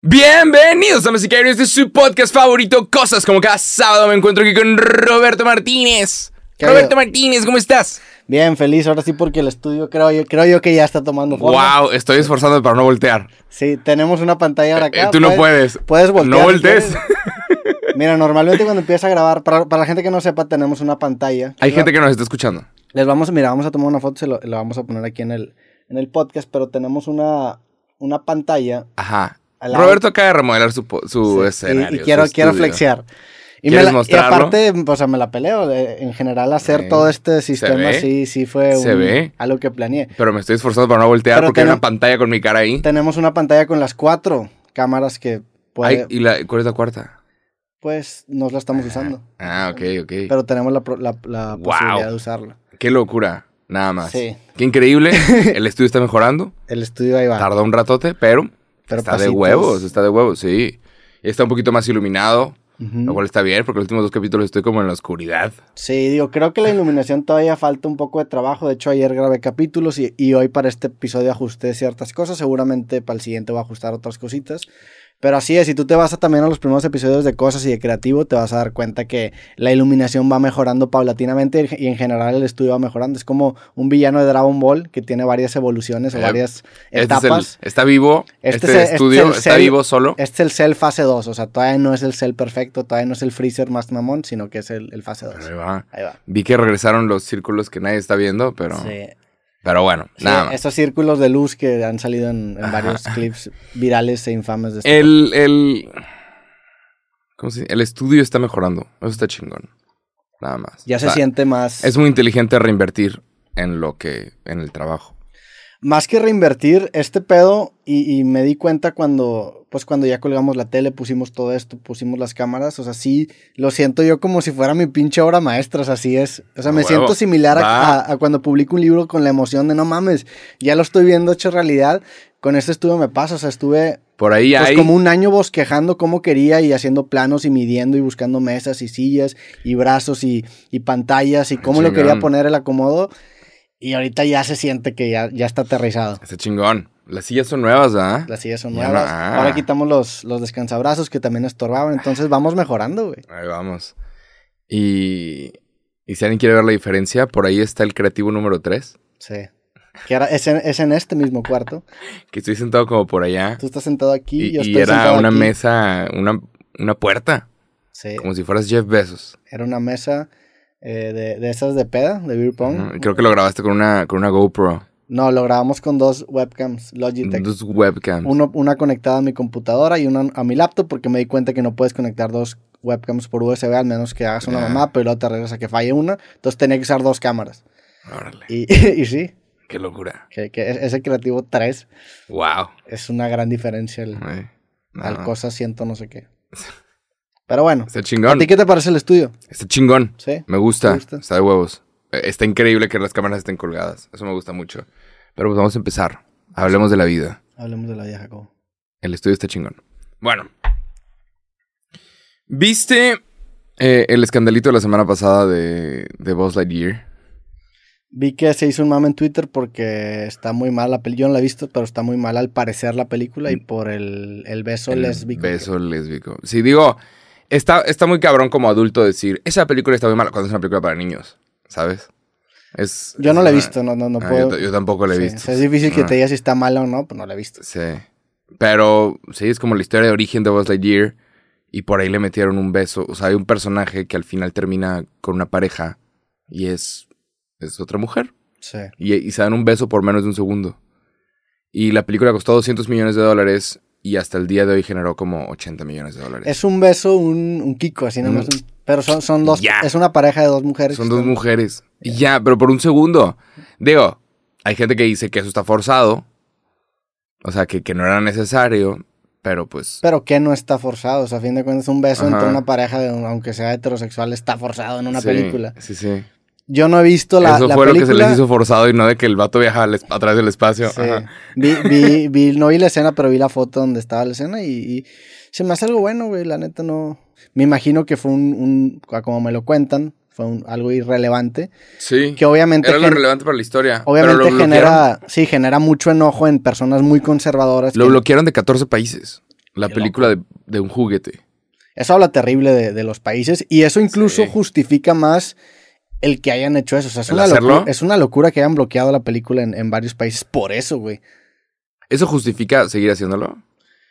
Bienvenidos a Musicarios de su podcast favorito, Cosas como cada sábado me encuentro aquí con Roberto Martínez. ¿Qué Roberto? Martínez, ¿cómo estás? Bien, feliz, ahora sí porque el estudio creo yo, creo yo que ya está tomando forma. Wow, estoy esforzándome para no voltear. Sí, tenemos una pantalla ahora acá. Eh, tú no puedes. Puedes voltear. No voltees. Mira, normalmente cuando empieza a grabar, para, para la gente que no sepa, tenemos una pantalla. Hay gente que nos está escuchando. Les vamos, mira, vamos a tomar una foto, se lo, lo vamos a poner aquí en el, en el podcast, pero tenemos una, una pantalla. Ajá. Roberto acaba de remodelar su, su Sí, escenario. Y, quiero, su quiero flexear. Y, ¿Quieres la- y aparte, o sea, me la peleo. eh, En general, hacer todo este sistema sí, sí fue Se un- ve. algo que planeé. Pero me estoy esforzando para no voltear Pero porque hay una pantalla con mi cara ahí. Tenemos una pantalla con las cuatro cámaras que puede, Ay, ¿Y la, cuál es la cuarta? pues nos la estamos usando. Ah, ok, ok. Pero tenemos la, pro- la, la Wow. posibilidad de usarla. Qué locura. Nada más. Sí. Qué increíble. El estudio está mejorando. El estudio ahí va. Tarda un ratote, pero, Pero está de pasitos. huevos, está de huevos, sí. Está un poquito más iluminado, Ujú. lo cual está bien, porque los últimos dos capítulos estoy como en la oscuridad. Sí, digo, creo que la iluminación todavía falta un poco de trabajo. De hecho, ayer grabé capítulos y, y hoy para este episodio ajusté ciertas cosas. Seguramente para el siguiente voy a ajustar otras cositas. Pero así es, si tú te vas a también a los primeros episodios de cosas y de creativo, te vas a dar cuenta que la iluminación va mejorando paulatinamente y en general el estudio va mejorando. Es como un villano de Dragon Ball que tiene varias evoluciones o Eh, varias Este es etapas. el- está vivo, Este este, es el- este estudio es el está cel- vivo solo. Este es el Cell fase 2, o sea, todavía no es el Cell perfecto, todavía no es el Freezer más mamón, sino que es el, el fase 2. Ahí va. Ahí va. Vi que regresaron los círculos que nadie está viendo, pero, Sí. Pero bueno, Sí, nada más. Esos círculos de luz que han salido en, en varios clips virales e infames de este El, el, ¿cómo se dice? El estudio está mejorando, eso está chingón, nada más. Ya O se siente más. Es muy inteligente reinvertir en lo que, en el trabajo. Más que reinvertir este pedo, y, y me di cuenta cuando, pues cuando ya colgamos la tele, pusimos todo esto, pusimos las cámaras, o sea, sí, lo siento yo como si fuera mi pinche obra maestra, o sea, así es. O sea, me huevo. siento similar a, Va. a- a cuando publico un libro con la emoción de no mames, ya lo estoy viendo hecho realidad. Con este estudio me pasa, o sea, estuve Por ahí pues hay... como un año bosquejando cómo quería y haciendo planos y midiendo y buscando mesas y sillas y brazos y, y pantallas y cómo lo Chingón. quería poner el acomodo. Y ahorita ya se siente que ya, ya está aterrizado. Está chingón. Las sillas son nuevas, ¿ah? Las sillas son nuevas. ah. Ahora quitamos los, los descansabrazos que también estorbaban. Entonces vamos mejorando, güey. Ahí vamos. Y, y si alguien quiere ver la diferencia, por ahí está el creativo número 3, Sí. Que ahora es en, es en este mismo cuarto. que estoy sentado como por allá. Tú estás sentado aquí, Y, yo y estoy era sentado una aquí. mesa, una, una puerta, Sí. como si fueras Jeff Bezos. Era una mesa eh, de, de esas de peda, de beer pong. Creo que lo grabaste con una, con una GoPro. No, lo grabamos con dos webcams Logitech. Dos webcams. Uno, una conectada a mi computadora y una a mi laptop porque me di cuenta que no puedes conectar dos webcams por USB al menos que hagas una mamá, pero luego te regresas a que falle una. Entonces tenía que usar dos cámaras. Órale. Y, y sí, Qué locura. que, que ese Creativo 3 Wow. es una gran diferencia no, al cosa ciento no sé qué. Pero bueno, Está ¿a chingón. ti qué te parece el estudio? Está chingón. ¿Sí? Me gusta. Está de huevos. Eh, Está increíble que las cámaras estén colgadas. Eso me gusta mucho. Pero pues vamos a empezar. Hablemos de la vida. Hablemos de la vieja Jacobo. El estudio está chingón. Bueno. ¿Viste eh, el escandalito de la semana pasada de, de Buzz Lightyear? Vi que se hizo un mame en Twitter porque está muy mal la película. Yo no la he visto, pero está muy mal al parecer la película y por el, el beso El lésbico. Beso lésbico. Sí, digo, está, está muy cabrón como adulto decir, esa película está muy mala cuando es una película para niños, ¿sabes? Es, Yo no la he visto, no, no, no Ah, puedo. yo, ta- yo tampoco la he Sí, visto. o sea, es difícil que te diga si está mala o no, pues no la he visto. Sí. Pero sí, es como la historia de origen de Buzz Lightyear. Y por ahí le metieron un beso. O sea, hay un personaje que al final termina con una pareja y es, es otra mujer. Sí. Y, y se dan un beso por menos de un segundo. Y la película costó 200 millones de dólares y hasta el día de hoy generó como 80 millones de dólares. Es un beso, un, un Kiko, así nomás. Mm. Pero son, son dos, es una pareja de dos mujeres. Son dos están- mujeres. Y ya, pero por un segundo. Digo, hay gente que dice que eso está forzado. O sea, que, que no era necesario. Pero pues... Pero que no está forzado, o sea, a fin de cuentas un beso Ajá. entre una pareja, de, aunque sea heterosexual, está forzado en una sí, película. Sí, sí. Yo no he visto la, Eso la fue lo que se les hizo forzado y no de que el vato viaja a través del espacio. Sí. Ajá. Vi, vi, vi- no vi la escena, pero vi la foto donde estaba la escena y, y se me hace algo bueno, güey. La neta no. Me imagino que fue un, un como me lo cuentan, fue un- algo irrelevante. Sí. Que obviamente, Era lo relevante para la historia. obviamente pero lo bloquearon, genera, sí, genera mucho enojo en personas muy conservadoras. lo que- bloquearon de 14 países. La Qué película de, de un juguete. Eso habla terrible de, de los países y eso incluso Sí. justifica más el que hayan hecho eso. O sea, es ¿El una, locura, es una locura que hayan bloqueado la película en, en varios países por eso, güey. ¿Eso justifica seguir haciéndolo?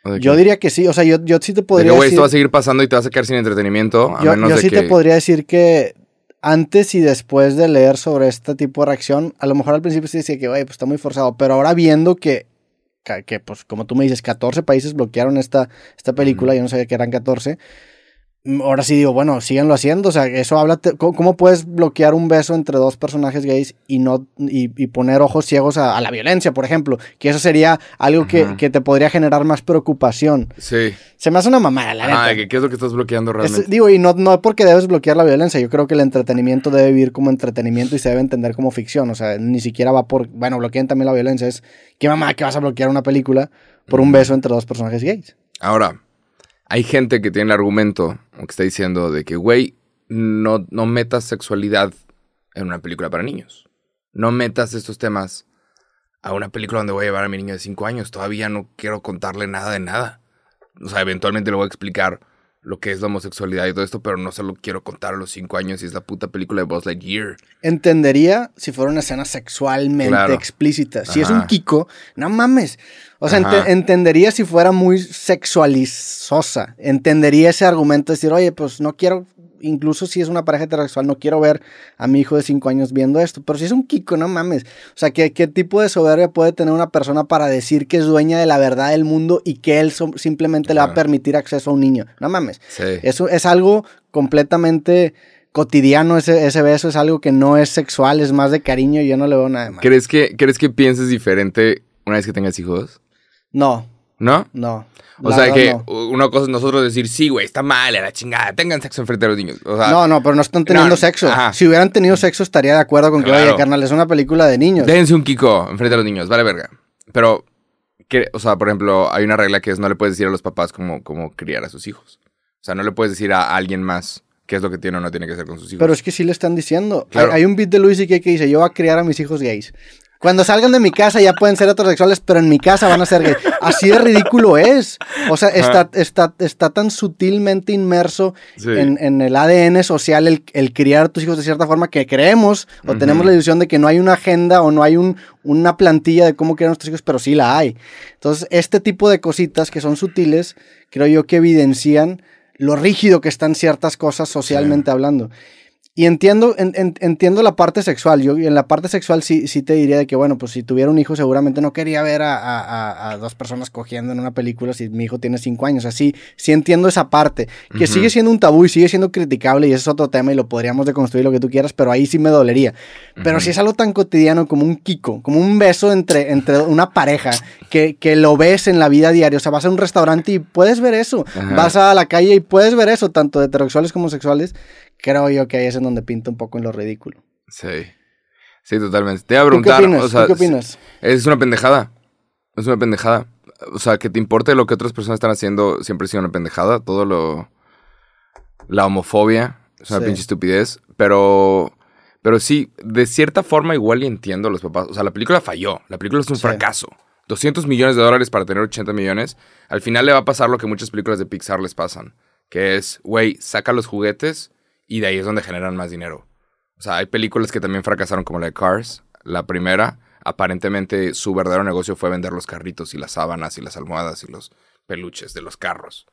¿O de Yo diría que sí. O sea, yo, yo sí te De que, podría güey, decir... esto va a seguir pasando y te vas a quedar sin entretenimiento. A yo menos yo de sí que... te podría decir que antes y después de leer sobre este tipo de reacción, a lo mejor al principio sí decía que, güey, pues está muy forzado. Pero ahora viendo que, que, pues como tú me dices, 14 países bloquearon esta, esta película, yo no sabía que eran 14. Ahora sí digo, bueno, síganlo haciendo. O sea, eso habla. ¿Cómo, puedes bloquear un beso entre dos personajes gays y no y, y poner ojos ciegos a, a la violencia, por ejemplo? Que eso sería algo que, que te podría generar más preocupación. Sí. Se me hace una mamada, la Ah, neta. que, ¿qué es lo que estás bloqueando Es- realmente? digo, y no, no porque debes bloquear la violencia. Yo creo que el entretenimiento debe vivir como entretenimiento y se debe entender como ficción. O sea, ni siquiera va por. Bueno, bloqueen también la violencia. Es. ¿Qué mamá que vas a bloquear una película por un beso entre dos personajes gays? Ahora, hay gente que tiene el argumento, o que está diciendo, de que, güey, no, no metas sexualidad en una película para niños. No metas estos temas a una película donde voy a llevar a mi niño de 5 años. Todavía no quiero contarle nada de nada. O sea, eventualmente le voy a explicar lo que es la homosexualidad y todo esto, pero no se lo quiero contar a los 5 años y es la puta película de Buzz Lightyear. Entendería si fuera una escena sexualmente Claro. explícita. Si es un Kiko, no mames. O sea, entendería si fuera muy sexualizosa. Entendería ese argumento de decir, oye, pues no quiero, incluso si es una pareja heterosexual, no quiero ver a mi hijo de 5 años viendo esto. Pero si es un Kiko, no mames. O sea, ¿qué, qué tipo de soberbia puede tener una persona para decir que es dueña de la verdad del mundo y que él so- simplemente le va a permitir acceso a un niño? No mames. Sí. Eso es algo completamente cotidiano, ese, ese beso es algo que no es sexual, es más de cariño y yo no le veo nada malo. ¿Crees que, ¿Crees que pienses diferente una vez que tengas hijos? No, ¿No? no. O sea, que no. una cosa es nosotros decir, sí, güey, está mal, a la chingada, tengan sexo enfrente de los niños. O sea, No, no, pero no están teniendo no, sexo. ajá. Si hubieran tenido sexo, estaría de acuerdo con que, Claro. oye, carnal, es una película de niños. dense un Kiko enfrente de los niños, vale verga. Pero, que, o sea, por ejemplo, hay una regla que es no le puedes decir a los papás cómo, cómo criar a sus hijos. O sea, no le puedes decir a alguien más qué es lo que tiene o no tiene que hacer con sus hijos. Pero es que sí le están diciendo. Claro. Hay, hay un beat de Luis y que dice, yo voy a criar a mis hijos gays. Cuando salgan de mi casa ya pueden ser heterosexuales, pero en mi casa van a ser gays. Así de ridículo es. O sea, está, está, está tan sutilmente inmerso Sí. en, en el ADN social el, el criar a tus hijos de cierta forma que creemos o tenemos la ilusión de que no hay una agenda o no hay un, una plantilla de cómo criar a nuestros hijos, pero sí la hay. Entonces, este tipo de cositas que son sutiles, creo yo que evidencian lo rígido que están ciertas cosas socialmente hablando. Y entiendo, en- en- entiendo la parte sexual. Yo en la parte sexual sí, sí te diría de que, bueno, pues si tuviera un hijo, seguramente no quería ver a, a- dos personas cogiendo en una película si mi hijo tiene cinco años. Así, sí entiendo esa parte. Que sigue siendo un tabú y sigue siendo criticable, y ese es otro tema, y lo podríamos deconstruir lo que tú quieras, pero ahí sí me dolería. Pero si es algo tan cotidiano como un Kiko, como un beso entre, entre una pareja, que, que lo ves en la vida diaria. O sea, vas a un restaurante y puedes ver eso. Vas a la calle y puedes ver eso, tanto de heterosexuales como sexuales. Creo yo que ahí es en donde pinta un poco en lo ridículo. Sí. Sí, totalmente. Te iba a ¿Tú qué preguntar, opinas? o sea, ¿Tú qué opinas? Es una pendejada. Es una pendejada. O sea, que te importe lo que otras personas están haciendo siempre ha sido una pendejada. Todo lo. La homofobia es una Sí. pinche estupidez. Pero. Pero sí, de cierta forma igual y entiendo a los papás. O sea, la película falló. La película es un Sí. fracaso. 200 millones de dólares para tener 80 millones. Al final le va a pasar lo que muchas películas de Pixar les pasan. Que es, güey, saca los juguetes y de ahí es donde generan más dinero. O sea, hay películas que también fracasaron como la de Cars. La primera, aparentemente su verdadero negocio fue vender los carritos y las sábanas y las almohadas y los peluches de los carros.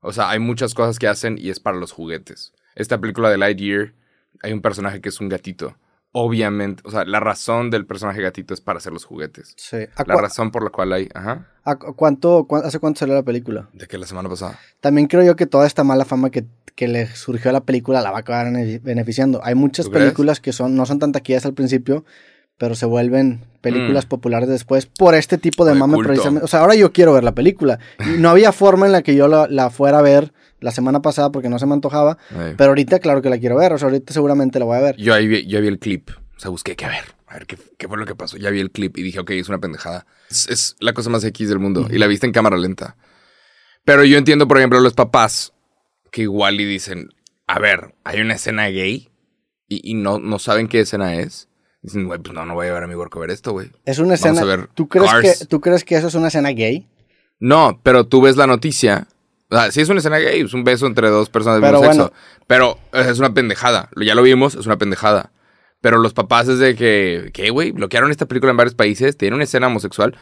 O sea, hay muchas cosas que hacen y es para los juguetes. Esta película de Lightyear, hay un personaje que es un gatito. Obviamente, o sea, la razón del personaje gatito es para hacer los juguetes. Sí. ¿A La razón por la cual hay, ajá, a cu- cuánto, cuán- ¿Hace cuánto salió la película? de que la semana pasada. También creo yo que toda esta mala fama que, que le surgió a la película la va a acabar bene- beneficiando. Hay muchas películas que son, no son tan taquillas al principio, pero se vuelven películas Mm. populares después por este tipo de de mame precisamente. O sea, ahora yo quiero ver la película. Y no había forma en la que yo la, la fuera a ver la semana pasada porque no se me antojaba, Ay. pero ahorita claro que la quiero ver. O sea, ahorita seguramente la voy a ver. Yo ahí vi, yo vi el clip. O sea, busqué que a ver. A ver qué, qué fue lo que pasó. Ya vi el clip y dije, ok, es una pendejada. Es, es la cosa más X del mundo. Y la viste en cámara lenta. Pero yo entiendo, por ejemplo, a los papás que igual y dicen, a ver, hay una escena gay y, y no, no saben qué escena es. Dicen, güey, pues no, no voy a llevar a mi huerco a ver esto, güey. Es una Vamos escena. a ver ¿tú, crees Cars. que, ¿Tú crees que eso es una escena gay? No, pero tú ves la noticia. O sea, sí es una escena gay, es un beso entre dos personas del mismo bueno. sexo. Pero eh, es una pendejada. Ya lo vimos, es una pendejada. Pero los papás es de que, ¿qué, güey? Bloquearon esta película en varios países, tiene una escena homosexual.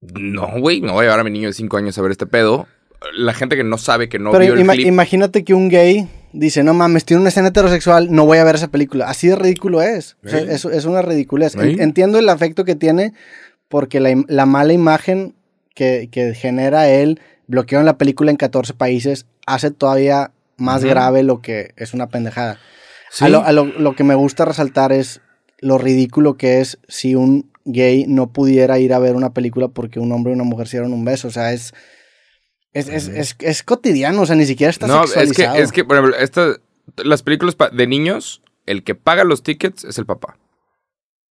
No, güey, no voy a llevar a mi niño de 5 años a ver este pedo. La gente que no sabe, que no Pero vio el ima- clip. imagínate que un gay dice, no mames, tiene una escena heterosexual, no voy a ver esa película. Así de ridículo es. O sea, es, es una ridiculez. Sí. entiendo el afecto que tiene porque la, la mala imagen que, que genera él, bloqueo en la película en 14 países, hace todavía más grave lo que es una pendejada. Sí. A, lo, a lo- lo que me gusta resaltar es lo ridículo que es si un gay no pudiera ir a ver una película porque un hombre y una mujer se dieron un beso. O sea, es... Es, es, es, es cotidiano, o sea, ni siquiera está No, es que, sexualizado. es que, por ejemplo, esta- las películas de niños, el que paga los tickets es el papá.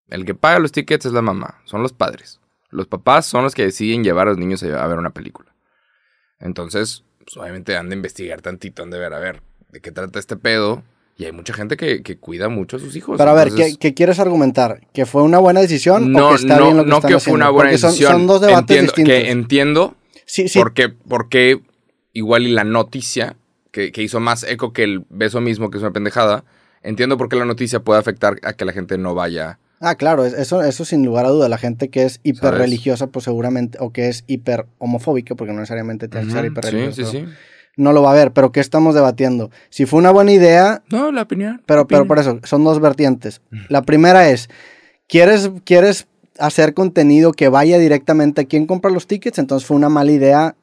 El que paga los tickets es la mamá, son los padres. Los papás son los que deciden llevar a los niños a, ver una película. Entonces, pues, obviamente han de investigar tantito, han de ver, a ver, de qué trata este pedo. Y hay mucha gente que, que cuida mucho a sus hijos. Pero a ver, entonces- ¿qué, qué quieres argumentar? ¿Que fue una buena decisión no, o que está no, bien lo que no están que fue una buena Porque decisión. Son, dos debates entiendo, distintos. Que entiendo sí, sí, ¿Por qué? Porque igual y la noticia, que, que hizo más eco que el beso mismo, que es una pendejada, entiendo por qué la noticia puede afectar a que la gente no vaya. Ah, claro, es- eso, eso sin lugar a duda. La gente que es hiper religiosa, pues seguramente, o que es hiper homofóbica, porque no necesariamente tiene que ser Ujú, hiper Sí, religioso. sí, sí. No lo va a ver, pero ¿qué estamos debatiendo? Si fue una buena idea, No, la opinión. pero, la pero por eso, son dos vertientes. La primera es, ¿quieres, ¿quieres hacer contenido que vaya directamente a quien compra los tickets? Entonces fue una mala idea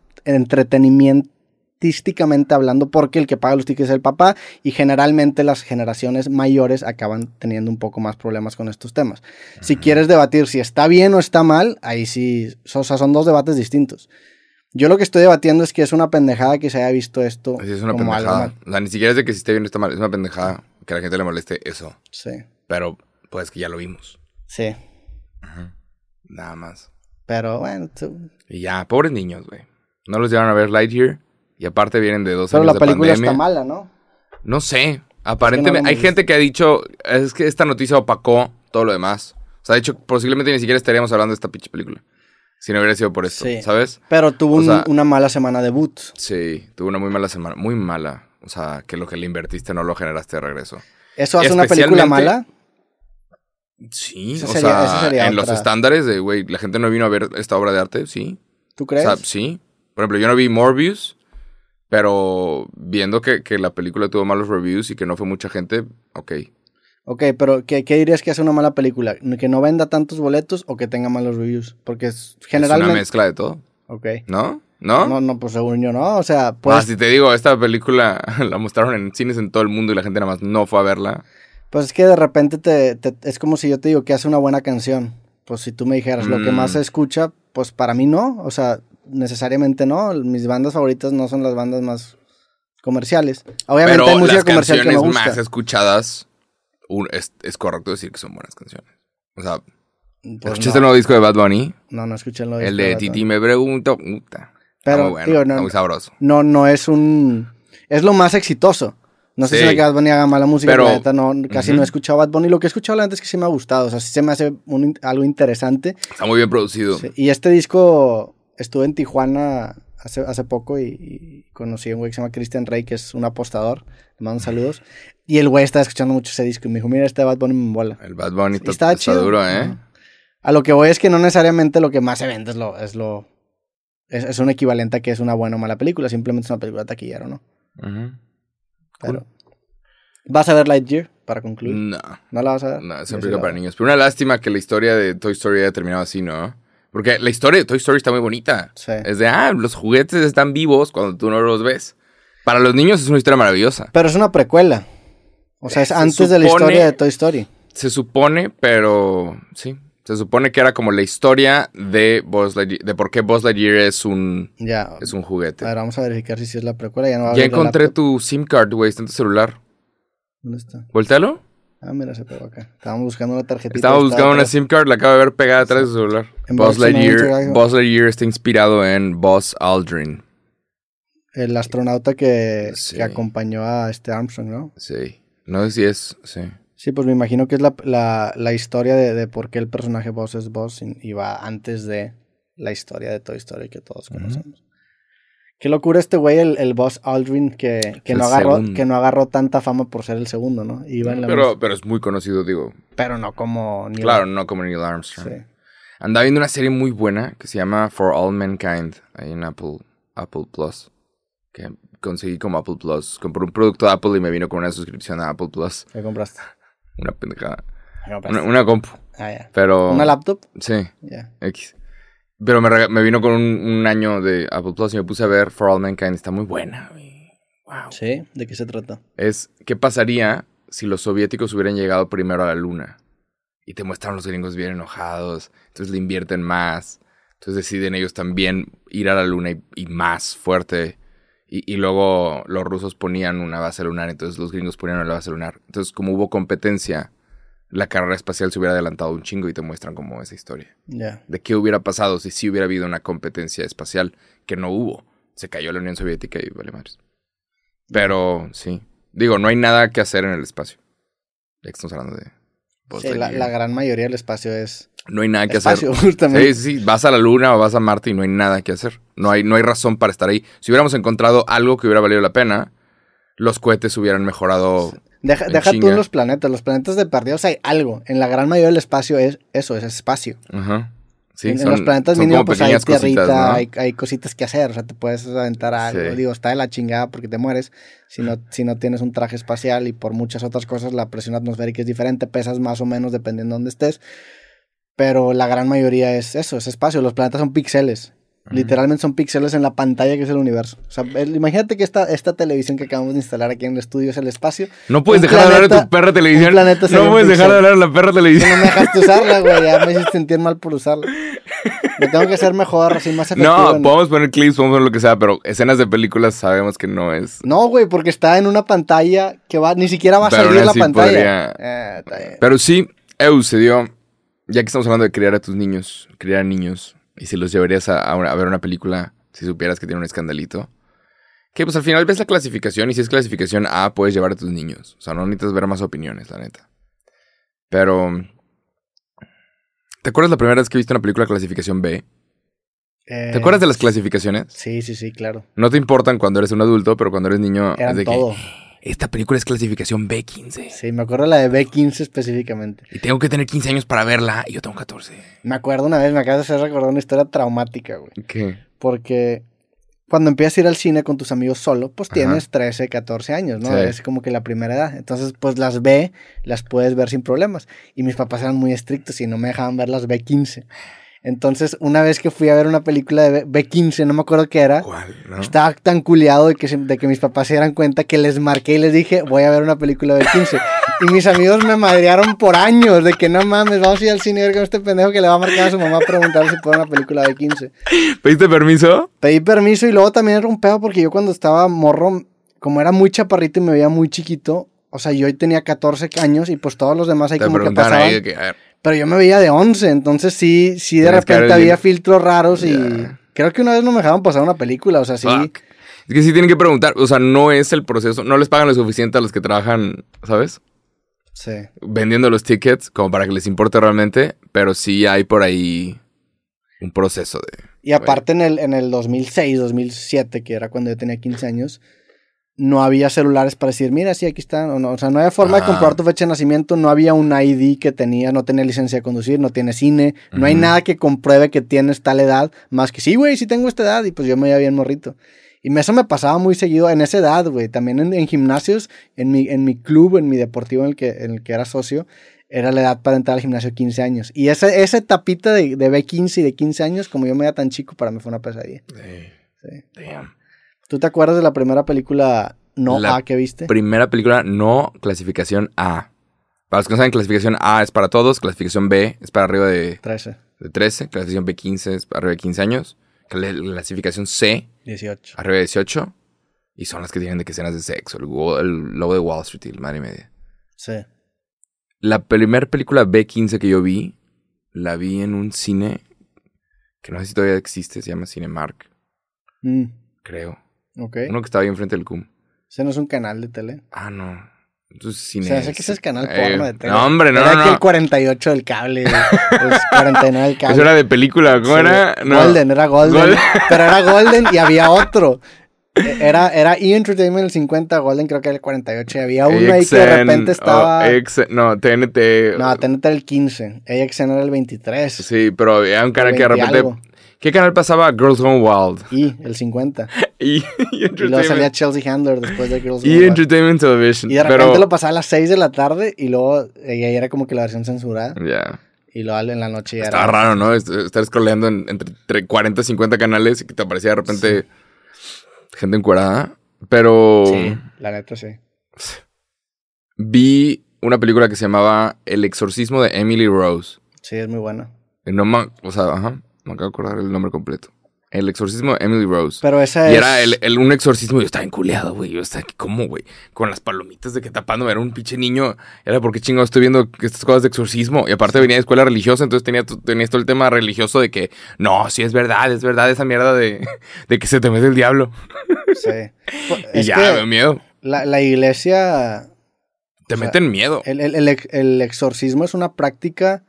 entretenimientísticamente hablando, porque el que paga los tickets es el papá y generalmente las generaciones mayores acaban teniendo un poco más problemas con estos temas. Si quieres debatir si está bien o está mal, ahí sí, o sea, son dos debates distintos. Yo lo que estoy debatiendo es que es una pendejada que se haya visto esto Sí, es una como algo pendejada. mal. O sea, ni siquiera es de que si esté bien o está mal. Es una pendejada que a la gente le moleste eso. Sí, Pero, pues que ya lo vimos. sí. Nada más. Pero bueno, tú- Y ya, pobres niños, güey. No los llevaron a ver Lightyear. Y aparte vienen de dos pero años la de película pandemia. está mala, ¿no? No sé. Aparentemente, hay gente que ha dicho, es que esta noticia opacó todo lo demás. O sea, de hecho, posiblemente ni siquiera estaríamos hablando de esta pinche película. Si no hubiera sido por esto, Sí. ¿sabes? Pero tuvo O un- sea- una mala semana de boot. Sí, tuvo una muy mala semana. Muy mala. O sea, que lo que le invertiste no lo generaste de regreso. ¿Eso hace una película mala? Sí, Esa o sería- sea, esa sería en los estándares de, güey, la gente no vino a ver esta obra de arte, sí. ¿Tú O crees? sea, sí. Por ejemplo, yo no vi Morbius, pero viendo que, que la película tuvo malos reviews y que no fue mucha gente, ok. Ok, pero ¿qué, qué dirías que hace una mala película? ¿Que no venda tantos boletos o que tenga malos reviews? Porque es Es generalmente... una mezcla de todo, Ok. ¿no? ¿No? No, no, pues según yo no. O sea, Ah, pues, si te digo, esta película la mostraron en cines en todo el mundo y la gente nada más no fue a verla. pues es que de repente te, te- es como si yo te digo que hace una buena canción. Pues si tú me dijeras lo que Mm. más se escucha, pues para mí no. O sea, necesariamente no. Mis bandas favoritas no son las bandas más comerciales. Obviamente Pero hay música las comercial que me gusta. más escuchadas, es, es correcto decir que son buenas canciones. O sea, Pues ¿escuchaste no, el nuevo disco de Bad Bunny? no, no escuché el nuevo el disco de Bad Titi me pregunto. Puta. Pero, muy bueno, digo, no- está muy sabroso. no, no es un. Es lo más exitoso. No sé Sí. si Bad Bunny haga mala música, Pero- la neta no, casi no he escuchado Bad Bunny. Lo que he escuchado la neta es que sí me ha gustado. O sea, sí se me hace un algo interesante. Está muy bien producido. Sí, Y este disco estuve en Tijuana hace, hace poco y, y conocí a un güey que se llama Christian Rey, que es un apostador. Le mando saludos. Y el güey estaba escuchando mucho ese disco y me dijo, mira, este Bad Bunny me mola. El Bad Bunny está, está está chido. duro, ¿eh? A lo que voy es que no necesariamente lo que más se vende es lo... Es, lo, es, es un equivalente a que es una buena o mala película. Simplemente es una película taquillera, ¿no? Pero- ¿Vas a ver Lightyear para concluir? No, ¿No la vas a ver? no, es una película la para niños. Pero una lástima que la historia de Toy Story haya terminado así, ¿no? Porque la historia de Toy Story está muy bonita. Sí. Es de, ah, los juguetes están vivos cuando tú no los ves. Para los niños es una historia maravillosa. Pero es una precuela. O sea, es Se antes de la historia de Toy Story. Se supone, pero sí. Se supone que era como la historia de Buzz Lightyear, de por qué Buzz Lightyear es un, Ya. es un juguete. A ver, vamos a verificar si sí es la precuela. Ya, no va a Ya encontré tu SIM card, güey, está en tu celular. ¿Dónde está? Voltealo. Ah, mira, se pegó acá. Estábamos buscando una tarjetita. Estábamos estaba buscando una. SIM card, la acabo de ver pegada atrás de su celular. Barcelona, Lightyear. Buzz Lightyear está inspirado en Buzz Aldrin. El astronauta que, Sí. que acompañó a este Armstrong, ¿no? Sí. No sé si es. Sí. Sí, pues me imagino que es la, la, la historia de, de por qué el personaje Buzz es Buzz y, y va antes de la historia de Toy Story que todos conocemos. Qué locura este güey, el, el Buzz Aldrin, que, que no agarró, segundo. que no agarró tanta fama por ser el segundo, ¿no? Iba en la Pero, pero es muy conocido, digo. pero no como Neil Claro, no como Neil Armstrong. Sí. Andaba viendo una serie muy buena que se llama For All Mankind, ahí en Apple, Apple Plus. Que conseguí como Apple Plus. Compré un producto de Apple y me vino con una suscripción a Apple Plus. ¿Qué compraste? Una pendejada. Una compu. Ah, ya. Pero. ¿Una laptop? Sí, Ya. X. Pero me, me vino con un, un año de Apple Plus y me puse a ver For All Mankind. Está muy buena. güey. Wow. Sí, ¿de qué se trata? Es, ¿qué pasaría si los soviéticos hubieran llegado primero a la luna? Y te muestran los gringos bien enojados, entonces le invierten más, entonces deciden ellos también ir a la luna y, y más fuerte. Y, y luego los rusos ponían una base lunar, entonces los gringos ponían una base lunar. Entonces, como hubo competencia, la carrera espacial se hubiera adelantado un chingo y te muestran como esa historia. Ya. De qué hubiera pasado si sí hubiera habido una competencia espacial, que no hubo. Se cayó la Unión Soviética y vale madres. Pero sí. Digo, no hay nada que hacer en el espacio. Ya que estamos hablando de. Sí, la, gran mayoría del espacio es No hay nada que espacio, hacer. justamente. Sí, sí, vas a la luna o vas a Marte y no hay nada que hacer. No hay, no hay razón para estar ahí. Si hubiéramos encontrado algo que hubiera valido la pena, los cohetes hubieran mejorado. Deja, deja tú los planetas. Los planetas de perdidos hay algo. En la gran mayoría del espacio es eso, es espacio. Ajá. Sí, en, los planetas mínimo pues hay tierrita, cositas, ¿no? hay, hay cositas que hacer. O sea, te puedes aventar a algo. Sí. Digo, está de la chingada porque te mueres. Si no, si no tienes un traje espacial y por muchas otras cosas la presión atmosférica es diferente. Pesas más o menos dependiendo de dónde estés. Pero la gran mayoría es eso, es espacio. Los planetas son píxeles. Literalmente son píxeles en la pantalla que es el universo. O sea, el- imagínate que esta, esta televisión que acabamos de instalar aquí en el estudio es el espacio. No puedes Un dejar de hablar de tu perra televisión. No puedes dejar de hablar de la perra Que no televisión. me dejaste usarla, güey. Ya me hiciste sentir mal por usarla. Me tengo que hacer mejor, así más efectivo. No, podemos poner clips, podemos poner lo que sea, pero escenas de películas sabemos que no es. No, güey, porque está en una pantalla que va, ni siquiera va a Pero salir aún la pantalla. Eh. Pero sí, Eu, se dio. Ya que estamos hablando de criar a tus niños, criar a niños, y si los llevarías a, ver una película, si supieras que tiene un escandalito. Que pues al final ves la clasificación, y si es clasificación A, puedes llevar a tus niños. O sea, no necesitas ver más opiniones, la neta. Pero. ¿Te acuerdas la primera vez que viste una película clasificación B? Eh, ¿Te acuerdas de las clasificaciones? Sí, sí, sí, claro. No te importan cuando eres un adulto, pero cuando eres niño Eran es de todo. que esta película es clasificación B15. Sí, me acuerdo la de B15 específicamente. Y tengo que tener 15 años para verla y yo tengo 14. Me acuerdo una vez, me acabas de hacer recordar una historia traumática, güey. ¿Qué? Porque cuando empiezas a ir al cine con tus amigos solo, pues Ajá. tienes 13, 14 años, ¿no? Sí. Es como que la primera edad. Entonces, pues las B las puedes ver sin problemas. Y mis papás eran muy estrictos y no me dejaban ver las B15. Entonces, una vez que fui a ver una película de B- B15, no me acuerdo qué era, ¿Cuál? ¿No? estaba tan culiado de que, se- de que mis papás se dieran cuenta que les marqué y les dije, voy a ver una película de B15. y mis amigos me madrearon por años de que no mames, vamos a ir al cine a ver con este pendejo que le va a marcar a su mamá a preguntar si puede una película de B15. ¿Pediste permiso? Pedí permiso y luego también era un pedo porque yo cuando estaba morro, como era muy chaparrito y me veía muy chiquito, o sea, yo tenía 14 años y pues todos los demás ahí Te como que pasaban. ahí que, Pero yo me veía de 11, entonces sí, sí de repente había bien- filtros raros y creo que una vez no me dejaban pasar una película, o sea, sí. fuck. Es que sí tienen que preguntar, o sea, no es el proceso, no les pagan lo suficiente a los que trabajan, ¿sabes? Sí. Vendiendo los tickets como para que les importe realmente, pero sí hay por ahí un proceso de... Y aparte en el, en el 2006, 2007, que era cuando yo tenía 15 años, no había celulares para decir, mira, sí, aquí están. O, no, o sea, no había forma de comprobar tu fecha de nacimiento, no había un ID que tenía, no tenía licencia de conducir, no tiene cine, no hay nada que compruebe que tienes tal edad, más que sí, güey, sí tengo esta edad, y pues yo me veía bien morrito. Y eso me pasaba muy seguido en esa edad, güey. También en, en gimnasios, en mi, en mi club, en mi deportivo en el, que, en el que era socio, era la edad para entrar al gimnasio 15 años. Y esa, esa etapita de, de B15 y de 15 años, como yo me veía tan chico, para mí fue una pesadilla. Sí. damn. ¿Tú te acuerdas de la primera película no La A que viste? Primera película no clasificación A. Para los que no saben, clasificación A es para todos, clasificación B es para arriba de, 13, de 13, clasificación B15 es para arriba de 15 años, cla- clasificación C 18. arriba de 18 y son las que tienen de que escenas de sexo, el, el lobo de Wall Street y el madre y media. Sí. La primera película B15 que yo vi, la vi en un cine que no sé si todavía existe, se llama Cinemark, Mm, creo. Ok. Uno que estaba ahí enfrente del CUM. Ese no es un canal de tele. Ah, no. Entonces, O cine. sea, sé que ese es canal eh, porno de tele. No, hombre, no, Era no. que el 48 del cable. El 49 del cable. Eso era de película, ¿cómo Sí, era? No. Golden, era Golden. Golden. Pero era Golden y había otro. Era, era E! Entertainment el 50, Golden creo que era el 48. Y había uno ahí que de AXN, repente estaba. o AXN, no, TNT. No, TNT era el 15. AXN era el 23. Sí, pero era un canal que de 20 repente. algo. ¿Qué canal pasaba? Girls Gone Wild. Y el 50. Y, y Y luego salía Chelsea Handler después de Girls y Gone Wild. Entertainment Television. Y de repente pero, lo pasaba a las 6 de la tarde y luego eh, y ahí era como que la versión censurada. Ya. Y luego en la noche ya Estaba era. raro, ¿no? Est- Estar scrolleando en- entre, entre 40 y 50 canales y que te aparecía de repente gente encuerada. Pero Sí, la neta sí. vi una película que se llamaba El exorcismo de Emily Rose. Sí, es muy bueno. Y No o sea, ajá, me acabo de acordar el nombre completo. El exorcismo de Emily Rose. Pero esa y es. era el, el- un exorcismo y yo estaba enculeado, güey. Yo estaba aquí, ¿cómo, güey? Con las palomitas de que tapándome. Era un pinche niño. Era porque chingado estoy viendo estas cosas de exorcismo. Y aparte venía de escuela religiosa, entonces tenía, tenía todo el tema religioso de que no, sí es verdad, es verdad esa mierda de, de que se te mete el diablo. Sí. Pues, Y ya, me dio miedo. la, la iglesia. Te o sea, meten miedo. El, el- el exorcismo es una práctica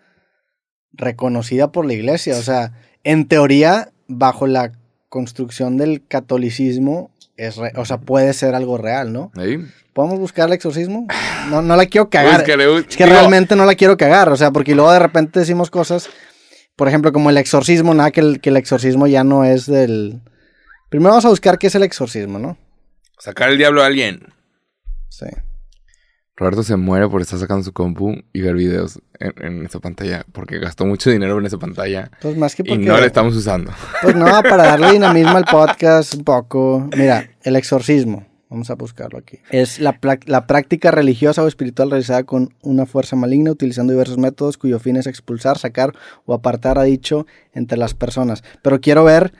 reconocida por la iglesia. O sea, en teoría, bajo la construcción del catolicismo, es re- o sea, puede ser algo real, ¿no? ¿Podemos buscar el exorcismo? No, no la quiero cagar. Búscale, Es que digo, realmente no la quiero cagar, o sea, porque luego de repente decimos cosas, por ejemplo, como el exorcismo, nada, que el, que el exorcismo ya no es del... Primero vamos a buscar qué es el exorcismo, ¿no? Sacar el diablo a alguien. Sí. Roberto se muere por estar sacando su compu y ver videos en, en esa pantalla. Porque gastó mucho dinero en esa pantalla. Entonces, más que Y porque... no la estamos usando. Pues no, para darle dinamismo al podcast un poco. Mira, el exorcismo. Vamos a buscarlo aquí. Es la, la práctica religiosa o espiritual realizada con una fuerza maligna utilizando diversos métodos cuyo fin es expulsar, sacar o apartar a dicho entre las personas. Pero quiero ver...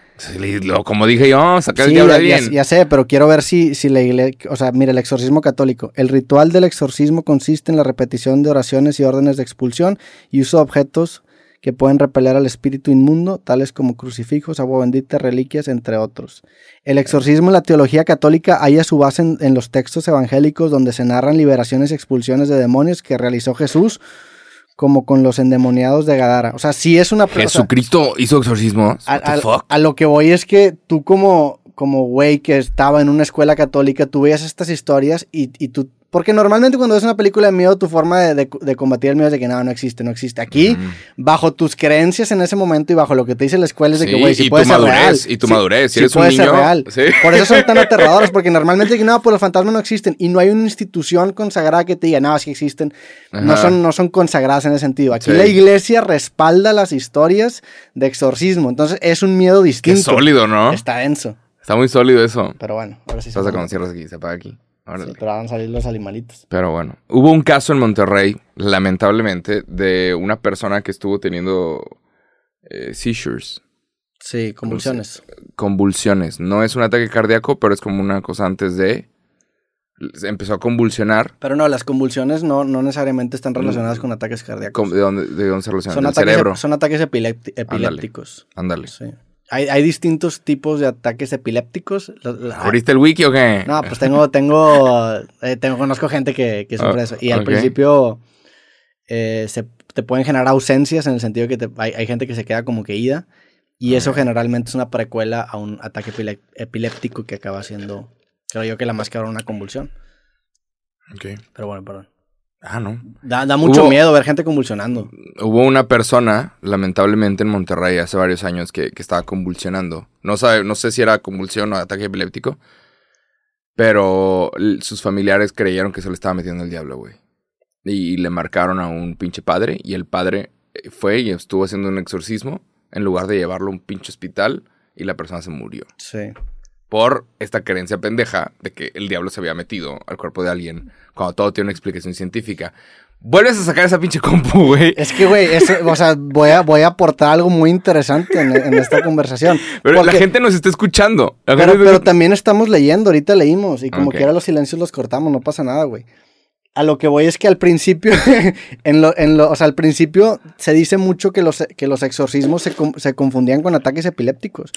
Como dije yo, sacar el Sí, diablo a ya, ya- alguien. ya sé, pero quiero ver si, si la iglesia... O sea, mira, el exorcismo católico. El ritual del exorcismo consiste en la repetición de oraciones y órdenes de expulsión y uso de objetos que pueden repeler al espíritu inmundo, tales como crucifijos, agua bendita, reliquias, entre otros. El exorcismo en la teología católica halla su base en, en los textos evangélicos donde se narran liberaciones y expulsiones de demonios que realizó Jesús, como con los endemoniados de Gadara. O sea, sí es una... o sea, Jesucristo hizo exorcismos. a, a lo que voy es que tú como como güey que estaba en una escuela católica, tú veías estas historias y, y tú... Porque normalmente cuando ves una película de miedo, tu forma de, de- de combatir el miedo es de que no, no existe, no existe. Aquí, Mm. bajo tus creencias en ese momento y bajo lo que te dice la escuela es de que, Sí, güey, si y puede tu ser madurez, real. y tu Sí, madurez, si sí eres un puede ser niño, real. sí. Por eso son tan aterradores, porque normalmente que no, pues los fantasmas no existen y no hay una institución consagrada que te diga, no, sí existen. No son, no son consagradas en ese sentido. Aquí Sí. la iglesia respalda las historias de exorcismo. Entonces es un miedo Qué distinto. sólido, ¿no? Está denso. Está muy sólido eso. Pero bueno, ahora sí se Pasa cuando cierras aquí, se apaga aquí. Sí, pero van a salir los animalitos. Pero bueno, hubo un caso en Monterrey, lamentablemente, de una persona que estuvo teniendo eh, seizures, Sí, convulsiones. convulsiones. No es un ataque cardíaco, pero es como una cosa antes de... Empezó a convulsionar. Pero no, las convulsiones no, no necesariamente están relacionadas con ataques cardíacos. ¿Cómo- ¿De dónde, de dónde se relaciona? son, ataques, cerebro. son ataques epilépti- epilépticos. Ándale. Sí. Hay, hay distintos tipos de ataques epilépticos. La- ¿Abriste el wiki o qué? No, pues tengo, tengo, eh, tengo, conozco gente que, que sufre Ah, eso. Y al principio eh, se, te pueden generar ausencias en el sentido que te- hay, hay gente que se queda como que ida. Y eso generalmente es una precuela a un ataque epiléptico que acaba siendo, creo yo que la más que ahora una convulsión. Ok. Pero bueno, perdón. Ah, no. Da, da mucho Hubo- miedo ver gente convulsionando. Hubo una persona, lamentablemente en Monterrey hace varios años, que, que estaba convulsionando. No, sabe, no sé si era convulsión o ataque epiléptico, pero sus familiares creyeron que se le estaba metiendo el diablo, güey. Y, le marcaron a un pinche padre y el padre eh, fue y estuvo haciendo un exorcismo en lugar de llevarlo a un pinche hospital y la persona se murió. Sí. Por esta creencia pendeja de que el diablo se había metido al cuerpo de alguien cuando todo tiene una explicación científica. Vuelves a sacar esa pinche compu, güey. Es que, güey, o sea, voy a, voy a aportar algo muy interesante en, en esta conversación. Pero la gente nos está escuchando. Pero, gente- pero también estamos leyendo, ahorita leímos, y como Ok. quiera los silencios los cortamos, no pasa nada, güey. A lo que voy es que al principio, en lo, en lo, o sea, al principio se dice mucho que los, que los exorcismos se, confundían con ataques epilépticos.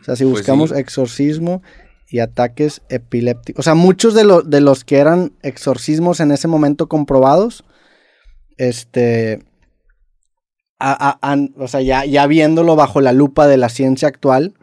O sea, si pues buscamos sí. exorcismo y ataques epilépticos. O sea, muchos de, lo- de los que eran exorcismos en ese momento comprobados, este, a- o sea, ya, ya viéndolo bajo la lupa de la ciencia actual,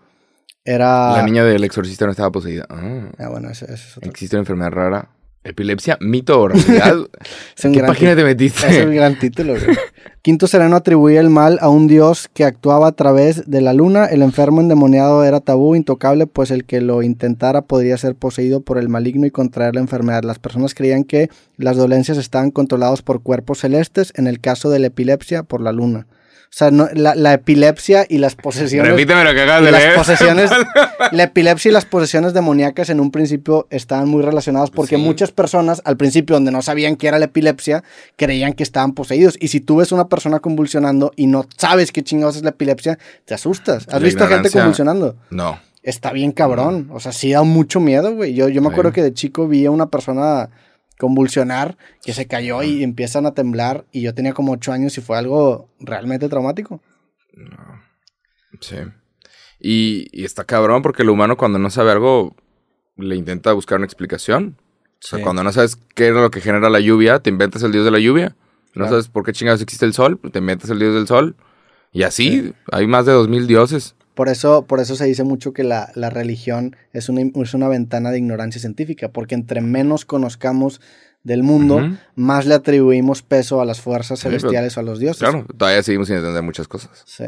era... La niña del exorcista no estaba poseída. Ah, Ah, bueno, ese es otro. existe una enfermedad rara. Epilepsia, mito o realidad. ¿Qué gran página te Es un metiste? gran título, güey. Quinto Sereno atribuía el mal a un dios que actuaba a través de la luna. El enfermo endemoniado era tabú, intocable, pues el que lo intentara podría ser poseído por el maligno y contraer la enfermedad. Las personas creían que las dolencias estaban controladas por cuerpos celestes, en el caso de la epilepsia, por la luna. O sea, no- la, la epilepsia y las posesiones... Repíteme lo que acabas de las leer. posesiones, la epilepsia y las posesiones demoníacas en un principio estaban muy relacionadas porque Sí. muchas personas al principio donde no sabían qué era la epilepsia creían que estaban poseídos y si tú ves una persona convulsionando y no sabes qué chingados es la epilepsia te asustas. ¿Has La visto gente convulsionando? No. Está bien cabrón, o sea, sí da mucho miedo, güey. Yo, yo me acuerdo que de chico vi a una persona convulsionar que se cayó y empiezan a temblar y yo tenía como ocho años y fue algo realmente traumático. Sí. Y, y está cabrón porque el humano cuando no sabe algo le intenta buscar una explicación. O sea, Sí. cuando no sabes qué es lo que genera la lluvia, te inventas el dios de la lluvia. No Claro. sabes por qué chingados existe el sol, te inventas el dios del sol. Y así, Sí. hay más de dos mil dioses. Por eso, por eso se dice mucho que la, la religión es una, es una ventana de ignorancia científica, porque entre menos conozcamos del mundo, más le atribuimos peso a las fuerzas Sí, pero- celestiales o a los dioses. Claro, todavía seguimos sin entender muchas cosas. Sí.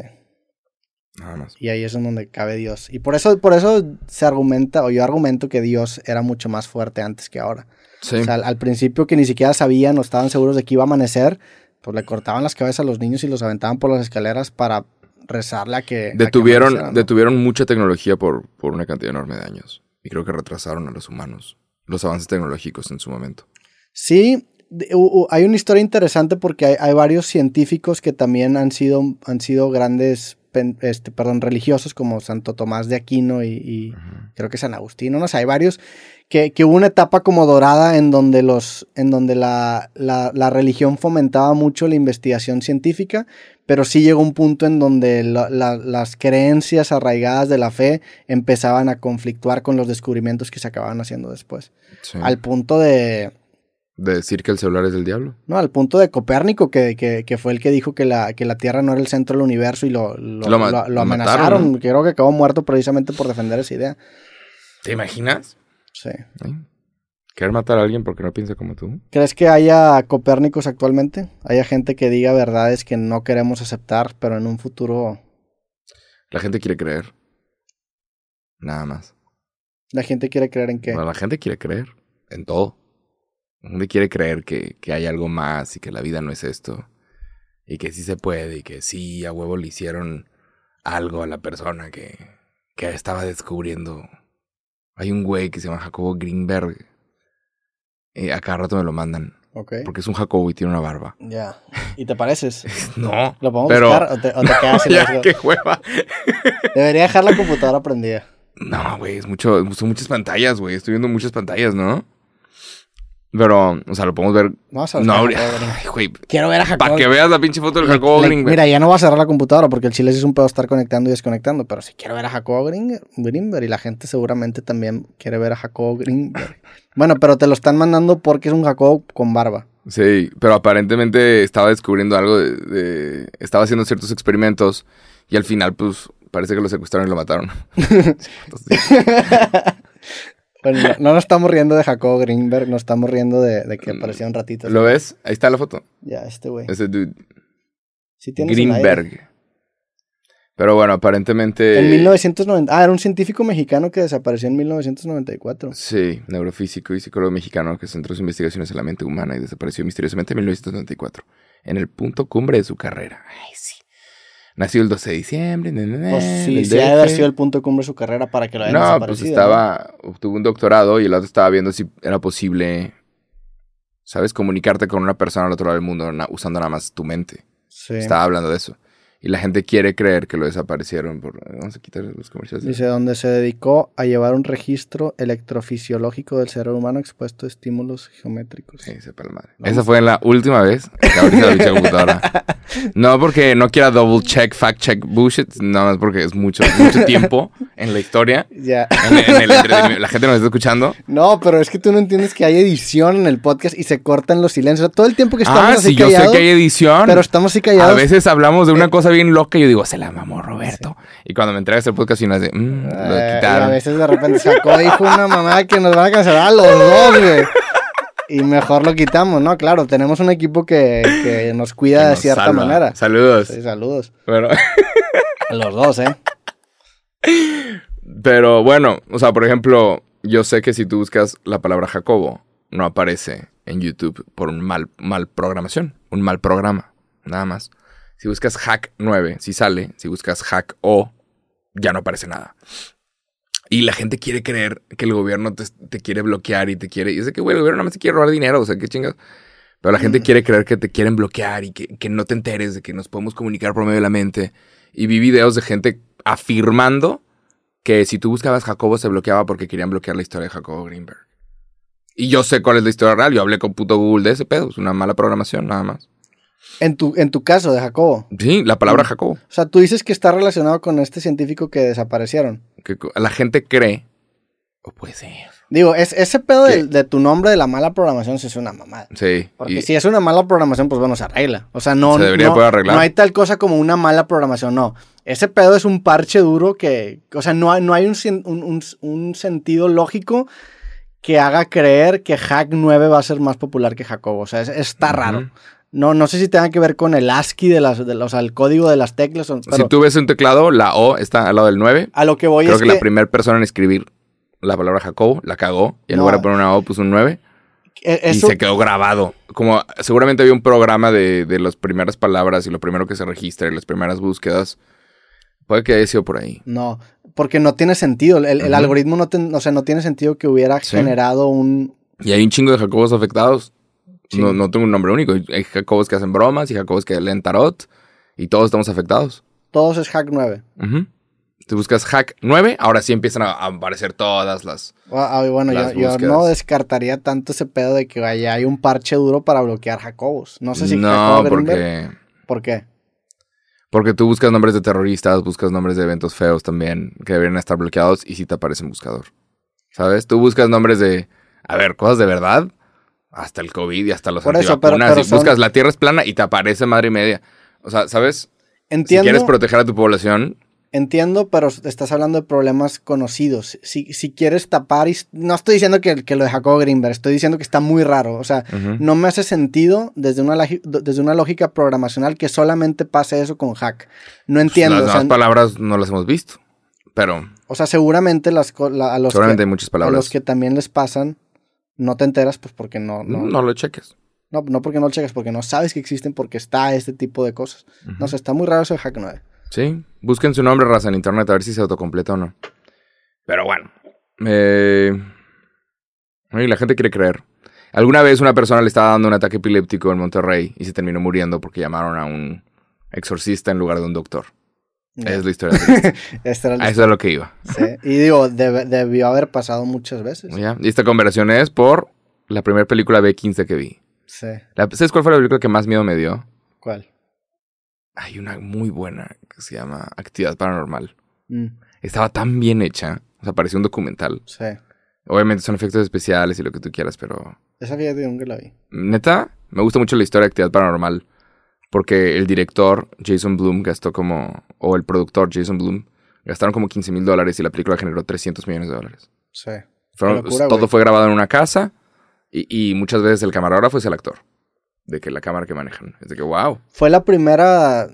Nada más. Y ahí es donde cabe Dios. Y por eso, por eso se argumenta, o yo argumento que Dios era mucho más fuerte antes que ahora. Sí. O sea, al, al principio que ni siquiera sabían o estaban seguros de que iba a amanecer, pues le cortaban las cabezas a los niños y los aventaban por las escaleras para rezarle a que. a que detuvieron, ¿no? detuvieron mucha tecnología por, por una cantidad enorme de años. Y creo que retrasaron a los humanos. Los avances tecnológicos en su momento. Sí, hay una historia interesante porque hay, hay varios científicos que también han sido, han sido grandes, este, perdón, religiosos como Santo Tomás de Aquino y, y creo que San Agustino, no sé, hay varios que, que hubo una etapa como dorada en donde los, en donde la, la, la religión fomentaba mucho la investigación científica, pero sí llegó un punto en donde la- la- las creencias arraigadas de la fe empezaban a conflictuar con los descubrimientos que se acababan haciendo después. Sí. Al punto de, De decir que el celular es del diablo. no, al punto de Copérnico, que, que, que fue el que dijo que la, que la Tierra no era el centro del universo y lo, lo, Lo ma- lo- lo lo amenazaron. mataron, ¿no? Creo que acabó muerto precisamente por defender esa idea. ¿Te imaginas? Sí. ¿Eh? ¿Querer matar a alguien porque no piensa como tú? ¿Crees que haya Copérnicos actualmente? ¿Haya gente que diga verdades que no queremos aceptar, pero en un futuro La gente quiere creer. Nada más. la gente quiere creer en que... Bueno, la gente quiere creer en todo. La gente quiere creer que, que hay algo más y que la vida no es esto. Y que sí se puede y que sí, a huevo le hicieron algo a la persona que, que estaba descubriendo. Hay un güey que se llama Jacobo Greenberg. Eh, a cada rato me lo mandan. Porque es un Jacobo y tiene una barba. Ya. ¿Y te pareces? No. ¿Lo podemos pero... buscar o te, o te quedas sin ya, qué hueva. Debería dejar la computadora prendida. No, güey, es mucho, son muchas pantallas, güey. Estoy viendo muchas pantallas, ¿no? Pero, o sea, lo podemos ver. Vamos a No, buscar a habría-. Ay, güey. Quiero ver a Jacobo. Para que veas la pinche foto del Jacobo Greenberg. Mira, ya no voy a cerrar la computadora porque el chile sí es un pedo estar conectando y desconectando, pero si quiero ver a Jacobo Greenberg, Greenberg y la gente seguramente también quiere ver a Jacobo Greenberg. Bueno, pero te lo están mandando porque es un Jacobo con barba. Sí, pero aparentemente estaba descubriendo algo de, de- Estaba haciendo ciertos experimentos y al final, pues, parece que lo secuestraron y lo mataron. Bueno, no, no nos estamos riendo de Jacobo Greenberg, nos estamos riendo de, de que apareció un ratito. ¿Lo ves? Ahí está la foto. Ya, este güey. Ese dude. Sí tienes. Greenberg. Pero bueno, aparentemente... En 1990. Ah, era un científico mexicano que desapareció en 1994. Sí, neurofísico y psicólogo mexicano que centró sus investigaciones en la mente humana y desapareció misteriosamente en 1994, en el punto cumbre de su carrera. Ay, sí. Nació el 12 de diciembre. na, na, Pues sí, del sí ha de DF. haber sido el punto cumbre de su carrera para que lo hayan No, pues estaba, obtuvo un doctorado y el otro estaba viendo si era posible, ¿sabes? Comunicarte con una persona al otro lado del mundo na- usando nada más tu mente. Sí. Estaba hablando de eso. Y la gente quiere creer que lo desaparecieron. Por... Vamos a quitar los comerciales. Dice, donde se dedicó a llevar un registro electrofisiológico del cerebro humano expuesto a estímulos geométricos. Sí, sepa la madre. Esa fue la última vez que abrí la computadora. No porque no quiera double check, fact check bullshit, nada más porque es mucho, mucho tiempo en la historia. Ya. En, en el entretenimiento. La gente nos está escuchando. No, pero es que tú no entiendes que hay edición en el podcast y se cortan los silencios. Todo el tiempo que estamos Ah, así sí, yo sé que hay edición. pero estamos así A callados. veces hablamos de una cosa bien loca y yo digo, se la mamó Roberto. Y cuando me entregas el podcast y no de, mm, lo Eh, y a quitaron. veces de repente sacó, dijo una mamá que nos van a cancelar a los dos, güey. Y mejor lo quitamos, ¿no? Claro, tenemos un equipo que, que nos cuida Que de cierta salva. manera. Saludos. Sí, saludos. Bueno, A los dos, ¿eh? pero bueno, o sea, por ejemplo, yo sé que si tú buscas la palabra Jacobo, no aparece en YouTube por un mal, mal programación, un mal programa, nada más. Si buscas Hack 9, si sale. Si buscas Hack O, ya no aparece nada. Y la gente quiere creer que el gobierno te, te quiere bloquear y te quiere. Y es de que, güey, el gobierno nada más te quiere robar dinero, o sea, qué chingas. Pero la gente quiere creer que te quieren bloquear y que, que no te enteres de que nos podemos comunicar por medio de la mente. Y vi videos de gente afirmando que si tú buscabas Jacobo se bloqueaba porque querían bloquear la historia de Jacobo Greenberg. Y yo sé cuál es la historia real. Yo hablé con puto Google de ese pedo. Es una mala programación, nada más. En tu, en tu caso, de Jacobo. Sí, la palabra Jacobo. O sea, tú dices que está relacionado con este científico que desaparecieron. Que la gente cree. O puede ser. Digo, es, ese pedo de, de tu nombre de la mala programación sí es una mamada. Sí. Porque y- si es una mala programación, pues bueno, se arregla. O sea, no, Se debería no, poder arreglar. no hay tal cosa como una mala programación, no. Ese pedo es un parche duro que, o sea, no no hay un, un- un- un sentido lógico que haga creer que Hack 9 va a ser más popular que Jacobo. O sea, es- está Ujú. raro. No, no sé si tenga que ver con el ASCII de las, de los- o sea, el código de las teclas. Pero si tú ves un teclado, la O está al lado del 9. a lo que voy Creo es que, que, la primera persona en escribir la palabra Jacobo la cagó. Y en No. lugar de poner una O puso un 9. e- Y se quedó grabado. Como seguramente había un programa de, de las primeras palabras y lo primero que se registra y las primeras búsquedas. Puede que haya sido por ahí. No, porque no tiene sentido. El, algoritmo no, ten- o sea, no tiene sentido que hubiera Sí. generado un... Y hay un chingo de Jacobos afectados. Sí. No, no tengo un nombre único. Hay Jacobos que hacen bromas y Jacobos que leen tarot. Y todos estamos afectados. Todos es Hack 9. Ujú. Tú buscas hack 9, ahora sí empiezan a aparecer todas las... Ah, ah, bueno, yo, Las yo búsquedas. no descartaría tanto ese pedo de que vaya, hay un parche duro para bloquear Jacobos. No sé si no, porque... ¿Por qué? Porque tú buscas nombres de terroristas, buscas nombres de eventos feos también que deberían estar bloqueados y sí te aparece en buscador. ¿Sabes? Tú buscas nombres de, a ver, cosas de verdad, hasta el COVID y hasta los Por eso, pero- pero son- buscas la tierra es plana y te aparece madre y media. O sea, ¿sabes? Entiendo, Si quieres proteger a tu población, entiendo, pero estás hablando de problemas conocidos. Si, si quieres tapar, y- no estoy diciendo que, que lo de Jacobo Greenberg, estoy diciendo que está muy raro. O sea, no me hace sentido desde una, desde una lógica programacional que solamente pase eso con hack. No entiendo. las o, demás sea, palabras no las hemos visto. Pero o sea, seguramente las, la- a, los seguramente que, hay muchas a los que también les pasan, no te enteras, pues porque no, no, no, lo cheques. No, no porque no lo checas, porque no sabes que existen, porque está este tipo de cosas. No sé, está muy raro eso de Hack 9. Sí, busquen su nombre, raza, en internet, a ver si se autocompleta o no. Pero bueno. Eh... la gente quiere creer. Alguna vez una persona le estaba dando un ataque epiléptico en Monterrey y se terminó muriendo porque llamaron a un exorcista en lugar de un doctor. Es la historia. triste. Este era eso es lo que iba. sí. Y digo, debió haber pasado muchas veces. ¿Ya? Y esta conversación es por la primera película B15 que vi. Sí. La- ¿Sabes cuál fue la película que más miedo me dio? ¿Cuál? Hay una muy buena que se llama Actividad Paranormal. Mm, Estaba tan bien hecha. O sea, parecía un documental. sí. Obviamente son efectos especiales y lo que tú quieras, pero Esa fíjate que nunca la vi. neta, me gusta mucho la historia de Actividad Paranormal. Porque el director Jason Bloom gastó como, o el productor Jason Bloom, gastaron como 15 mil dólares y la película generó 300 millones de dólares. Sí. Fueron- locura, todo fue grabado en una casa y, y muchas veces el camarógrafo es el actor. De que la cámara que manejan. Es de que, wow. Fue la primera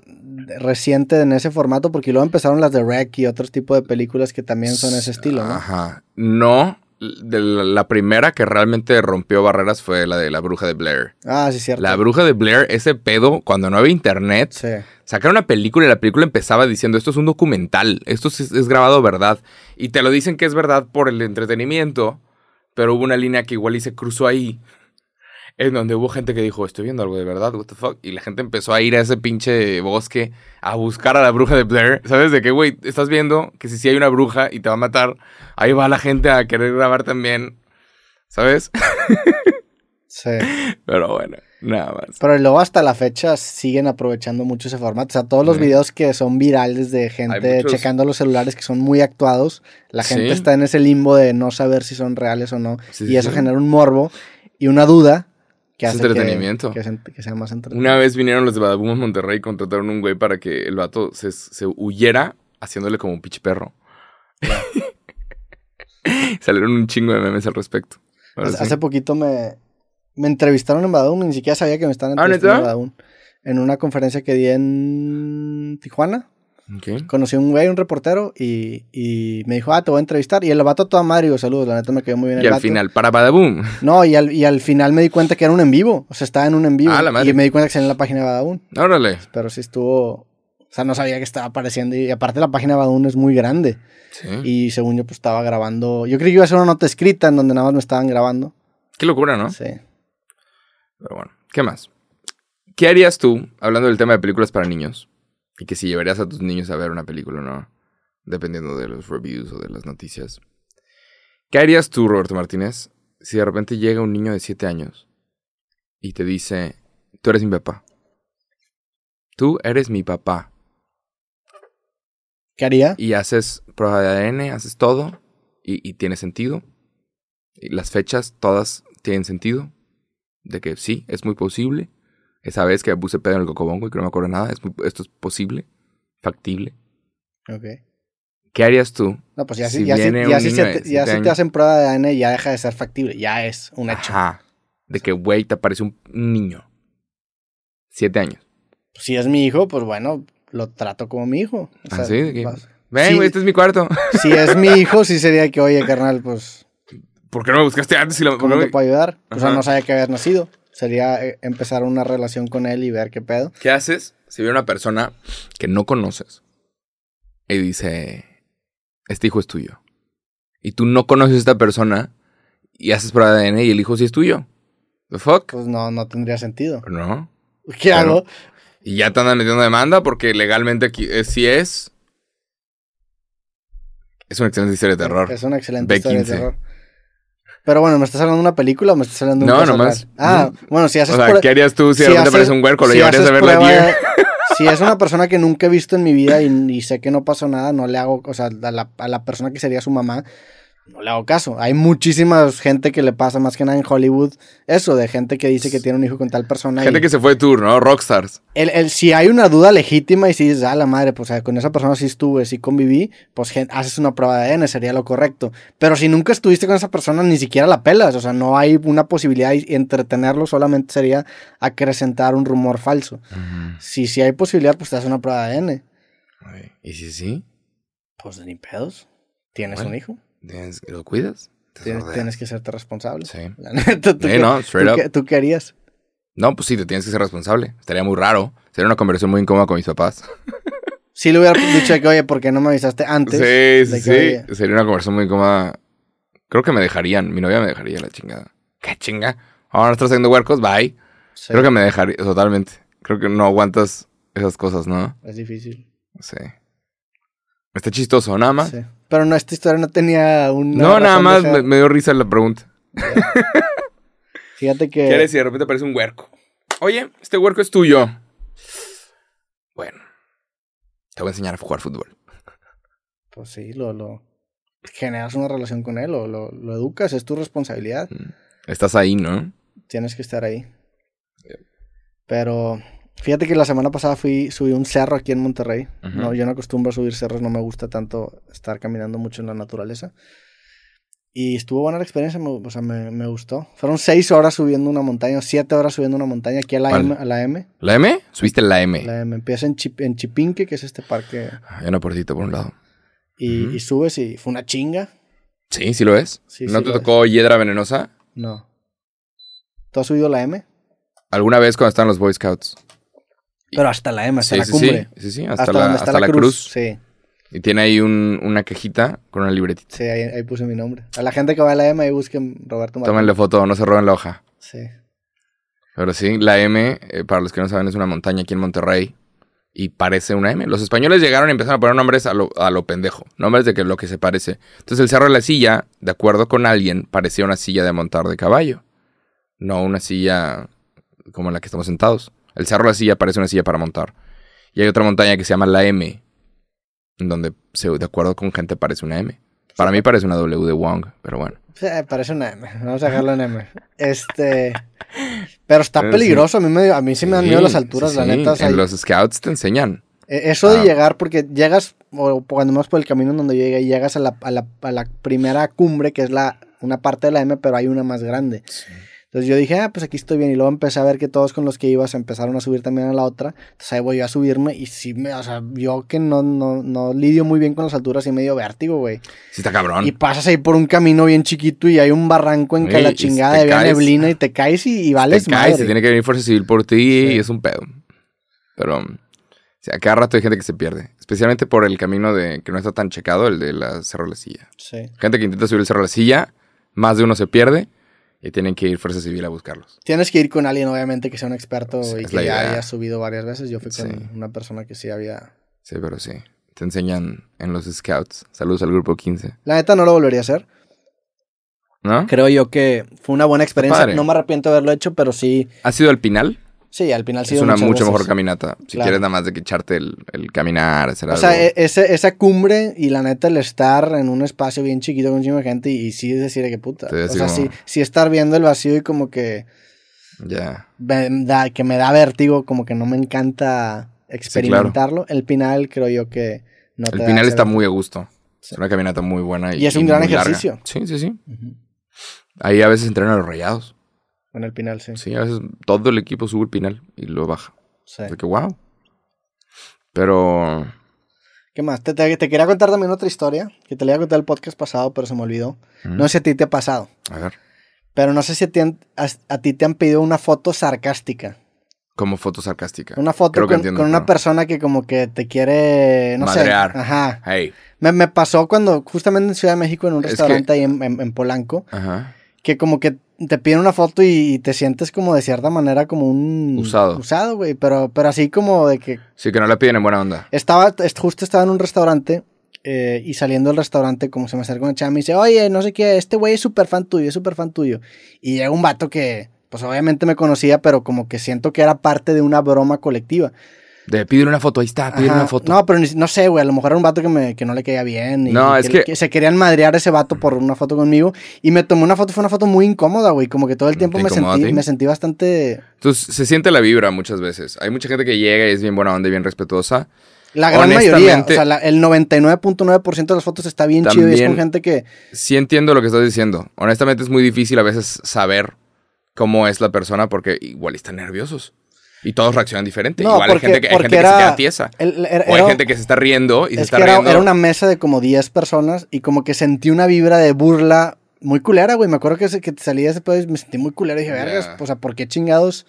reciente en ese formato, porque luego empezaron las de Rec y otros tipos de películas que también son ese estilo, ¿no? Ajá. No, de la, primera que realmente rompió barreras fue la de la bruja de Blair. Ah, sí, cierto. La bruja de Blair, ese pedo, cuando no había internet, Sí. sacaron una película y la película empezaba diciendo, esto es un documental, esto es, es grabado verdad. Y te lo dicen que es verdad por el entretenimiento, pero hubo una línea que igual y se cruzó ahí. En donde hubo gente que dijo, estoy viendo algo de verdad, what the fuck. Y la gente empezó a ir a ese pinche bosque a buscar a la bruja de Blair. ¿Sabes de qué, güey? Estás viendo que si sí hay una bruja y te va a matar, ahí va la gente a querer grabar también. ¿Sabes? Sí. Pero bueno, nada más. Pero luego hasta la fecha siguen aprovechando mucho ese formato. O sea, todos los videos que son virales de gente muchos- checando los celulares que son muy actuados, la gente Sí. está en ese limbo de no saber si son reales o no. Sí, y eso genera un morbo y una duda que Es que- entretenimiento. Que, se- que sea más entretenido. Una vez vinieron los de Badaboom a Monterrey y contrataron un güey para que el vato se, se huyera haciéndole como un pinche perro. Salieron un chingo de memes al respecto. Hace, sí. hace poquito me, me entrevistaron en Badum, ni siquiera sabía que me estaban ¿Ah, entrevistando en? Badum. En una conferencia que di en Tijuana. Conocí a un güey, un reportero, y, y me dijo, ah, te voy a entrevistar. Y el vato a toda madre, digo, saludos, la neta me quedó muy bien Y el al vato. final, para Badaboom. No, y al, y al final me di cuenta que era un en vivo. O sea, estaba en un en vivo. Ah, la madre. y me di cuenta que salía en la página de Badum. Órale. Pero sí estuvo... O sea, no sabía que estaba apareciendo. Y aparte la página de Badum es muy grande. Sí. Y según yo, pues estaba grabando... Yo creí que iba a ser una nota escrita en donde nada más me estaban grabando. Qué locura, ¿no? Sí. Pero bueno, ¿qué más? ¿Qué harías tú, hablando del tema de películas para niños? Y que si llevarías a tus niños a ver una película o no, dependiendo de los reviews o de las noticias. ¿Qué harías tú, Roberto Martínez, si de repente llega un niño de 7 años y te dice, tú eres mi papá? Tú eres mi papá. ¿Qué haría? Y haces prueba de ADN, haces todo, y, y tiene sentido. Y las fechas todas tienen sentido. De que sí, es muy posible. Esa vez que puse pedo en el cocobongo y que no me acuerdo nada, es muy- esto es posible, factible. Ok. ¿Qué harías tú? No, pues ya, Si si, ya, si, viene ya un si niño te, ya si te hacen prueba de ADN ya deja de ser factible. Ya es un hecho. Ajá. De que, güey, te aparece un niño. Siete años. Si es mi hijo, pues bueno, lo trato como mi hijo. O sea, vas- ven, güey, este es mi cuarto. Si es mi hijo, sí sería que, oye, carnal, pues, ¿Por qué no me buscaste antes? Y lo, ¿cómo te puedo ayudar? O sea, Ajá. no sabía que habías nacido. Sería eh, empezar una relación con él y ver qué pedo. ¿Qué haces si viene una persona que no conoces y dice, este hijo es tuyo? Y tú no conoces a esta persona y haces prueba de ADN y el hijo sí es tuyo. ¿The fuck? Pues no, no tendría sentido. ¿No? ¿Qué hago? Y ya te andan metiendo demanda porque legalmente aquí eh, sí es. Es una excelente historia de terror. Es una excelente historia de B15. terror. Pero bueno, ¿me estás hablando de una película o me estás hablando de un No, caso nomás. real? Ah, bueno, si O haces sea, prueba- ¿qué harías tú si, de si repente haces- un huerco? ¿Lo si llevarías a ver la de- Si es una persona que nunca he visto en mi vida y, y sé que no pasó nada, no le hago, o sea, a la, a la persona que sería su mamá, no le hago caso. Hay muchísima gente que le pasa, más que nada en Hollywood, eso, de gente que dice que tiene un hijo con tal persona. Gente y que se fue de tour, ¿no? Rockstars. el, el- si hay una duda legítima y si dices, ah, la madre, pues con esa persona sí estuve, sí conviví, pues haces una prueba de ADN, sería lo correcto. Pero si nunca estuviste con esa persona, ni siquiera la pelas, o sea, no hay una posibilidad y entretenerlo solamente sería acrecentar un rumor falso. Si sí hay posibilidad, pues te haces una prueba de ADN. ¿Y si sí? Pues ni pedos. Tienes Bueno. un hijo. ¿Tienes- ¿Lo cuidas? Tienes, que serte responsable. Sí. La neta, ¿tú, Sí, qué, no, straight tú up. qué- tú qué harías? No, pues sí, te tienes que ser responsable. Estaría muy raro. Sería una conversación muy incómoda con mis papás. Si le hubiera dicho que, oye, ¿por qué no me avisaste antes? Sí, sí, que, sí. Sería una conversación muy incómoda. Creo que me dejarían. Mi novia me dejaría la chingada. ¿Qué chinga? Ahora no estás haciendo huercos, bye. sí, Creo que me dejaría, totalmente. Creo que no aguantas esas cosas, ¿no? Es difícil. Sí. Está chistoso, nada más. Sí. Pero no, esta historia no tenía un. no, nada más me, me dio risa la pregunta. Fíjate que. ¿Qué eres si de repente aparece un huerco? Oye, este huerco es tuyo. Bueno, te voy a enseñar a jugar fútbol. Pues sí, lo, lo. Generas una relación con él, o lo, lo educas, es tu responsabilidad. Estás ahí, ¿no? Tienes que estar ahí. Pero. Fíjate que la semana pasada fui, subí un cerro aquí en Monterrey. Ujú. no, yo no acostumbro a subir cerros, no me gusta tanto estar caminando mucho en la naturaleza. Y estuvo buena la experiencia, me, o sea, me, me gustó. Fueron seis horas subiendo una montaña, o siete horas subiendo una montaña aquí a la. M, a la M. ¿La M? Subiste la M. La M empieza en, Chip- en Chipinque, que es este parque, Hay una puertita por un lado. y, Ujú. y subes y fue una chinga. Sí, sí lo es. Sí, ¿No sí te tocó hiedra venenosa? No. ¿Tú has subido la M? ¿Alguna vez cuando estaban los Boy Scouts? Pero hasta la M, hasta sí, la sí, cumbre. sí, sí, sí, hasta, Hasta, la, donde está hasta la, la cruz. cruz. Sí, Y tiene ahí un- una cajita con una libretita. sí, ahí, ahí puse mi nombre. A la gente que va a la M, ahí busquen Roberto Martínez. Tómenle foto, no se roben la hoja. Sí. Pero sí, la M, eh, para los que no saben, es una montaña aquí en Monterrey. Y parece una M. Los españoles llegaron y empezaron a poner nombres a lo, a lo pendejo. Nombres de que lo que se parece. Entonces el Cerro de la Silla, de acuerdo con alguien, parecía una silla de montar de caballo. No una silla como en la que estamos sentados. El Cerro de la Silla parece una silla para montar. Y hay otra montaña que se llama la M. En donde, de acuerdo con gente, parece una M. Para mí parece una W de Wong, pero bueno. Sí, parece una M. Vamos a dejarlo en M. Este. Pero está Pero peligroso. A mí, me, a mí sí me dan miedo las Sí, alturas, sí, la sí. neta. o sea, En los scouts te enseñan. eh, Eso de Ah. llegar, porque llegas, o cuando más por el camino en donde yo llegué, llegas a la, a, la, a la primera cumbre, que es la una parte de la M, pero hay una más grande. Entonces yo dije, ah, pues aquí estoy bien. Y luego empecé a ver que todos con los que ibas empezaron a subir también a la otra. Entonces ahí voy yo a subirme. Y sí, me, o sea, yo que no, no, no lidio muy bien con las alturas y me dio vértigo, güey. Sí está cabrón. Y pasas ahí por un camino bien chiquito y hay un barranco en que Sí, la y chingada caes. neblina y te caes y, y vales te caes, madre. se tiene que venir Fuerza Civil por ti Sí. y es un pedo. Pero, o sea, cada rato hay gente que se pierde. Especialmente por el camino de que no está tan checado, el de la Cerro de la Silla. Sí. Gente que intenta subir el Cerro de la Silla, más de uno se pierde y tienen que ir Fuerza Civil a buscarlos. Tienes que ir con alguien, obviamente, que sea un experto Sí, y que ya haya subido varias veces. Yo fui con Sí. una persona que sí había. Sí, pero sí. Te enseñan en los scouts. Saludos al grupo 15. La neta no lo volvería a hacer. ¿No? Creo yo que fue una buena experiencia. No me arrepiento de haberlo hecho, pero sí. ¿Has ido al Pinal? Sí, al final sí. es una mucho mejor caminata. Si Claro. quieres nada más de que echarte el, el caminar, hacer O algo. sea, e- ese, esa cumbre y la neta el estar en un espacio bien chiquito con un chingo de gente y, y sí es decir que puta. Sí, o sea, como- sí, sí estar viendo el vacío y como que Ya. da, que me da vértigo, como que no me encanta experimentarlo. El final creo yo que no te El Pinal ese está muy a gusto. Sí. Es una caminata muy buena. Y, Y es un gran larga. ejercicio. Sí, sí, sí. Ahí a veces entrenan los rayados. En el Pinal, sí. Sí, a veces todo el equipo sube el Pinal y lo baja. Sí. Así que wow. Pero. ¿Qué más? Te, te- te quería contar también otra historia que te la iba a contar el podcast pasado, pero se me olvidó. mm, No sé si a ti te ha pasado, A ver. pero no sé si a ti, han- a, a ti te han pedido una foto sarcástica. Como foto sarcástica. Una foto Creo que con, entiendo, con una persona que como que te quiere, no Madrear. sé. Ajá. Hey. Me, me pasó cuando, justamente en Ciudad de México, en un Es restaurante ahí en, en- en Polanco, Ajá. que como que te piden una foto y, te sientes como de cierta manera como un... Usado. Usado, güey, pero, pero así como de que Sí, que no la piden en buena onda. Estaba, est- justo estaba en un restaurante eh, y saliendo del restaurante, como se me acerca una chava y me dice, oye, no sé qué, este güey es súper fan tuyo, es súper fan tuyo. Y llega un vato que, pues obviamente me conocía, pero como que siento que era parte de una broma colectiva. De pedir una foto, ahí está, pedir Ajá. una foto. No, pero ni- no sé, güey, a lo mejor era un vato que, me, que no le caía bien. Y No, es que- Se querían madrear ese vato por una foto conmigo. Y me tomé una foto, fue una foto muy incómoda, güey. Como que todo el ¿Te tiempo me sentí, me sentí bastante... Entonces se siente la vibra muchas veces. Hay mucha gente que llega y es bien buena onda y bien respetuosa. La gran mayoría, o sea, la- el 99.9% de las fotos está bien chido y es con gente que... Sí entiendo lo que estás diciendo. Honestamente es muy difícil a veces saber cómo es la persona porque igual están nerviosos. Y todos reaccionan diferente. No, igual porque- hay gente que, hay gente que se era- queda tiesa. el- era- o hay era- gente que se está riendo y se es está que era, riendo. era una mesa de como 10 personas y como que sentí una vibra de burla muy culera, güey. Me acuerdo que, se- que salí de ese pedo y me sentí muy culera. Y dije, Ya. vergas, o sea, ¿por qué chingados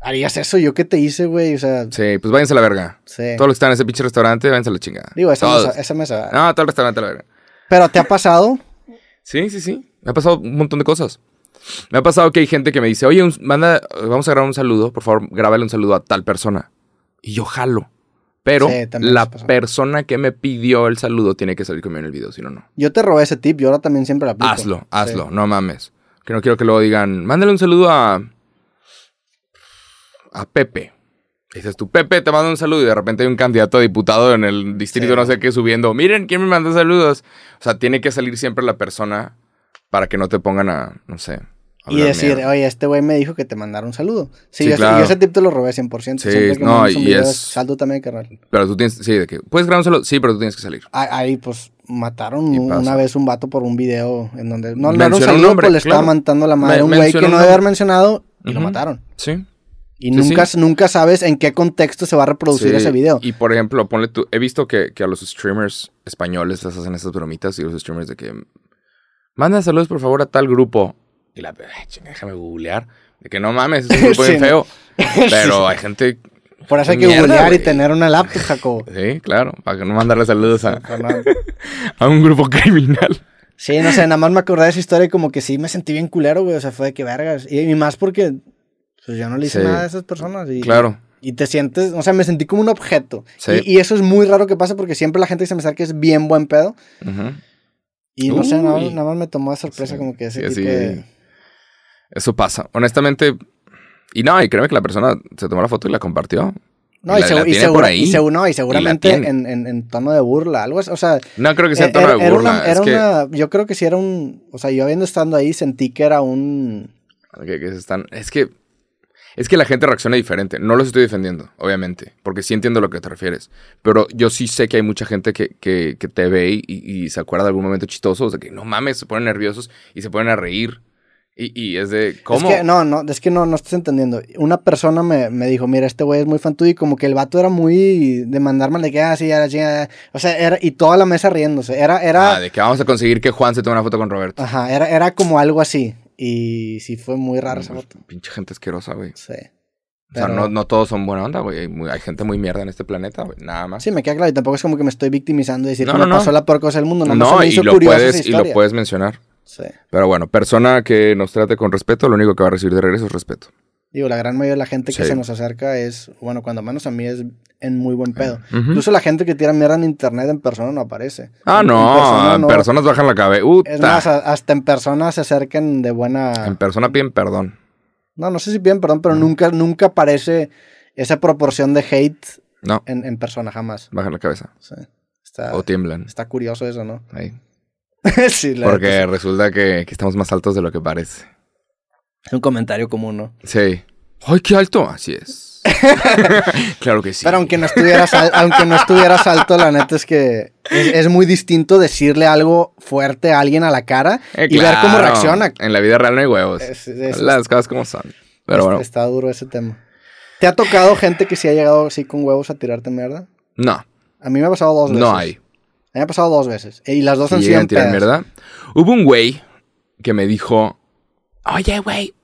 harías eso? ¿Yo qué te hice, güey? O sea, Sí, pues váyanse a la verga. sí. Todos los que están en ese pinche restaurante, váyanse a la chingada. Digo, esa Todos. mesa, esa mesa. No, todo el restaurante a la verga. Pero ¿te ha pasado? Sí, sí, sí. Me ha pasado un montón de cosas. Me ha pasado que hay gente que me dice, oye, un- manda, vamos a grabar un saludo, por favor, grábale un saludo a tal persona. Y yo jalo. Pero Sí, la persona que me pidió el saludo tiene que salir conmigo en el video, si no, no. Yo te robé ese tip, yo ahora también siempre lo aplico. Hazlo, hazlo, Sí. no mames. Que no quiero que luego digan, mándale un saludo a. a Pepe. Y dices tú, Pepe, te mando un saludo y de repente hay un candidato a diputado en el distrito Sí. no sé qué subiendo. Miren, ¿quién me mandó saludos? O sea, tiene que salir siempre la persona para que no te pongan a, no sé. Y decir, oye, este güey me dijo que te mandara un saludo. Sí, Sí, yo, ese- claro. yo ese tip te lo robé 100%. Sí, Siempre que no, y video, es- Saldo también, carnal. Pero tú tienes, sí, de que, ¿puedes grabar un saludo? Sí, pero tú tienes que salir. Ah, Ahí, pues, mataron una vez un vato por un video en donde... No, no era un saludo, nombre, pues le estaba mandando la madre a un güey que no debe haber mencionado y lo mataron. Sí. Y Sí, nunca, sí. nunca sabes en qué contexto se va a reproducir Sí, ese video. Y por ejemplo, ponle tú. He visto que, que a los streamers españoles les hacen estas bromitas y los streamers de que. Manda saludos por favor a tal grupo. Y la. chinga, déjame googlear. De que no mames, es un grupo Sí, bien no. feo. Pero hay gente. Por eso hay que mierda, googlear y tener una laptop, Jacobo. Sí, claro. Para que no mandarle saludos a, a un grupo criminal. Sí, no sé, nada más me acordé de esa historia y como que sí me sentí bien culero, güey. O sea, fue de que vergas. Y, y más porque pues, yo no le hice Sí. nada a esas personas. Y, Claro. Y te sientes, o sea, me sentí como un objeto. Sí. Y, y eso es muy raro que pase porque siempre la gente que se me acerca es bien buen pedo. Ujú. Y no sé, nada, más me tomó de sorpresa Sí, como que ese sí, tipo así- de... Eso pasa. Honestamente. Y no, y créeme que la persona se tomó la foto y la compartió. No, Y y, la- segu- la y seguro- ahí. y seguro- y seguramente en, en- en tono de burla, algo así. O sea, No creo que sea eh, tono era, de burla. una, era que, una- yo creo que sí era un, o sea, yo habiendo estando ahí sentí que era un, que- que se están. Es que. Es que la gente reacciona diferente. No los estoy defendiendo, obviamente. Porque sí entiendo a lo que te refieres. Pero yo sí sé que hay mucha gente que, que, que te ve y, y se acuerda de algún momento chistoso. O sea, que no mames, se ponen nerviosos y se ponen a reír. Y, y es de. ¿Cómo? Es que no, no, es que no, no estás entendiendo. Una persona me, me dijo, mira, este güey es muy fan tuyo y como que el vato era muy de mandarme de que, ah, sí, ya. O sea, era, y toda la mesa riéndose. Era, era, Ah, de que vamos a conseguir que Juan se tome una foto con Roberto. ajá, era, era como algo así. Y sí fue muy raro esa Pues, foto. Pinche gente asquerosa, güey. Sí. O sea, no, no todos son buena onda, güey. Hay, gente muy mierda en este planeta, güey. Nada más. Sí, me queda claro. Y tampoco es como que me estoy victimizando y decir No, que no, me no. pasó la peor cosa del mundo. Nada más no, me y hizo lo, curiosa puedes, y lo puedes mencionar. Sí. Pero bueno, persona que nos trate con respeto, lo único que va a recibir de regreso es respeto. Digo, la gran mayoría de la gente que Sí. se nos acerca es, bueno, cuando menos a mí es en muy buen pedo. Incluso la gente que tira mierda en internet en persona no aparece. Ah, En- no, en persona en no. personas bajan la cabeza. Es más, a- hasta en persona se acercan de buena... En persona piden perdón. No, no sé si bien, perdón, pero nunca, nunca aparece esa proporción de hate No, en, en persona, jamás. bajan la cabeza. Sí. Está, O tiemblan. está curioso eso, ¿no? Ahí. sí, la Porque resulta que, que estamos más altos de lo que parece. Es un comentario común, ¿no? Sí. ¡Ay, qué alto! Así es. claro que sí. Pero aunque no estuvieras al- aunque no estuvieras alto, la neta es que es, es muy distinto decirle algo fuerte a alguien a la cara Eh, y ver cómo reacciona. En la vida real no hay huevos. Es- es- Las cosas como son. Pero es- bueno, Está duro ese tema. ¿Te ha tocado gente que sí ha llegado así con huevos a tirarte mierda? no, A mí me ha pasado dos veces. no hay. A mí me ha pasado dos veces. Y las dos han sido llegan en a tirar pedas. mierda. Hubo un güey que me dijo, oye, güey,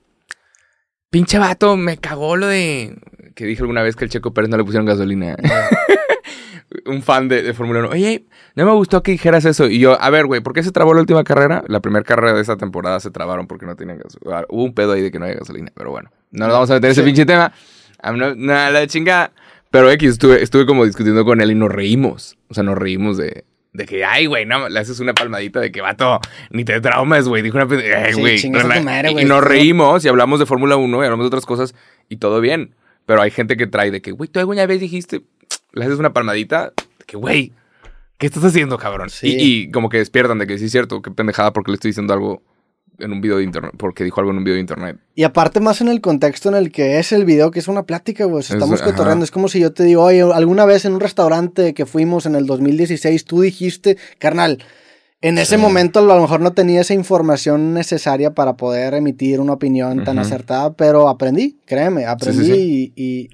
pinche vato, me cagó lo de... Que dije alguna vez que el Checo Pérez no le pusieron gasolina. un fan de, de Fórmula 1. Oye, no me gustó que dijeras eso. Y yo, a ver, güey, ¿por qué se trabó la última carrera? La primera carrera de esa temporada se trabaron porque no tenían gasolina. Hubo un pedo ahí de que no había gasolina, pero bueno. No nos vamos a meter en ese pinche tema. A mí no, nada, la chingada. Pero X, estuve, estuve como discutiendo con él y nos reímos. O sea, nos reímos de, de que, ay, güey, no, le haces una palmadita de que, vato, ni te traumas, güey. Dijo una ay, Sí, güey. madre, y güey. nos reímos y hablamos de Fórmula 1 y hablamos de otras cosas y todo bien. Pero hay gente que trae de que, güey, tú alguna vez dijiste, le haces una palmadita, de que, güey, ¿qué estás haciendo, cabrón? Sí. Y, y como que despiertan de que sí es cierto, qué pendejada porque le estoy diciendo algo en un video de internet, porque dijo algo en un video de internet. Y aparte más en el contexto en el que es el video, que es una plática, güey. Sea, Es- Estamos ajá. cotorreando. Es como si yo te digo, oye, alguna vez en un restaurante que fuimos en el 2016, tú dijiste, carnal, en ese Sí. momento a lo mejor no tenía esa información necesaria para poder emitir una opinión tan Ujú. acertada, pero aprendí, créeme, aprendí sí. Y, y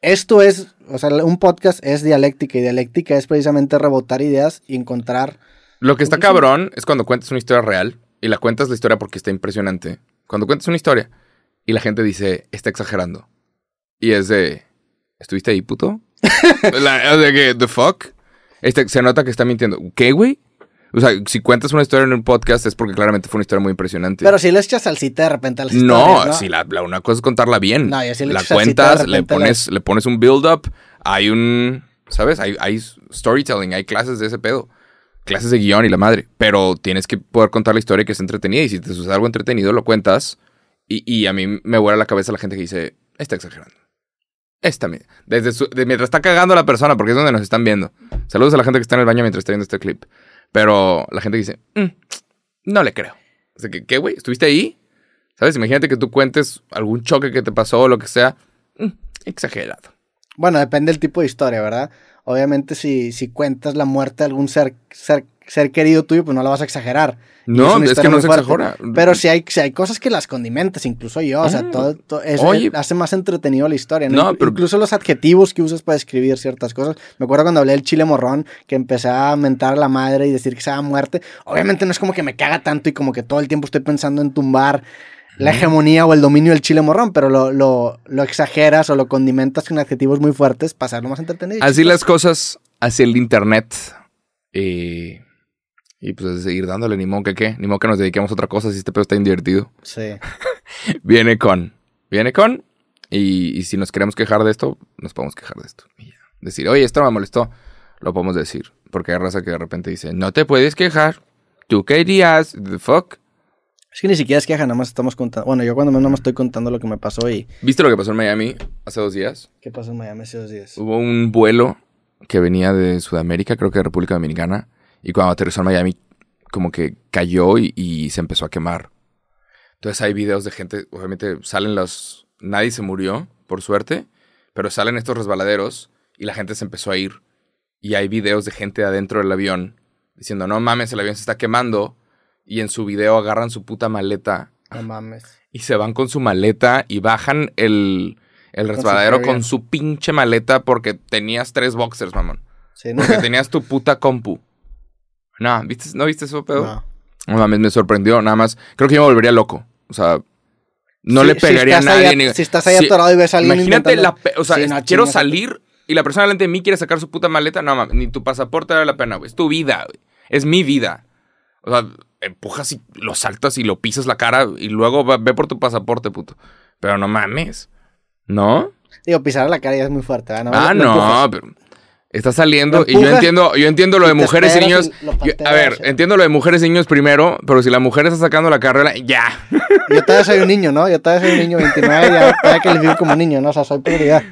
esto es, o sea, un podcast es dialéctica y dialéctica es precisamente rebotar ideas y encontrar... Lo que está sí. cabrón es cuando cuentas una historia real y la cuentas la historia porque está impresionante. Cuando cuentas una historia y la gente dice, está exagerando. Y es de, ¿estuviste ahí, puto? la, o sea, que, ¿the fuck? Este, se nota que está mintiendo. ¿Qué, güey? O sea, si cuentas una historia en un podcast es porque claramente fue una historia muy impresionante. Pero si le echas salsita de repente a las no, historias, si la, la- una cosa es contarla bien. No, yo sí le la de cuentas, le pones, le pones un build-up, hay un, ¿sabes? Hay, hay storytelling, hay clases de ese pedo. Clases de guion y la madre. Pero tienes que poder contar la historia que es entretenida. Y si te sucede algo entretenido, lo cuentas. Y, y a mí me vuela la cabeza la gente que dice, está exagerando. Esta, desde su- mientras está cagando la persona, porque es donde nos están viendo. Saludos a la gente que está en el baño mientras está viendo este clip. Pero la gente dice, "Mm, no le creo. O sea, que, ¿qué, güey? ¿Estuviste ahí? ¿Sabes? Imagínate que tú cuentes algún choque que te pasó o lo que sea. Mm, exagerado. Bueno, depende del tipo de historia, ¿verdad? Obviamente si, si cuentas la muerte de algún ser, ser, ser querido tuyo, pues no la vas a exagerar. No, es, que no se fuerte. exagera. Pero si hay, si hay cosas que las condimentas, incluso yo, o sea, Ah. todo, todo- Oye. hace más entretenido la historia, ¿no? Pero- Incluso los adjetivos que usas para describir ciertas cosas. Me acuerdo cuando hablé del chile morrón, que empecé a mentar a la madre y decir que se muerte. Obviamente no es como que me caga tanto y como que todo el tiempo estoy pensando en tumbar la hegemonía o el dominio del chile morrón, pero lo, lo, lo exageras o lo condimentas con adjetivos muy fuertes para hacerlo más entretenido. Así las cosas hacia el internet. Y, y pues seguir dándole, ni modo que qué. Ni modo que nos dediquemos a otra cosa si este pedo está bien divertido. Sí. Viene con. Viene con. Y, y si nos queremos quejar de esto, nos podemos quejar de esto. Y. Decir, oye, esto me molestó. Lo podemos decir. Porque hay raza que de repente dice, no te puedes quejar. ¿Tú qué dirías? ¿The fuck? Es que ni siquiera es queja, nada más estamos contando. Bueno, yo cuando menos nada más estoy contando lo que me pasó y. ¿Viste lo que pasó en Miami hace dos días? ¿Qué pasó en Miami hace dos días? Hubo un vuelo que venía de Sudamérica, creo que de República Dominicana. Y cuando aterrizó en Miami, como que cayó y, y se empezó a quemar. Entonces hay videos de gente, obviamente salen los... Nadie se murió, por suerte, pero salen estos resbaladeros y la gente se empezó a ir. Y hay videos de gente adentro del avión diciendo, no mames, el avión se está quemando. Y en su video agarran su puta maleta No mames. y se van con su maleta y bajan el, el resbaladero con su pinche maleta porque tenías tres boxers, mamón. Sí, ¿no? Porque tenías tu puta compu. No, ¿viste, ¿no viste eso, pedo? No. No mames, me sorprendió, nada más. Creo que yo me volvería loco. O sea, no le si pegaría a nadie. ni- si estás ahí atorado y ves a alguien Imagínate la... pe- O sea, Sí, es- no, quiero chingas. salir y la persona delante de mí quiere sacar su puta maleta. No mames, ni tu pasaporte vale la pena, güey. Es tu vida, güey. Es mi vida. O sea, empujas y lo saltas y lo pisas la cara y luego va- ve por tu pasaporte, puto. Pero no mames. ¿No? Digo, pisar la cara ya es muy fuerte. ah, lo no, empujas. pero está saliendo y yo entiendo, yo entiendo lo de mujeres y niños. y lo Yo- a ver, entiendo lo de mujeres y niños primero, pero si la mujer está sacando la carrera, ya. Yo todavía soy un niño, ¿no? Yo todavía soy un niño 29 ya todavía que les vivo como niño, ¿no? O sea, soy prioridad.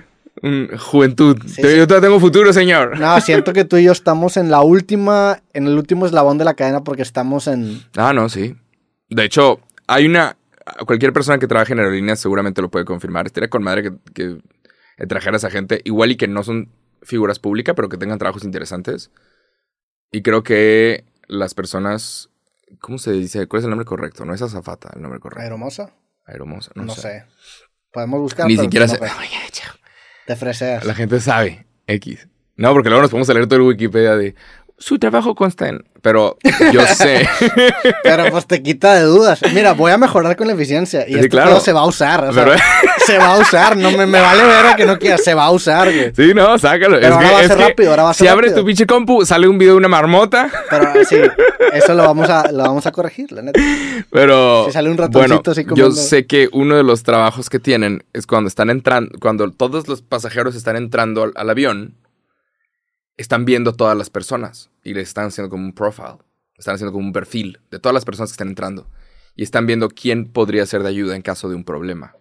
Mm, juventud. Sí. Yo todavía tengo futuro, señor. No, siento que tú y yo estamos en la última, en el último eslabón de la cadena porque estamos en... Ah, no, sí. De hecho, hay una. Cualquier persona que trabaje en aerolíneas seguramente lo puede confirmar. Estaría con madre que, que, a gente, igual y que no son figuras públicas, pero que tengan trabajos interesantes. Y creo que las personas. ¿Cómo se dice? ¿Cuál es el nombre correcto? No es azafata el nombre correcto. ¿Aeromosa? Aeromosa. No, No, sé. Podemos buscar. Ni siquiera no se. sé. Te freseas. La gente sabe. X. No, porque luego nos podemos leer todo el Wikipedia de. Su trabajo consta en. Pero yo sé. Pero pues te quita de dudas. Mira, voy a mejorar con la eficiencia. Y Sí, esto claro. se va a usar. o sea, Pero- se va a usar. No me, me vale ver a que no quiera. Se va a usar, güey. Sí, no, sácalo. Pero ahora va a ser rápido, ahora va a ser Si abres tu pinche compu, sale un video de una marmota. Pero sí, eso lo vamos a, lo vamos a corregir, la neta. Pero. Si sale un ratoncito bueno, así Yo comiendo. sé que uno de los trabajos que tienen es cuando están entrando. Cuando todos los pasajeros están entrando al, al avión, están viendo todas las personas y les están haciendo como un profile. Están haciendo como un perfil de todas las personas que están entrando. Y están viendo quién podría ser de ayuda en caso de un problema.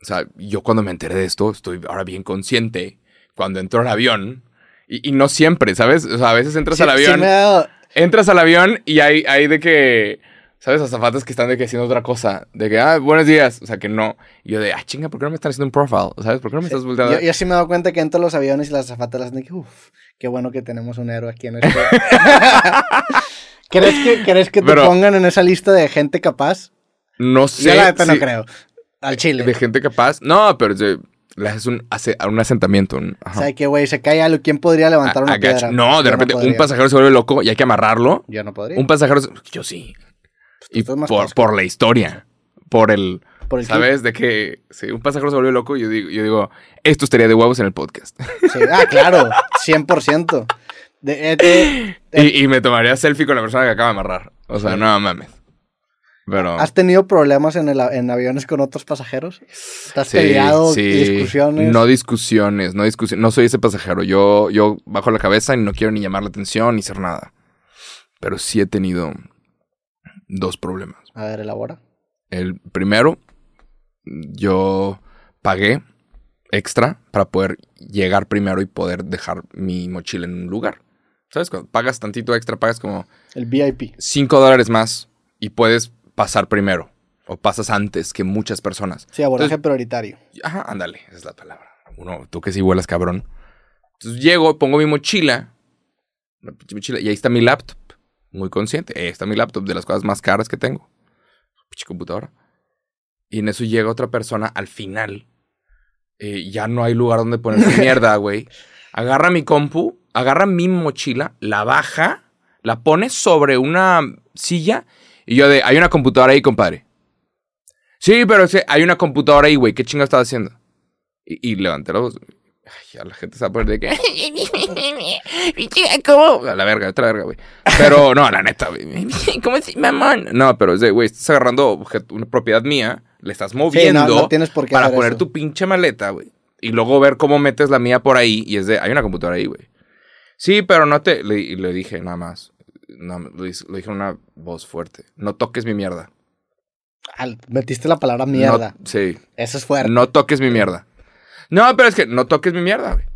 O sea, yo cuando me enteré de esto, estoy ahora bien consciente. Cuando entro al avión, y, y no siempre, ¿sabes? O sea, a veces entras Sí- al sí avión me dado- entras al avión y hay, hay de que, ¿sabes? Azafatas que están de que haciendo otra cosa. De que, ah, buenos días. O sea, que no. Y yo de, ah, chinga, ¿por qué no me están haciendo un profile? ¿Sabes? ¿Por qué no me estás volteando? yo, yo sí me he dado cuenta que entro a los aviones y las azafatas las de que, uff, qué bueno que tenemos un héroe aquí en este. ¿Crees que, ¿Crees que te Pero- pongan en esa lista de gente capaz? no sé. Yo la neta no creo. Al chile. De gente capaz. No, pero le haces un, hace, un asentamiento. un- O sea, que güey, se cae algo. ¿Quién podría levantar A- una piedra? No, de Yo repente un pasajero se vuelve loco y hay que amarrarlo. Yo no podría. Un pasajero. se- Yo sí. Y por, por la historia. Por el. Por el ¿Sabes? De que si un pasajero se vuelve loco, yo digo, yo digo, esto estaría de huevos en el podcast. Sí, Ah, claro. 100%. De, eh, de- Y, y me tomaría selfie con la persona que acaba de amarrar. O sea, no mames. Pero. ¿Has tenido problemas en, el, en aviones con otros pasajeros? ¿Te has sí, peleado? sí. ¿Discusiones? No discusiones, no discusiones. No soy ese pasajero. Yo, yo bajo la cabeza y no quiero ni llamar la atención ni hacer nada. Pero sí he tenido dos problemas. A ver, elabora. El primero, yo pagué extra para poder llegar primero y poder dejar mi mochila en un lugar. ¿Sabes? Cuando pagas tantito extra, pagas como El VIP. 5 dólares más y puedes pasar primero. O pasas antes que muchas personas. Sí, abordaje Entonces- prioritario. Ajá, ándale, esa es la palabra. Uno, tú que sí vuelas, cabrón. Entonces llego, pongo mi mochila, pinche mochila, y ahí está mi laptop. Muy consciente. Ahí está mi laptop, de las cosas más caras que tengo. Pinche computadora. Y en eso llega otra persona al final. eh, ya no hay lugar donde poner su mierda, güey. Agarra mi compu, agarra mi mochila, la baja, la pone sobre una silla. Y yo de, hay una computadora ahí, compadre. Sí, pero es hay una computadora ahí, güey. ¿Qué chingo estás haciendo? Y, y levanté la voz. Ay, ya la gente se va a poner de que. ¿Cómo? A la verga, otra verga, güey. Pero no, la neta, güey. ¿Cómo es, mamón? No, pero es de, güey, estás agarrando una propiedad mía le estás moviendo no tienes por qué para poner eso. tu pinche maleta, güey. Y luego ver cómo metes la mía por ahí y es de, hay una computadora ahí, güey. Sí, pero no te, le, y le dije nada más, no, lo, dije- lo dije en una voz fuerte, no toques mi mierda. Al- metiste la palabra mierda. No- sí, Eso es fuerte. no toques mi mierda. No, pero es que no toques mi mierda, güey.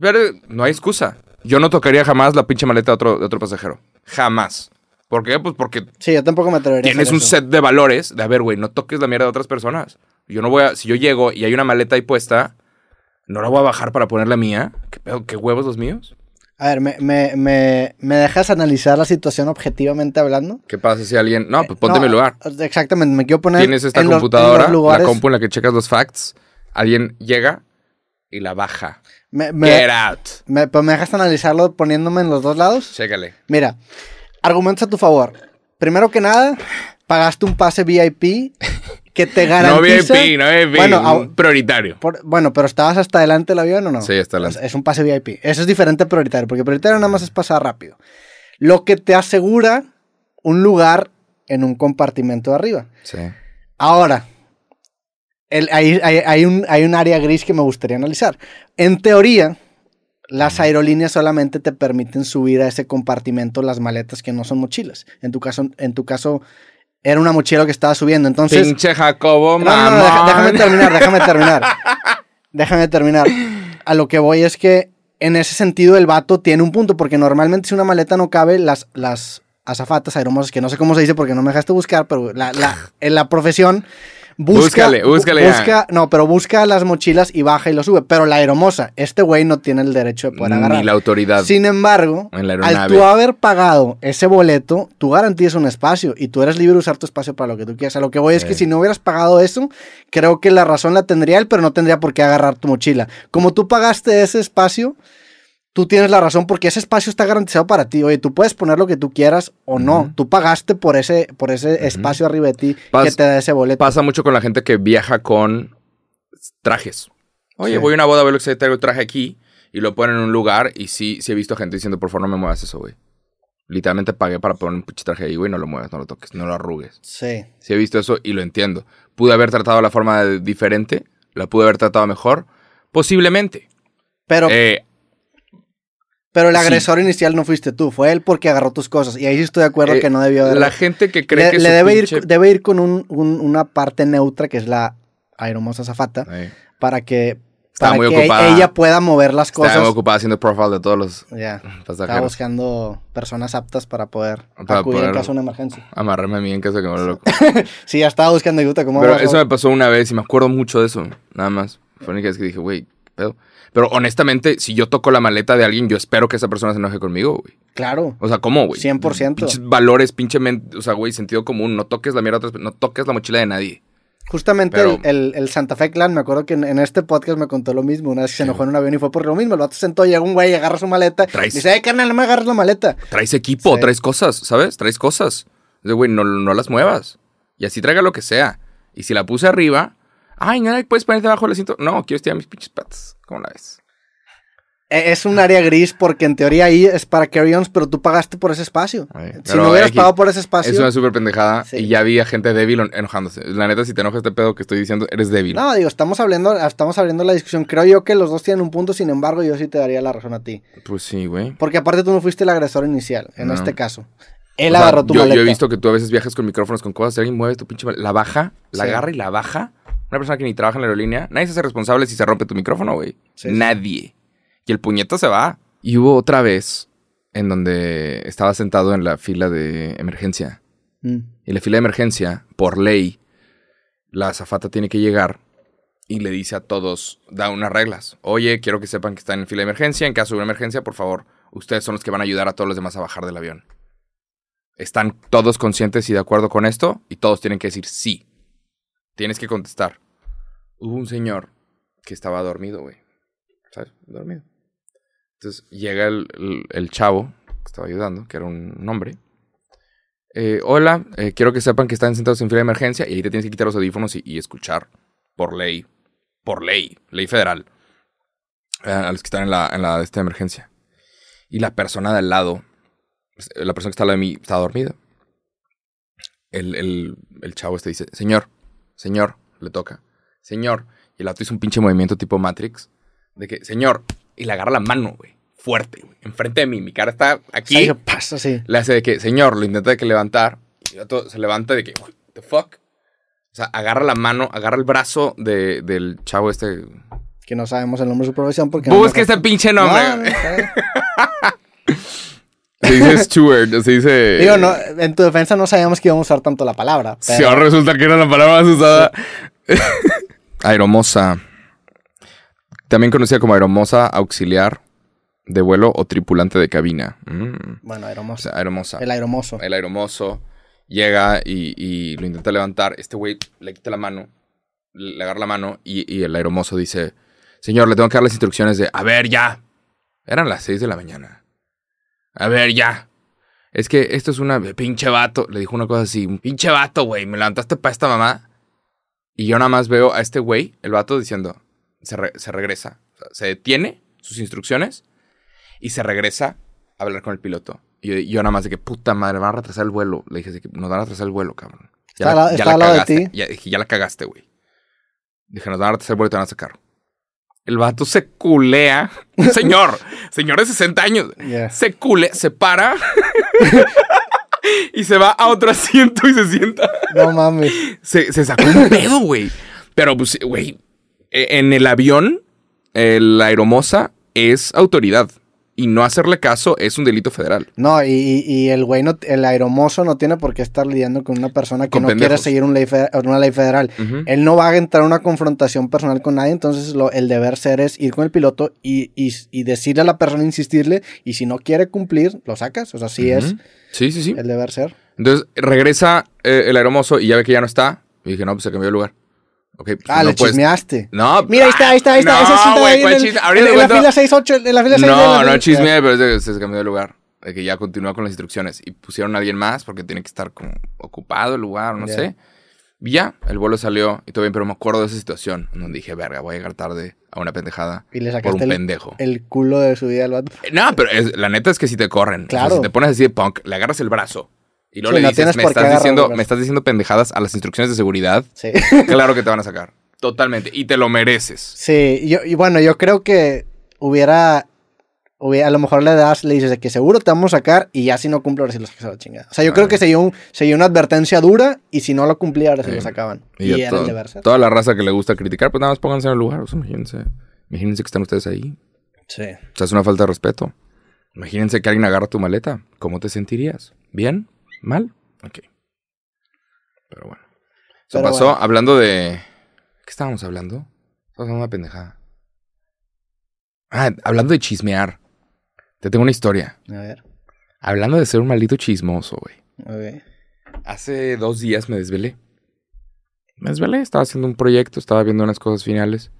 Pero no hay excusa. Yo no tocaría jamás la pinche maleta de otro, de otro pasajero. Jamás. ¿Por qué? Pues porque Sí, yo tampoco me atrevería tienes un eso. set de valores de, a ver, güey, no toques la mierda de otras personas. Yo no voy a, si yo llego y hay una maleta ahí puesta, no la voy a bajar para poner la mía. ¿Qué, pedo? ¿Qué huevos los míos? A ver, ¿me, me, me, me dejas analizar la situación objetivamente hablando? ¿Qué pasa si alguien... No, pues ponte No, en mi lugar. Exactamente, me quiero poner. Tienes esta en los- en los computadora, la compu en la que checas los facts, alguien llega y la baja. Me, me- Get out. me- pero me dejas analizarlo poniéndome en los dos lados. Chécale. Mira, argumentos a tu favor. Primero que nada, pagaste un pase VIP que te No garantiza. VIP, no VIP, Bueno, prioritario. por- bueno, pero ¿estabas hasta adelante del avión o no? Sí, hasta adelante. Es, es un pase VIP. Eso es diferente a prioritario, porque prioritario nada más es pasar rápido. Lo que te asegura un lugar en un compartimento de arriba. Sí. Ahora, el- hay, hay- hay un, hay un área gris que me gustaría analizar. En teoría, las aerolíneas solamente te permiten subir a ese compartimento las maletas que no son mochilas. En tu caso, en tu caso era una mochila que estaba subiendo. Entonces, Pinche Jacobo, no, no, no, deja- mamón. déjame terminar, déjame terminar. déjame terminar. A lo que voy es que en ese sentido el vato tiene un punto, porque normalmente si una maleta no cabe, las, las azafatas aeromosas, que no sé cómo se dice porque no me dejaste buscar, pero la, la- en la profesión busca, Búscale, búscale busca, no, pero busca las mochilas y baja y lo sube. Pero la aeromosa, este güey no tiene el derecho de poder agarrar. Ni la autoridad. Sin embargo, al tú haber pagado ese boleto, tú garantías un espacio y tú eres libre de usar tu espacio para lo que tú quieras. A lo que voy es que si no hubieras pagado eso, creo que la razón la tendría él, pero no tendría por qué agarrar tu mochila. Como tú pagaste ese espacio, tú tienes la razón porque ese espacio está garantizado para ti. Oye, tú puedes poner lo que tú quieras o no. Tú pagaste por ese, por ese espacio arriba de ti Pas- que te da ese boleto. Pasa mucho con la gente que viaja con trajes. Oye, Sí. voy a una boda, veo lo que se traigo traje aquí y lo ponen en un lugar y sí, sí he visto gente diciendo, por favor, no me muevas eso, güey. Literalmente pagué para poner un traje ahí, güey, no lo muevas, no lo toques, no lo arrugues. Sí. Sí he visto eso y lo entiendo. ¿Pude haber tratado la forma de- diferente? ¿La pude haber tratado mejor? Posiblemente. Pero, Eh, pero el sí. agresor inicial no fuiste tú, fue él porque agarró tus cosas. Y ahí sí estoy de acuerdo eh, que no debió haber. La gente que cree le, que le debe, pinche- ir, debe ir con un- un- una parte neutra que es la aeromosa zafata Eh, para que, para muy que ella pueda mover las Estaba cosas. muy ocupada haciendo profile de todos los Ya. Estaba pasajeros. buscando personas aptas para poder Para acudir en poder- caso de una emergencia. Amarrarme a mí en caso de que me vuelva loco. Sí, ya estaba buscando ayuda. ¿Cómo Pero eso me pasó una vez y me acuerdo mucho de eso, nada más. Fue la única vez que dije, güey, ¿qué pedo? Pero honestamente, si yo toco la maleta de alguien, yo espero que esa persona se enoje conmigo, güey. Claro. O sea, ¿cómo, güey? 100%. Pinches valores, pinche mente, o sea, güey, sentido común. No toques la mierda no toques la mochila de nadie. Justamente Pero- el, el- el Santa Fe Clan, me acuerdo que en, en este podcast me contó lo mismo. Una vez que se enojó en un avión y fue por lo mismo. El vato se sentó, llega un güey y agarra su maleta. Traes- Y dice, eh, carnal, no me agarres la maleta. Traes equipo, Sí. traes cosas, ¿sabes? Traes cosas. Sea, güey, no, no las muevas. Y así traiga lo que sea. Y si la puse arriba, ay, no, puedes ponerte debajo del asiento. No, quiero estirar mis pinches patas. ¿Cómo la ves? E- Es un área gris porque en teoría ahí es para carry-ons, pero tú pagaste por ese espacio. Ay, si no hubieras pagado por ese espacio. Es una súper pendejada. Sí. Y ya vi a gente débil en- enojándose. La neta, si te enoja este pedo que estoy diciendo, eres débil. No, digo, estamos hablando, estamos abriendo la discusión. Creo yo que los dos tienen un punto, sin embargo, yo sí te daría la razón a ti. Pues sí, güey. Porque aparte tú no fuiste el agresor inicial, en No. este caso. Él O sea, agarró tu yo, maleta. yo he visto que tú a veces viajas con micrófonos con cosas. Si alguien mueve tu pinche mal- La baja, la Sí. agarra y la baja. Una persona que ni trabaja en la aerolínea. Nadie se hace responsable si se rompe tu micrófono, güey. Sí, sí. Nadie. Y el puñeto se va. Y hubo otra vez en donde estaba sentado en la fila de emergencia. Mm. Y la fila de emergencia, por ley, la azafata tiene que llegar y le dice a todos, da unas reglas. Oye, quiero que sepan que están en fila de emergencia. En caso de una emergencia, por favor, ustedes son los que van a ayudar a todos los demás a bajar del avión. Están todos conscientes y de acuerdo con esto y todos tienen que decir sí. Tienes que contestar. Hubo un señor que estaba dormido, güey. ¿Sabes? Dormido. Entonces llega el, el- chavo que estaba ayudando, que era un hombre. Eh, hola, eh, quiero que sepan que están sentados en fila de emergencia y ahí te tienes que quitar los audífonos y, escuchar por ley, por ley, ley federal, eh, a los que están en la, en la de esta emergencia. Y la persona de al lado, eh, la persona que está al lado de mí, está dormida. El, el, el chavo este dice, señor, señor, le toca, señor. Y el vato hizo un pinche movimiento tipo Matrix. De que, señor, y le agarra la mano, güey. Fuerte, güey. Enfrente de mí. Mi cara está aquí. Sí, pasa así. Le hace de que, señor, lo intenta de que levantar. Y el vato se levanta de que, what the fuck. O sea, agarra la mano, agarra el brazo de- del chavo este. Que no sabemos el nombre de su profesión porque... no Busca nos- ese pinche No, nombre. no, güey. Se dice Stewart, se dice. Digo, no, en tu defensa no sabíamos que íbamos a usar tanto la palabra. Si pero- ahora resulta que era la palabra más usada. aeromoza. También conocida como aeromoza auxiliar de vuelo o tripulante de cabina. Mm. Bueno, O sea, aeromoza. El aeromoso. El aeromozo llega y, y lo intenta levantar. Este güey le quita la mano, le agarra la mano y, y el aeromozo dice: Señor, le tengo que dar las instrucciones de: A ver, ya. Eran las 6 de la mañana. A ver, ya. Es que esto es una pinche vato. Le dijo una cosa así: pinche vato, güey. Me levantaste para esta mamá. Y yo nada más veo a este güey, el vato, diciendo: Se, re- se regresa. O sea, se detiene sus instrucciones y se regresa a hablar con el piloto. Y yo, yo nada más de que, puta madre, van a retrasar el vuelo. Le dije, de que nos van a retrasar el vuelo, cabrón. Está lado- está al lado de cagaste. ti. Ya, ya la cagaste, güey. Dije, nos van a retrasar el vuelo y te van a sacar. El vato se culea. Señor, señor de 60 años. Yeah. Se culea, se para. y se va a otro asiento y se sienta. No mames. Se, se sacó un pedo, güey. Pero, pues, güey, e- en el avión, el aeromoza es autoridad. Y no hacerle caso es un delito federal. No, y, y- el güey, no, el aeromozo no tiene por qué estar lidiando con una persona que Con no quiere seguir un ley fe- una ley federal. Él no va a entrar a una confrontación personal con nadie, entonces lo- el deber ser es ir con el piloto y, y- y decirle a la persona, insistirle, y si no quiere cumplir, lo sacas. O sea, así es. Sí, sí, sí. el deber ser. Entonces regresa eh, el aeromozo y ya ve que ya no está. Y dije, no, pues se cambió de lugar. Ok, pues Ah, no le puedes- chismeaste. No, Mira, ahí está, ahí está, ahí está. No, ese sí güey, ahí ¿cuál en, el-? Ahorita en- en la fila 6-8, en la fila 6 No, no chisme, pero que se cambió de lugar. De que ya continúa con las instrucciones. Y pusieron a alguien más porque tiene que estar como ocupado el lugar, no Ya. sé. Y ya, el vuelo salió y todo bien, pero me acuerdo de esa situación. Donde dije, verga, voy a llegar tarde a una pendejada Y le por un sacaste el, pendejo. el culo de su vida al vato. No, pero es- la neta es que si te corren. O sea, Claro. si te pones así de punk, le agarras el brazo. Y luego Sí, le no dices, tienes me estás, diciendo, el brazo". me estás diciendo pendejadas a las instrucciones de seguridad. Sí. claro que te van a sacar. Totalmente. Y te lo mereces. Sí, yo, y bueno, yo creo que hubiera, hubiera- a lo mejor le das, le dices de que seguro te vamos a sacar y ya si no cumple, ahora sí lo sacas a la chingada. O sea, yo creo que un, sería una advertencia dura y si no lo cumplía, ahora sí lo sacaban. Y Y, ya era todo- el deber ser. toda la raza que le gusta criticar, pues nada más pónganse en el lugar. O sea, imagínense. Imagínense que están ustedes ahí. Sí. O sea, es una falta de respeto. Imagínense que alguien agarra tu maleta. ¿Cómo te sentirías? ¿Bien? ¿Mal? Ok. Pero bueno. Eso Pero pasó bueno. hablando de... ¿Qué estábamos hablando? Estábamos hablando de una pendejada. Ah, hablando de chismear. Te tengo una historia. A ver. Hablando de ser un maldito chismoso, güey. ok. Hace dos días me desvelé. Me desvelé, estaba haciendo un proyecto, estaba viendo unas cosas finales.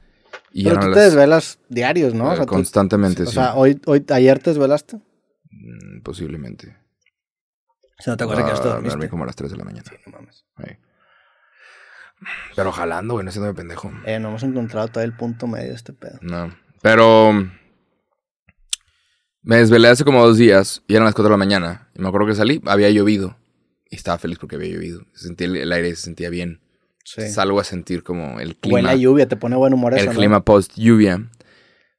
Y Pero tú te las- desvelas diarios, ¿no? O eh, tú- constantemente, o sí. sea, hoy, hoy, ayer te desvelaste. Mm, Posiblemente. No te acuerdas que ya te Ah, me dormí dormiste. como a las 3 de la mañana. Sí, no mames. Sí. Pero jalando, güey, no siendo de pendejo. Eh, no hemos encontrado todo el punto medio de este pedo. No. Pero me desvelé hace como dos días y eran las 4 de la mañana. Y me acuerdo que salí, había llovido. Y estaba feliz porque había llovido. Sentí el, el aire se sentía bien. Sí. Salgo a sentir como el clima. Huele a lluvia, te pone buen humor el eso, ¿no? clima post lluvia.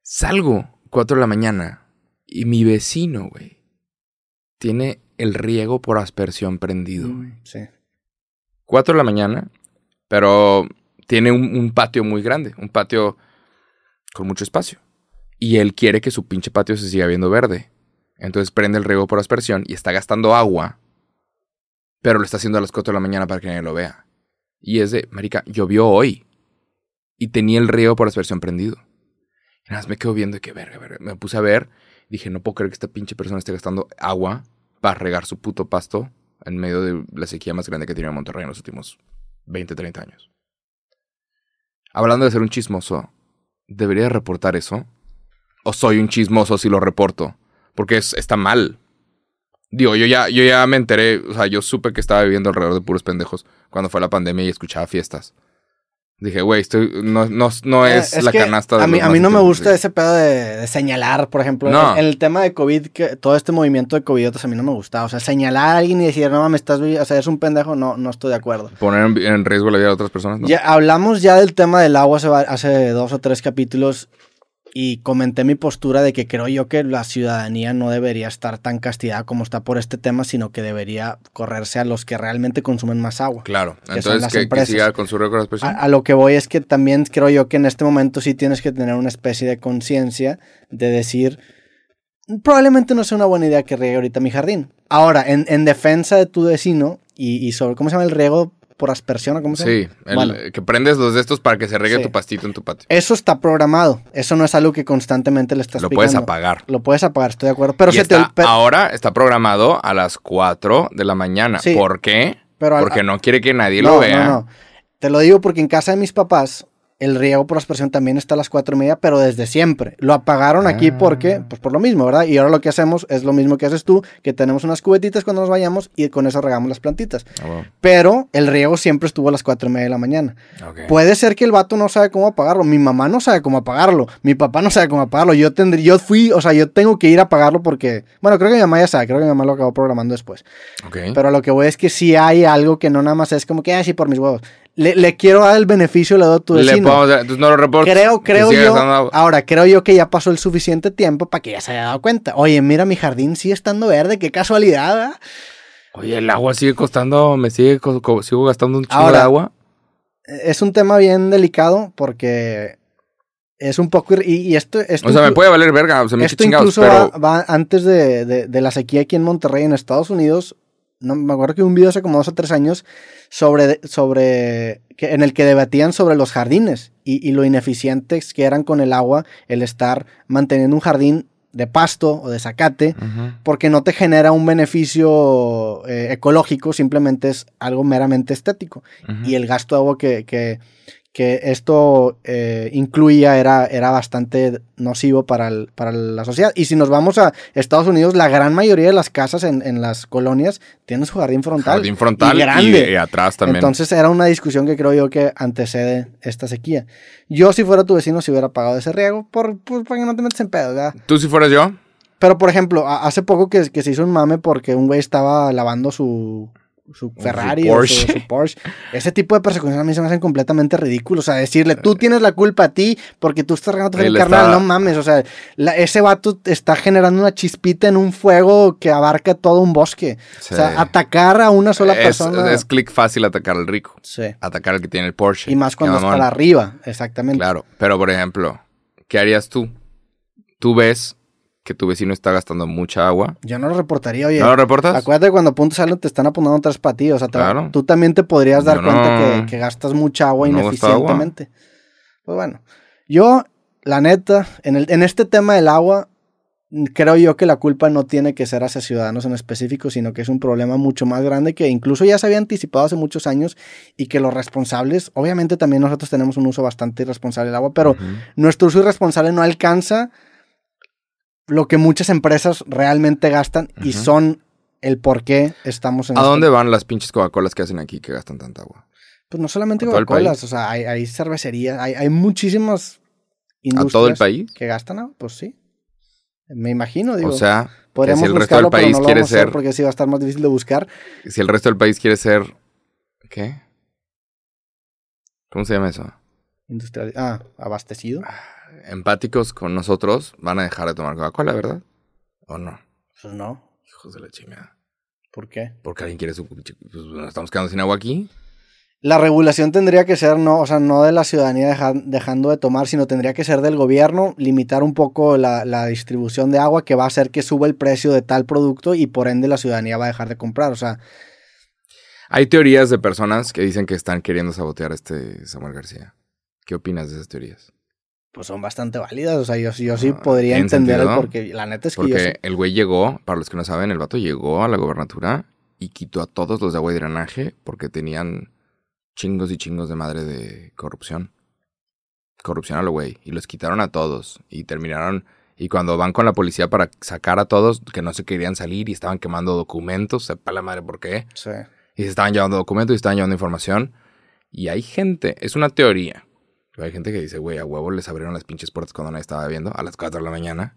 Salgo 4 de la mañana y mi vecino, güey, tiene el riego por aspersión prendido. Mm, Sí. 4 de la mañana, pero tiene un, un patio muy grande, un patio con mucho espacio. Y él quiere que su pinche patio se siga viendo verde. Entonces prende el riego por aspersión y está gastando agua, pero lo está haciendo a las 4 de la mañana para que nadie lo vea. Y es de, marica, llovió hoy y tenía el riego por aspersión prendido. Y nada más me quedo viendo y que verga, verga. Me puse a ver, dije, no puedo creer que esta pinche persona esté gastando agua para regar su puto pasto en medio de la sequía más grande que tiene Monterrey en los últimos 20, 30 años. Hablando de ser un chismoso, ¿debería reportar eso? ¿O soy un chismoso si lo reporto? Porque es- está mal. Digo, yo ya, yo ya me enteré, o sea, yo supe que estaba viviendo alrededor de puros pendejos cuando fue la pandemia y escuchaba fiestas. Dije, güey, estoy, no, no, no Eh, es, la canasta de a mí, a mí no me gusta ese pedo de, de señalar, por ejemplo. No. En, el tema de COVID, que todo este movimiento de covidiotas a mí no me gusta. O sea, señalar a alguien y decir, no mames, estás, o sea, es un pendejo, no, no estoy de acuerdo. Poner en, en riesgo la vida de otras personas, ¿no? Ya hablamos ya del tema del agua hace, hace dos o tres capítulos y comenté mi postura de que creo yo que la ciudadanía no debería estar tan castigada como está por este tema, sino que debería correrse a los que realmente consumen más agua. Claro. Entonces, las que, siga con su récord. A, a lo que voy es que también creo yo que en este momento sí tienes que tener una especie de conciencia de decir, probablemente no sea una buena idea que riegue ahorita mi jardín. Ahora, en, en defensa de tu vecino y, y sobre, ¿cómo se llama el riego por aspersión? o ¿Cómo se Sí, llama? el- Bueno. que prendes los de estos para que se regue Sí. tu pastito en tu patio. Eso está programado. Eso no es algo que constantemente le estás Lo puedes apagar. Lo puedes apagar, estoy de acuerdo. Pero Y se te está- pero- ahora está programado a las 4 de la mañana. Sí. ¿Por qué? Pero al- Porque no quiere que nadie no, lo vea. No, no. Te lo digo porque en casa de mis papás el riego por aspersión también está a las cuatro y media, pero desde siempre. Lo apagaron aquí Ah. porque, pues por lo mismo, ¿verdad? Y ahora lo que hacemos es lo mismo que haces tú, que tenemos unas cubetitas cuando nos vayamos y con eso regamos las plantitas. Ah. Pero el riego siempre estuvo a las cuatro y media de la mañana. Puede ser que el vato no sabe cómo apagarlo. Mi mamá no sabe cómo apagarlo. Mi papá no sabe cómo apagarlo. Yo tendría, yo fui, o sea, yo tengo que ir a apagarlo porque, bueno, creo que mi mamá ya sabe, creo que mi mamá lo acabó programando después. Pero lo que voy es que sí hay algo que no nada más es como que, ah, sí, por mis huevos. Le, le quiero dar el beneficio, le doy a tu Le vecino. dar- entonces no lo reportes. Creo, creo yo. Ahora, creo yo que ya pasó el suficiente tiempo para que ya se haya dado cuenta. Oye, mira, mi jardín sigue estando verde, qué casualidad. ¿verdad? Oye, el agua sigue costando, me sigue, sigo gastando un chingo Ahora, de agua. Es un tema bien delicado porque es un poco. Y, y esto, esto O sea, me puede valer verga, o sea, me Esto chingados, incluso pero va, va antes de, de- de la sequía aquí en Monterrey, en Estados Unidos. No, me acuerdo que un video hace como dos o tres años sobre, sobre que, en el que debatían sobre los jardines y, y lo ineficientes que eran con el agua el estar manteniendo un jardín de pasto o de zacate porque no te genera un beneficio eh, ecológico, simplemente es algo meramente estético. Y el gasto de agua que, que, que esto eh, incluía era, era bastante nocivo para, el- para la sociedad. Y si nos vamos a Estados Unidos, la gran mayoría de las casas en, en las colonias tienen su jardín frontal. Jardín frontal y grande. y atrás también. Entonces era una discusión que creo yo que antecede esta sequía. Yo si fuera tu vecino si hubiera pagado ese riego por, pues, para que no te metas en pedo, ¿verdad? Tú si fueras yo, Pero por ejemplo, a- hace poco que, que se hizo un mame porque un güey estaba lavando su, su Ferrari o su, Porsche. su Porsche. Ese tipo de persecuciones a mí se me hacen completamente ridículos. O sea, decirle, tú tienes la culpa a ti porque tú estás regando tu Él carnal. No mames, o sea, la- ese vato está generando una chispita en un fuego que abarca todo un bosque. Sí. O sea, atacar a una sola es, persona. es clic fácil atacar al rico. Sí. Atacar al que tiene el Porsche. Y más cuando es para arriba, exactamente. Claro, pero por ejemplo, ¿qué harías tú? Tú ves que tu vecino está gastando mucha agua. Yo no lo reportaría, oye. ¿No lo reportas? Acuérdate cuando apuntes algo te están apuntando tres para ti. O sea, Claro. tú también te podrías dar cuenta que, que gastas mucha agua no gasto agua. ineficientemente. Pues bueno, yo, la neta, en, el, en este tema del agua, creo yo que la culpa no tiene que ser hacia ciudadanos en específico, sino que es un problema mucho más grande que incluso ya se había anticipado hace muchos años y que los responsables, obviamente también nosotros tenemos un uso bastante irresponsable del agua, pero Ujú. nuestro uso irresponsable no alcanza lo que muchas empresas realmente gastan y son el por qué estamos en ¿A este- dónde van las pinches Coca-Colas que hacen aquí que gastan tanta agua? Pues no solamente ¿A Coca-Colas, o sea, hay, hay cervecerías, hay, hay muchísimas ¿A industrias todo el país? que gastan agua, pues sí. Me imagino, digo. O sea, podríamos si el resto del buscarlo, pero país lo vamos a ser, porque sí va a estar más difícil de buscar. si el resto del país quiere ser, ¿qué? ¿Cómo se llama eso? Industrial, ah, abastecido. Empáticos con nosotros, van a dejar de tomar Coca-Cola, ¿verdad? ¿O no? Pues no, Hijos de la chingada. ¿por qué? Porque alguien quiere su... Pues nos estamos quedando sin agua aquí. La regulación tendría que ser, no, o sea, no de la ciudadanía deja- dejando de tomar, sino tendría que ser del gobierno, limitar un poco la, la distribución de agua que va a hacer que suba el precio de tal producto y por ende la ciudadanía va a dejar de comprar. O sea, Hay teorías de personas que dicen que están queriendo sabotear a este Samuel García. ¿Qué opinas de esas teorías? Pues son bastante válidas. O sea, yo, yo sí Ah, podría ¿tienen entender el sentido? porqué. La neta es que yo Porque sí- el güey llegó, para los que no saben, el vato llegó a la gobernatura y quitó a todos los de agua y drenaje porque tenían chingos y chingos de madre de corrupción. Corrupción a lo güey. Y los quitaron a todos. Y terminaron. Y cuando van con la policía para sacar a todos que no se querían salir y estaban quemando documentos, sepa la madre por qué. sí. Y se estaban llevando documentos y estaban llevando información. Y hay gente, es una teoría. Pero hay gente que dice, güey, a huevo les abrieron las pinches puertas cuando nadie estaba viendo a las 4 de la mañana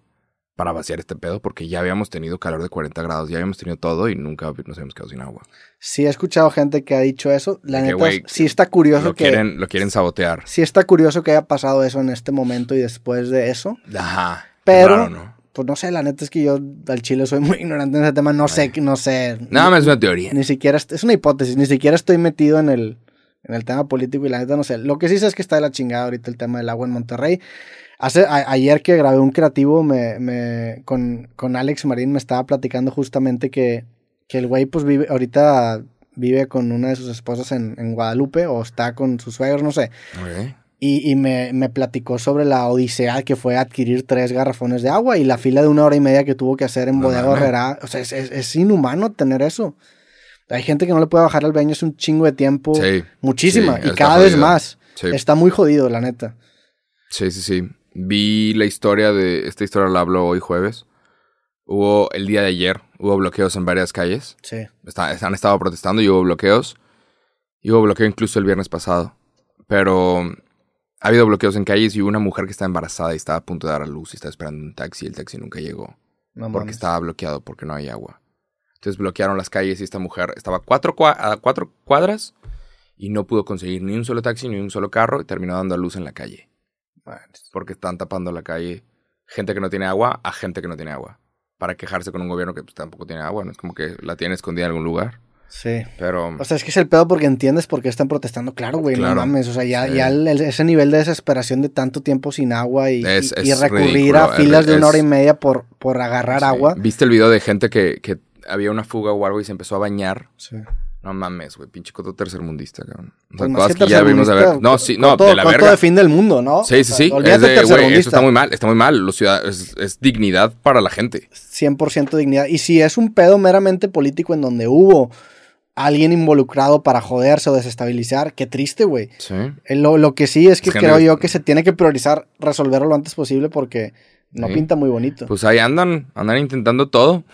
para vaciar este pedo porque ya habíamos tenido calor de 40 grados, ya habíamos tenido todo y nunca nos habíamos quedado sin agua. Sí, he escuchado gente que ha dicho eso. La De que, neta, güey, sí está curioso Lo que... quieren, lo quieren sabotear. Sí está curioso que haya pasado eso en este momento y después de eso. Ajá. Pero- raro, ¿no? Pues no sé, la neta es que yo al chile soy muy ignorante en ese tema. No sé, no sé. Nada más es una teoría. Ni siquiera, es una hipótesis, ni siquiera estoy metido en el, en el tema político y la neta no sé. Lo que sí sé es que está de la chingada ahorita el tema del agua en Monterrey. Hace, a- ayer que grabé un creativo me, me, con, con Alex Marín me estaba platicando justamente que, que el güey pues vive, ahorita vive con una de sus esposas en, en Guadalupe o está con sus suegros, no sé. Ok. Y, y me, me platicó sobre la odisea que fue adquirir tres garrafones de agua y la fila de una hora y media que tuvo que hacer en No Bodega mames. Herrera. O sea, es, es- es inhumano tener eso. Hay gente que no le puede bajar al baño, es un chingo de tiempo. Sí. Muchísima. sí, y está cada vez jodido. más. Sí. Está muy jodido, la neta. Sí, sí, sí. Vi la historia de. Esta historia la hablo hoy jueves. Hubo el día de ayer, hubo bloqueos en varias calles. Sí. Está- han estado protestando y hubo bloqueos. Y hubo bloqueo incluso el viernes pasado. Pero ha habido bloqueos en calles y hubo una mujer que está embarazada y estaba a punto de dar a luz y estaba esperando un taxi y el taxi nunca llegó. No porque mames. estaba bloqueado, porque no hay agua. Entonces bloquearon las calles y esta mujer estaba a cuatro, cua- a cuatro cuadras y no pudo conseguir ni un solo taxi ni un solo carro y terminó dando a luz en la calle. Porque están tapando la calle gente que no tiene agua a gente que no tiene agua. Para quejarse con un gobierno que pues, tampoco tiene agua. No es como que la tiene escondida en algún lugar. Sí. Pero O sea, es que es el pedo porque entiendes por qué están protestando. Claro, güey, Claro. no mames. O sea, ya, Sí. ya el- el- ese nivel de desesperación de tanto tiempo sin agua y, Es- y- y es recurrir ridículo, a es- filas de una hora y media por, por agarrar sí. agua. ¿Viste el video de gente que, que había una fuga o algo y se empezó a bañar? Sí. No mames, güey. Pinche coto tercermundista, cabrón. O sea, Pues cosas que que ya vimos de ver. No, sí, no, todo- de la verga. todo de fin del mundo, ¿no? Sí, sí, O sea, sí. Es de, eso está muy mal, está muy mal. Los ciudadanos, es, es dignidad para la gente. 100% dignidad. Y si es un pedo meramente político en donde hubo alguien involucrado para joderse o desestabilizar, qué triste, güey. Sí. Eh, Lo, lo que sí es que Es creo yo que se tiene que priorizar resolverlo lo antes posible porque no Sí. pinta muy bonito. Pues ahí andan, andan intentando todo.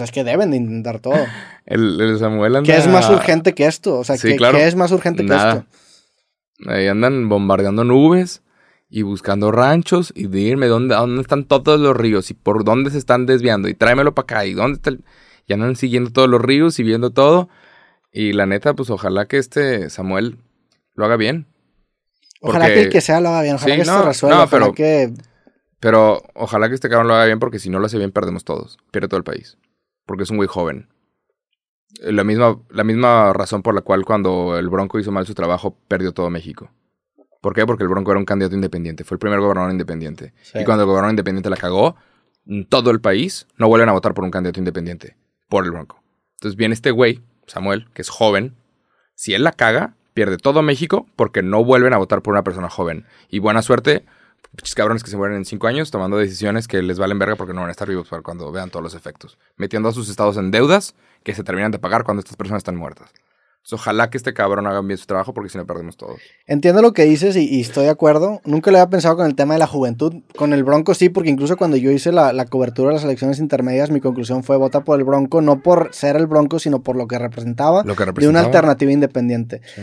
Es que deben de intentar todo. El, el Samuel anda... ¿Qué es más urgente que esto? O sea, Sí, ¿qué, claro. qué es más urgente Nada. que esto? Ahí andan bombardeando nubes y buscando ranchos y dime dónde, dónde están todos los ríos y por dónde se están desviando y tráemelo para acá y dónde está el- Y andan siguiendo todos los ríos y viendo todo. Y la neta, pues ojalá que este Samuel lo haga bien. Ojalá que el que sea lo haga bien, ojalá Sí, que esto no, se resuelva, no, ojalá pero- que... Pero ojalá que este cabrón lo haga bien porque si no lo hace bien perdemos todos. Pierde todo el país. Porque es un güey joven. Eh, La misma, la misma razón por la cual cuando el Bronco hizo mal su trabajo perdió todo México. ¿Por qué? Porque el Bronco era un candidato independiente. Fue el primer gobernador independiente. Sí. Y cuando el gobernador independiente la cagó, en todo el país no vuelven a votar por un candidato independiente. Por el Bronco. Entonces viene este güey, Samuel, que es joven. Si él la caga, pierde todo México porque no vuelven a votar por una persona joven. Y buena suerte, pinches cabrones que se mueren en cinco años tomando decisiones que les valen verga porque no van a estar vivos para cuando vean todos los efectos. Metiendo a sus estados en deudas que se terminan de pagar cuando estas personas están muertas. Entonces, ojalá que este cabrón haga bien su trabajo porque si no perdemos todos. Entiendo lo que dices y, y estoy de acuerdo. Nunca lo había pensado con el tema de la juventud. Con el Bronco sí, porque incluso cuando yo hice la, la cobertura de las elecciones intermedias, mi conclusión fue vota por el Bronco, no por ser el Bronco, sino por lo que representaba Lo que de una representaba. alternativa independiente. Sí.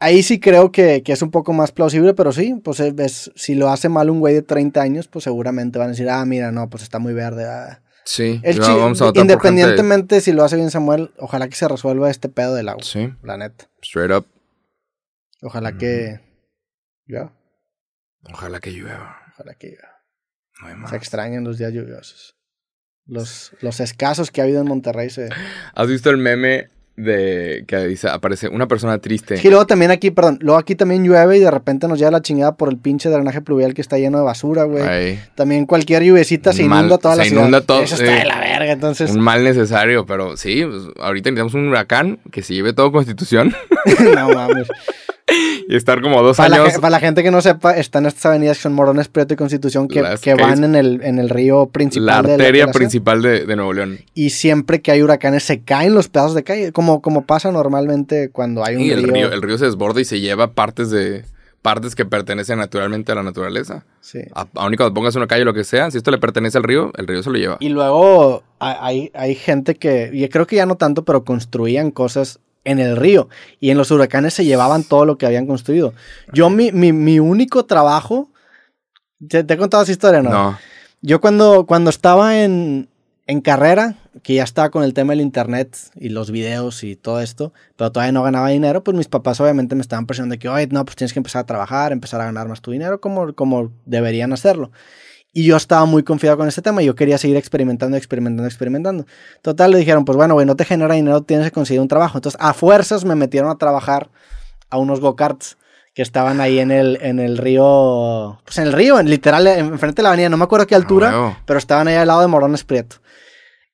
Ahí sí creo que, que es un poco más plausible, pero sí, pues es- es- si lo hace mal un güey de 30 años, pues seguramente van a decir, ah, mira, no, pues está muy verde. ah". Sí, El ya chi- vamos a votar por gente- independientemente si lo hace bien Samuel, ojalá que se resuelva este pedo del agua, Sí, la neta. straight up. Ojalá que... Ya, Ojalá que llueva. ojalá que ya. No hay más. Se extrañan los días lluviosos. Los, los escasos que ha habido en Monterrey se... ¿Has visto el meme de que dice, aparece una persona triste? Es que luego también aquí, perdón, luego aquí también llueve y de repente nos lleva la chingada por el pinche drenaje pluvial que está lleno de basura, güey. Ahí. También cualquier lluvecita se Mal- inunda toda la se ciudad. inunda todo, Eso está de la verga, entonces... Un mal necesario, pero sí, pues, ahorita necesitamos un huracán que se lleve todo Constitución no mames. Y estar como dos Para la, años. ge- para la gente que no sepa, están estas avenidas que son Morones, Prieto y Constitución que, que van en el, en el río principal. La de arteria la principal de, de Nuevo León. Y siempre que hay huracanes se caen los pedazos de calle, como, como pasa normalmente cuando hay un Y el río. río, el río se desborda y se lleva partes de partes que pertenecen naturalmente a la naturaleza. Sí. A- Aun cuando pongas una calle o lo que sea, si esto le pertenece al río, el río se lo lleva. Y luego hay, hay, gente que, y creo que ya no tanto, pero construían cosas en el río. Y en los huracanes se llevaban todo lo que habían construido. Yo, mi, mi, mi único trabajo. ¿Te, te he contado esa historia no? No. Yo cuando, cuando estaba en, en carrera, que ya estaba con el tema del internet y los videos y todo esto, pero todavía no ganaba dinero, pues mis papás obviamente me estaban presionando de que, oye, no, pues tienes que empezar a trabajar, empezar a ganar más tu dinero como, como deberían hacerlo. Y yo estaba muy confiado con este tema y yo quería seguir experimentando, experimentando, experimentando. Total, le dijeron, pues bueno, güey, no te genera dinero, tienes que conseguir un trabajo. Entonces, a fuerzas me metieron a trabajar a unos go-karts que estaban ahí en el, en el río, pues en el río, en, literal, enfrente de la avenida, no me acuerdo qué altura, huevo. pero estaban ahí al lado de Morones Prieto.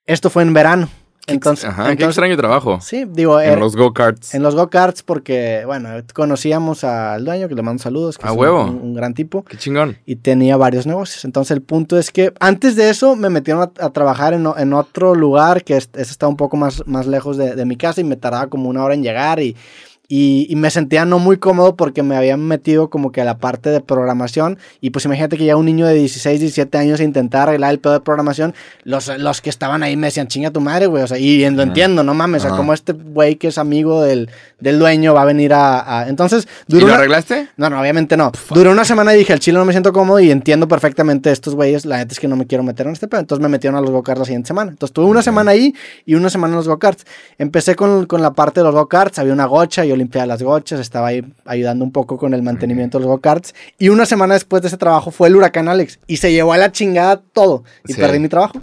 Esto fue en verano. Entonces, Ajá, qué extraño trabajo. sí, digo, En er- los go-karts. en los go-karts porque, bueno, conocíamos al dueño, que le mando saludos, que A es huevo. un- un gran tipo Qué chingón. y tenía varios negocios. Entonces el punto es que antes de eso me metieron a, a trabajar en, otro lugar que es, ese estaba un poco más, más lejos de, de mi casa y me tardaba como una hora en llegar y, y, y me sentía no muy cómodo porque me habían metido como que a la parte de programación y pues imagínate que ya un niño de 16, 17 años intentara arreglar el pedo de programación, los, los que estaban ahí me decían, chinga tu madre, güey, o sea, y lo entiendo, no mames, o sea, como este güey que es amigo del, del dueño va a venir a... a- Entonces, ¿Y duró lo una- arreglaste? no, no, obviamente no. Duró una semana y dije, al chile no me siento cómodo y entiendo perfectamente estos güeyes. La neta es que no me quiero meter en este pedo. Entonces me metieron a los go-karts la siguiente semana. Entonces tuve una semana ahí y una semana en los go-karts. Empecé con, con la parte de los go-karts. Había una gocha, yo limpiaba las gochas, estaba ahí ayudando un poco con el mantenimiento de los go-karts. Y una semana después de ese trabajo fue el huracán Alex y se llevó a la chingada todo y Sí. perdí mi trabajo.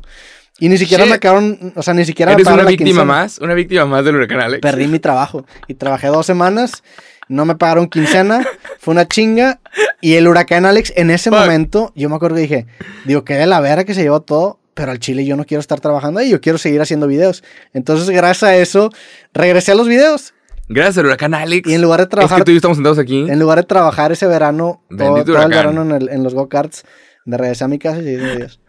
Y ni siquiera me quedaron, o sea, ni siquiera me ¿Eres pagaron una víctima más? ¿Una víctima más del huracán Alex? Perdí mi trabajo y trabajé dos semanas, no me pagaron quincena, fue una chinga y el huracán Alex en ese Fuck. momento, yo me acuerdo que dije, digo, que de la vera que se llevó todo, pero al chile yo no quiero estar trabajando ahí, yo quiero seguir haciendo videos. Entonces, gracias a eso, regresé a los videos Gracias al huracán Alex. y en lugar de Es trabajar, que tú y yo estamos sentados aquí. en lugar de trabajar ese verano, todo, todo el verano en, el- en los go-karts, de regresé a mi casa y haciendo videos.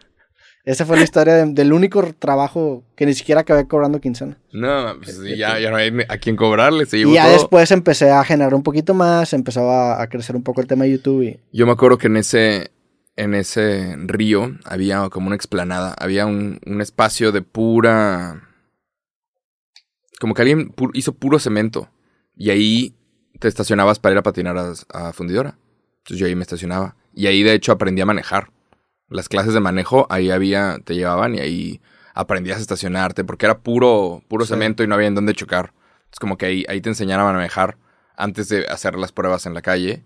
Esa fue la historia de- del único trabajo que ni siquiera acabé cobrando quincena. No, pues sí, ya, ya no hay a quién cobrarle. Se llevó Y ya todo. después empecé a generar un poquito más, empezó a, a crecer un poco el tema de YouTube y Yo me acuerdo que en ese, en ese río había como una explanada. Había un, un espacio de pura. Como que alguien pu- hizo puro cemento. Y ahí te estacionabas para ir a patinar a, a fundidora. Entonces yo ahí me estacionaba. Y ahí de hecho aprendí a manejar. Las clases de manejo ahí había, te llevaban y ahí aprendías a estacionarte porque era puro, puro Sí. cemento y no había en dónde chocar. Es como que ahí, ahí te enseñaban a manejar antes de hacer las pruebas en la calle.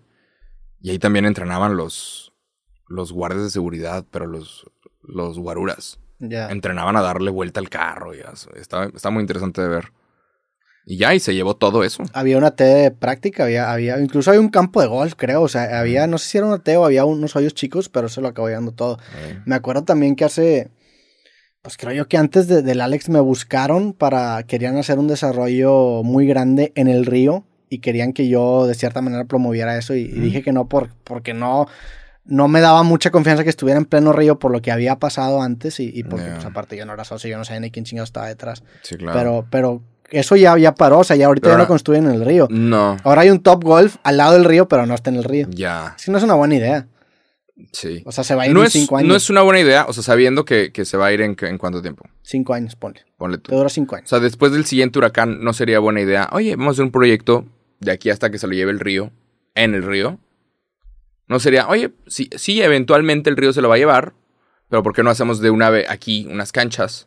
Y ahí también entrenaban los, los guardias de seguridad, pero los, los guaruras. ya. Entrenaban a darle vuelta al carro. Y eso. Estaba muy interesante de ver. Y ya, y se llevó todo eso. Había una T de práctica, había, había, incluso había un campo de golf, creo, o sea, había, no sé si era una T o había unos hoyos chicos, pero eso lo acabó llegando todo. Eh, Me acuerdo también que hace, pues creo yo que antes de- del Alex me buscaron para, querían hacer un desarrollo muy grande en el río y querían que yo de cierta manera promoviera eso y, dije que no por, porque no, no me daba mucha confianza que estuviera en pleno río por lo que había pasado antes y, y porque Ya. pues, aparte yo no era socio, yo no sabía ni quién chingado estaba detrás. sí, claro. Pero, pero eso ya, ya paró, o sea, ya ahorita Pero ya no construyen en el río. No, Ahora hay un Top Golf al lado del río, pero no está en el río. ya, Es que no es una buena idea. sí. O sea, se va a ir No en es, cinco años. no es una buena idea, o sea, sabiendo que, que se va a ir en, en cuánto tiempo. Cinco años, ponle. Ponle Te tú. dura cinco O años. sea, después del siguiente huracán no sería buena idea. Oye, vamos a hacer un proyecto de aquí hasta que se lo lleve el río, en el río. No sería, oye, sí, sí, eventualmente el río se lo va a llevar, pero ¿por qué no hacemos de una vez aquí unas canchas?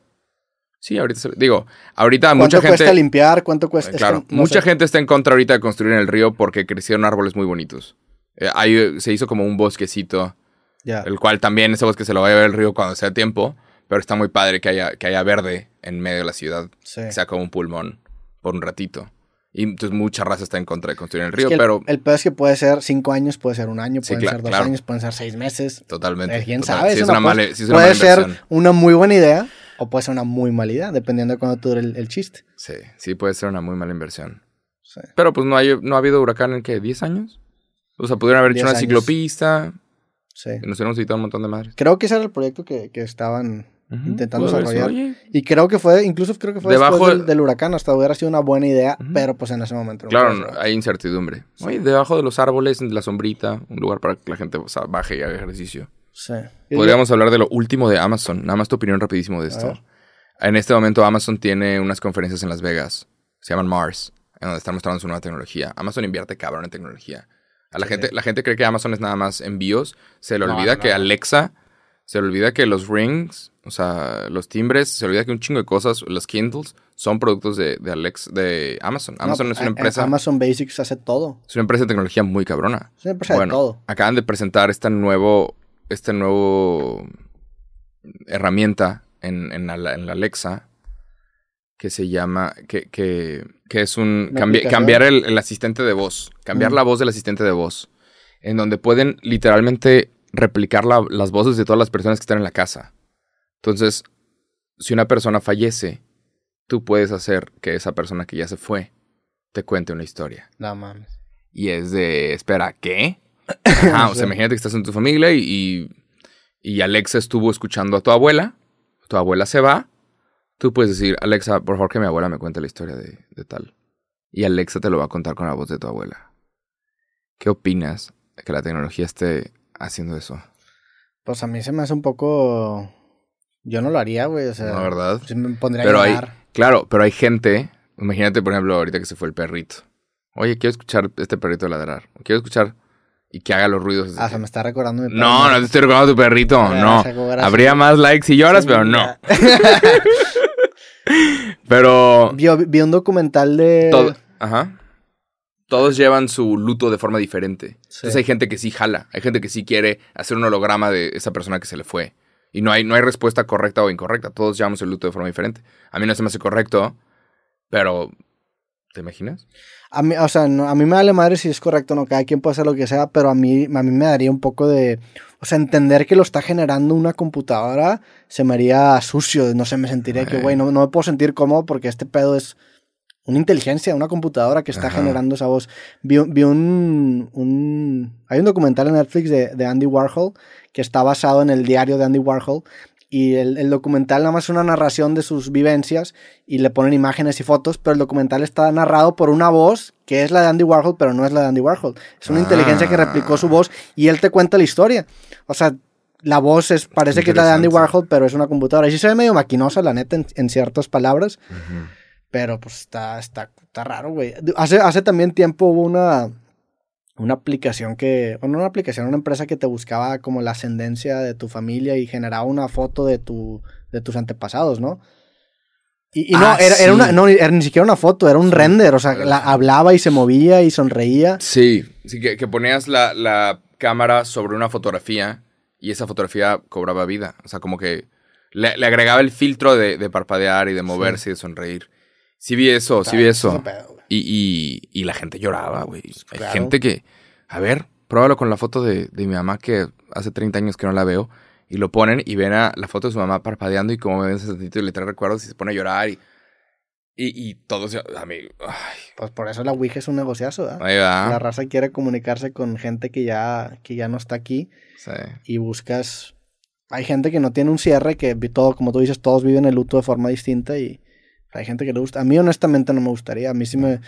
Sí, ahorita, se- digo, ahorita ¿Cuánto mucha cuesta gente... limpiar? ¿Cuánto cuesta? Eh, es Claro, que no mucha sé. gente está en contra ahorita de construir en el río porque crecieron árboles muy bonitos. Eh, ahí se hizo como un bosquecito, Ya. el cual también ese bosque se lo va a llevar el río cuando sea tiempo, pero está muy padre que haya, que haya verde en medio de la ciudad, Sí. que sea como un pulmón por un ratito. Y entonces mucha raza está en contra de construir en el Es río, que el, pero el peor es que puede ser cinco años, puede ser un año, Sí, pueden cla- ser dos claro. años, pueden ser seis meses. totalmente. Eh, ¿Quién total- sabe? sí Es es una una mala, sí es una puede mala ser una muy buena idea o puede ser una muy mala idea, dependiendo de cuándo dure el, el chiste. Sí, sí puede ser una muy mala inversión. Sí. Pero pues no, hay, no ha habido huracán en, ¿qué? ¿10 años? O sea, pudieron haber hecho 10 una años. ciclopista Sí. y nos hubiéramos evitado un montón de madres. Creo que ese era el proyecto que, que estaban intentando sido, desarrollar. oye, Y creo que fue, incluso creo que fue Debajo después del, huracán, hasta hubiera sido una buena idea, pero pues en ese momento no Claro, no, hay incertidumbre. Oye, debajo de los árboles, en la sombrita, un lugar para que la gente o sea, baje y haga ejercicio. Sí. Podríamos hablar de lo último de Amazon. Nada más tu opinión rapidísimo de esto. En este momento Amazon tiene unas conferencias en Las Vegas. Se llaman Mars. en donde están mostrando su nueva tecnología. Amazon invierte cabrón en tecnología. A la, gente, la gente cree que Amazon es nada más envíos. Se le No, olvida no. que Alexa, se le olvida que los rings, o sea, los timbres, se le olvida que un chingo de cosas, los Kindles, son productos de, de Alex, de Amazon. Amazon No, es una a- empresa, Amazon Basics hace todo. es una empresa de tecnología muy cabrona. Es una empresa Bueno, de todo. acaban de presentar este nuevo, este nuevo herramienta en, en, la, en la Alexa que se llama, que, que, que es un, ¿Una cambi- cambiar el, el asistente de voz, cambiar la voz del asistente de voz, en donde pueden literalmente replicar la- las voces de todas las personas que están en la casa. Entonces, si una persona fallece, tú puedes hacer que esa persona que ya se fue te cuente una historia. No mames. Y es de, espera, ¿qué? Ajá, o sea, imagínate que estás en tu familia y, y, Alexa estuvo escuchando a tu abuela, tu abuela se va, tú puedes decir, Alexa, por favor que mi abuela me cuente la historia de, de tal. Y Alexa te lo va a contar con la voz de tu abuela. ¿Qué opinas de que la tecnología esté haciendo eso? Pues a mí se me hace un poco. Yo no lo haría, güey. O sea, ¿No, verdad? sí me pondría Pero a hay, claro, pero hay gente, imagínate por ejemplo ahorita que se fue el perrito. Oye, quiero escuchar este perrito ladrar. Quiero escuchar y que haga los ruidos. Ah, se me está recordando mi perro No, no te estoy recordando tu perrito, Ya, no. Habría más likes si lloras, pero no. Pero Vi, vi un documental de. todo, ajá. Todos llevan su luto de forma diferente. Sí. Entonces hay gente que sí jala, hay gente que sí quiere hacer un holograma de esa persona que se le fue. Y no hay, no hay respuesta correcta o incorrecta. Todos llevamos el luto de forma diferente. A mí no se me hace correcto, pero ¿te imaginas? A mí, o sea, no- a mí me vale madre si es correcto o no. Cada quien puede hacer lo que sea, pero a mí, a mí me daría un poco de. O sea, entender que lo está generando una computadora se me haría sucio. No sé, me sentiría que, güey, no, no me puedo sentir cómodo porque este pedo es una inteligencia, una computadora que está Ajá. generando esa voz. Vi, un- vi un, un- Hay un documental en Netflix de, de Andy Warhol que está basado en el diario de Andy Warhol. Y el, el documental nada más es una narración de sus vivencias y le ponen imágenes y fotos, pero el documental está narrado por una voz que es la de Andy Warhol, pero no es la de Andy Warhol. Es una Ah. inteligencia que replicó su voz y él te cuenta la historia. O sea, la voz es, parece que es la de Andy. Warhol, pero es una computadora. Y sí se ve medio maquinosa, la neta, en, en ciertas palabras. Pero pues está, está, está raro, güey. Hace, hace también tiempo hubo una, una aplicación que, bueno, no una aplicación, una empresa que te buscaba como la ascendencia de tu familia y generaba una foto de tu, de tus antepasados, ¿no? Y, y no, Ah, era, era sí. una, no, era ni siquiera una foto, era un render, o sea, la, hablaba y se movía y sonreía. Sí, sí que, que ponías la, la cámara sobre una fotografía y esa fotografía cobraba vida. O sea, como que le, le agregaba el filtro de, de parpadear y de moverse y de sonreír. Sí vi eso, sí vi Ese eso. Y, y, y la gente lloraba, güey. Hay Pues claro. gente que, a ver, pruébalo con la foto de, de mi mamá que hace 30 años que no la veo. Y lo ponen y ven a la foto de su mamá parpadeando y como me ven ese tantito y le trae recuerdos y se pone a llorar y... Y, y todos, a mí, ay, Pues por eso la Ouija es un negociazo, ¿eh? ahí va. La raza quiere comunicarse con gente que ya, que ya no está aquí Sí. y buscas... Hay gente que no tiene un cierre, que todo, como tú dices, todos viven el luto de forma distinta y hay gente que le gusta. A mí honestamente no me gustaría. A mí sí me,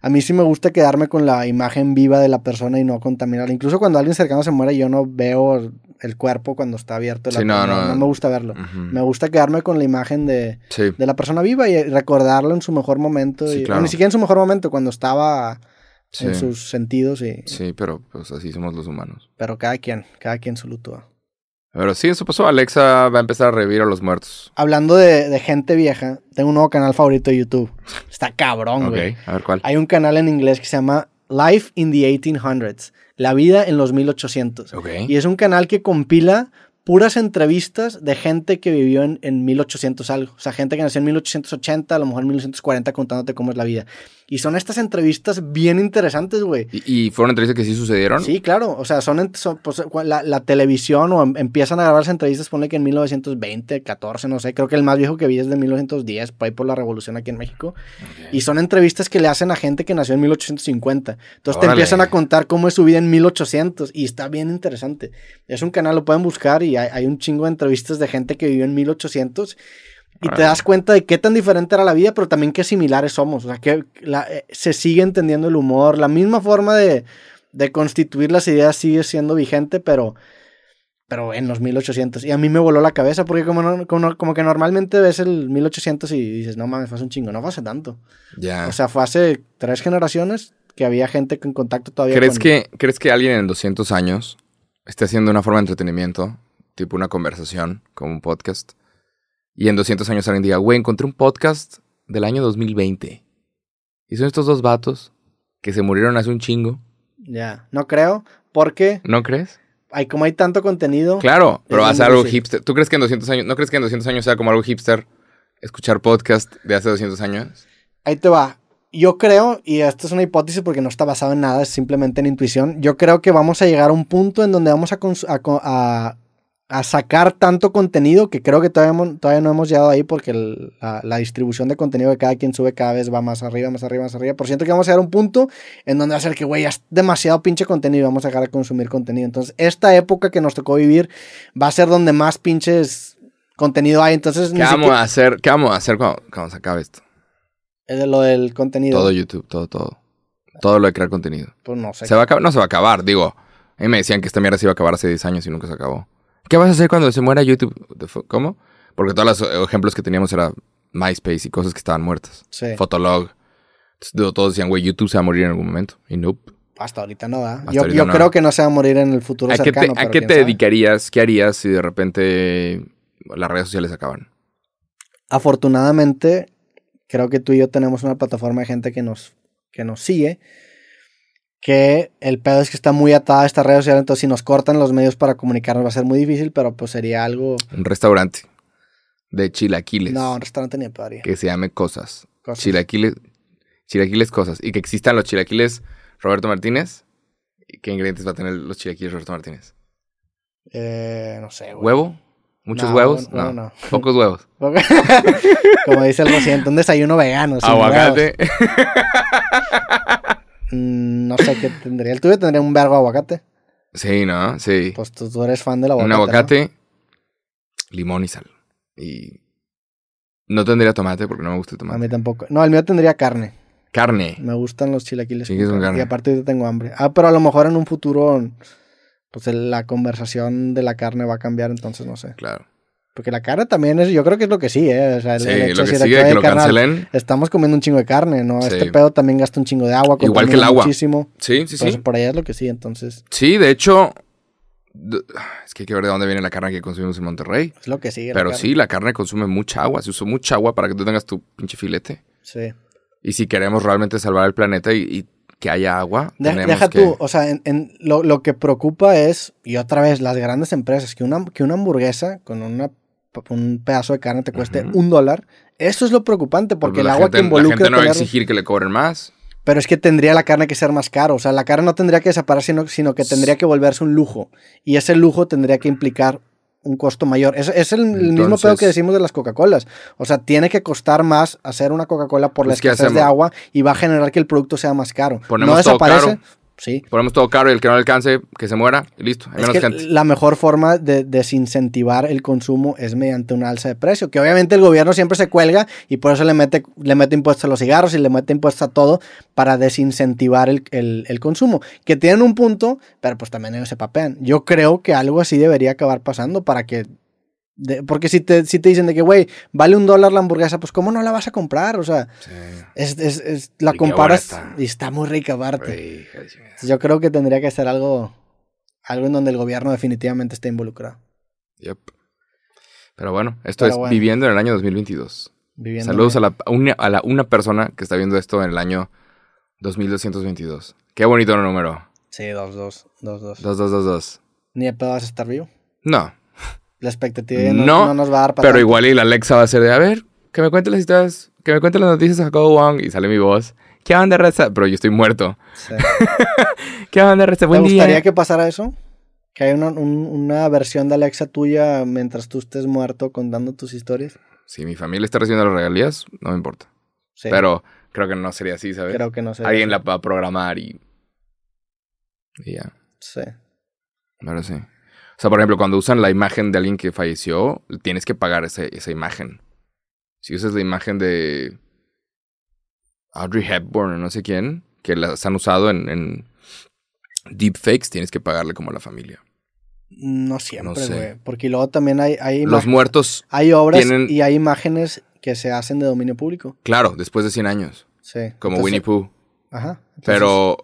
a mí sí me gusta quedarme con la imagen viva de la persona y no contaminarla. Incluso cuando alguien cercano se muere, yo no veo el cuerpo cuando está abierto. la Sí, no, tumba. no. me gusta verlo. Me gusta quedarme con la imagen de, Sí. de la persona viva y recordarlo en su mejor momento. Sí, y- claro. ni siquiera en su mejor momento, cuando estaba en sus sentidos. Y, Sí, pero pues así somos los humanos. Pero cada quien, cada quien su luto. Pero sí, eso pasó. Alexa va a empezar a revivir a los muertos. Hablando de, de gente vieja, tengo un nuevo canal favorito de YouTube. Está cabrón, Ok, güey. a ver cuál. Hay un canal en inglés que se llama Life in the 1800. La vida en los 1800. Ok. Y es un canal que compila puras entrevistas de gente que vivió en, en 1800 algo. O sea, gente que nació en 1880, a lo mejor en 1940 contándote cómo es la vida. Y son estas entrevistas bien interesantes, güey. ¿Y, y fueron entrevistas que sí sucedieron? Sí, claro. O sea, son, son, pues, la, la televisión o em- empiezan a grabar las entrevistas, ponle que en 1920, 14, no sé. Creo que el más viejo que vi es de 1910, por ahí por la revolución aquí en México. Y son entrevistas que le hacen a gente que nació en 1850. Entonces te Órale. empiezan a contar cómo es su vida en 1800 y está bien interesante. Es un canal, lo pueden buscar y hay, hay un chingo de entrevistas de gente que vivió en 1800 y te das cuenta de qué tan diferente era la vida, pero también qué similares somos. O sea, que la- eh, se sigue entendiendo el humor, la misma forma de, de constituir las ideas sigue siendo vigente, pero... pero en los 1800. Y a mí me voló la cabeza porque como, no- como, como que normalmente ves el 1800 y dices, no mames, fue hace un chingo. No fue hace tanto. Ya. O sea, fue hace tres generaciones que había gente en contacto todavía ¿Crees con- que, ¿Crees que alguien en 200 años esté haciendo una forma de entretenimiento, tipo una conversación, como un podcast, y en 200 años alguien diga, güey, encontré un podcast del año 2020, y son estos dos vatos que se murieron hace un chingo, Ya, no creo, porque ¿no crees? hay, como hay tanto contenido... Claro, pero va a ser algo difícil. hipster. ¿Tú crees que en 200 años, no crees que en 200 años sea como algo hipster escuchar podcast de hace 200 años? Ahí te va. Yo creo, y esto es una hipótesis porque no está basado en nada, es simplemente en intuición, yo creo que vamos a llegar a un punto en donde vamos a- a sacar tanto contenido que creo que todavía, hemos- todavía no hemos llegado ahí porque el- la, la distribución de contenido de cada quien sube cada vez va más arriba, más arriba, más arriba. Por siento que vamos a llegar a un punto en donde va a ser que, güey, ya es demasiado pinche contenido y vamos a dejar de consumir contenido. Entonces, esta época que nos tocó vivir va a ser donde más pinches contenido hay. Entonces, ¿Qué vamos siquiera- a hacer? ¿Qué vamos a hacer cuando, cuando se acabe esto? es de lo del contenido. Todo YouTube, todo, todo. Todo lo de crear contenido. Pues no sé. Se va a acabar, no se va a acabar, digo. A mí me decían que esta mierda se iba a acabar hace 10 años y nunca se acabó. ¿Qué vas a hacer cuando se muera YouTube? ¿Cómo? Porque todos los ejemplos que teníamos era MySpace y cosas que estaban muertas. Sí. Fotolog. Entonces, todos decían, güey, YouTube se va a morir en algún momento. Y nope. Hasta ahorita no da. Hasta Yo, ahorita yo no. creo que no se va a morir en el futuro ¿A qué cercano. te, a qué te sabe. dedicarías? ¿Qué harías si de repente las redes sociales acaban? Afortunadamente, creo que tú y yo tenemos una plataforma de gente que nos, que nos sigue. Que el pedo es que está muy atada a esta red social. Entonces, si nos cortan los medios para comunicarnos, va a ser muy difícil. Pero pues sería algo. Un restaurante de chilaquiles No, un restaurante ni pedaría. que se llame Cosas. Cosas. Chilaquiles, chilaquiles Cosas. Y que existan los chilaquiles Roberto Martínez. ¿Y ¿Qué ingredientes va a tener los chilaquiles Roberto Martínez? Eh, no sé, güey. ¿Huevo? ¿Muchos No, huevos? huevo no. no. Pocos huevos. Como dice el reciente, un desayuno vegano. Aguacate. Mm, No sé qué tendría. El tuyo tendría un vergo aguacate. sí, ¿no? Sí. Pues tú, tú eres fan del aguacate. Un ¿no? aguacate, limón y sal. Y no tendría tomate porque no me gusta el A tomate. mí tampoco. No, el mío tendría carne. Carne. Me gustan los chilaquiles. Sí, que son carne. Y aparte ahorita tengo hambre. Ah, pero a lo mejor en un futuro, pues la conversación de la carne va a cambiar, entonces no sé. Claro. Porque la carne también es, yo creo que es lo que sigue, ¿eh? O sea, el- Sí, el hecho lo de que decir, sigue "Oye, que lo carnal, cancelen. Estamos comiendo un chingo de carne, ¿no? Sí. Este pedo también gasta un chingo de agua. Igual que el agua. Muchísimo. Sí, sí, Pues sí. por ahí es lo que sí, entonces Sí, de hecho, es que hay que ver de dónde viene la carne que consumimos en Monterrey. es lo que sigue. la Pero carne. sí, la carne consume mucha agua. Se usó mucha agua para que tú tengas tu pinche filete. Sí. Y si queremos realmente salvar el planeta y, y que haya agua, De- tenemos deja que... tú, o sea, en, en- lo, lo que preocupa es, y otra vez, las grandes empresas, que una, que una hamburguesa con una, un pedazo de carne te cueste un dólar. Eso es lo preocupante, porque el agua gente- que involucra. La gente no va a tener- exigir que le cobren más. Pero es que tendría la carne que ser más caro. O sea, la carne no tendría que desaparecer, sino, sino que tendría que volverse un lujo. Y ese lujo tendría que implicar un costo mayor. Es, es el, mismo pedo que decimos de las Coca-Colas. O sea, tiene que costar más hacer una Coca-Cola por la Pues, ¿qué escasez de agua y va a generar que el producto sea más caro. Ponemos no todo desaparece. caro. Sí. Ponemos todo caro y el que no le alcance, que se muera y listo. Hay Es menos que gente. la mejor forma de desincentivar el consumo es mediante una alza de precio, que obviamente el gobierno siempre se cuelga y por eso le mete, le mete impuestos a los cigarros y le mete impuestos a todo para desincentivar el, el- el consumo, que tienen un punto, pero pues también ellos se papean. Yo creo que algo así debería acabar pasando para que... de- porque si te, si te dicen de que, güey, vale un dólar la hamburguesa, pues ¿cómo no la vas a comprar? O sea, Sí. es, es- es- la Y comparas está. y está muy rica aparte. Yo creo que tendría que ser algo, algo en donde el gobierno definitivamente esté involucrado. Yep. Pero bueno, esto Pero es bueno. viviendo en el año 2022. Viviendo Saludos a la, a una, a la una persona que está viendo esto en el año 2222. Qué bonito número. Sí, dos, dos, dos, dos. 2222. Ni de pedo vas a estar vivo. No, La expectativa ya no, No, no nos va a dar para pero tanto. igual y la Alexa va a ser de, a ver, que me cuente las historias, que me cuente las noticias de Jacobo Wong y sale mi voz. ¿Qué onda, Reza? Pero yo estoy muerto. Sí. ¿Qué onda, Reza? ¿Te Buen gustaría día. que pasara eso? Que haya una, un- una versión de Alexa tuya mientras tú estés muerto contando tus historias. Si mi familia está recibiendo las regalías, no me importa. Sí, Pero creo que no sería así, ¿sabes? creo que no sé. Alguien la va a programar y... y ya. Sí. Pero sí. O sea, por ejemplo, cuando usan la imagen de alguien que falleció, tienes que pagar ese- esa imagen. Si usas la imagen de Audrey Hepburn o no sé quién, que las han usado en, en deepfakes, tienes que pagarle como a la familia. No siempre, No sé. güey. Porque luego también hay, hay, Los muertos, hay obras tienen- y hay imágenes que se hacen de dominio público. claro, después de 100 años, Sí. como Entonces- Winnie Pooh. Ajá. Entonces, Pero...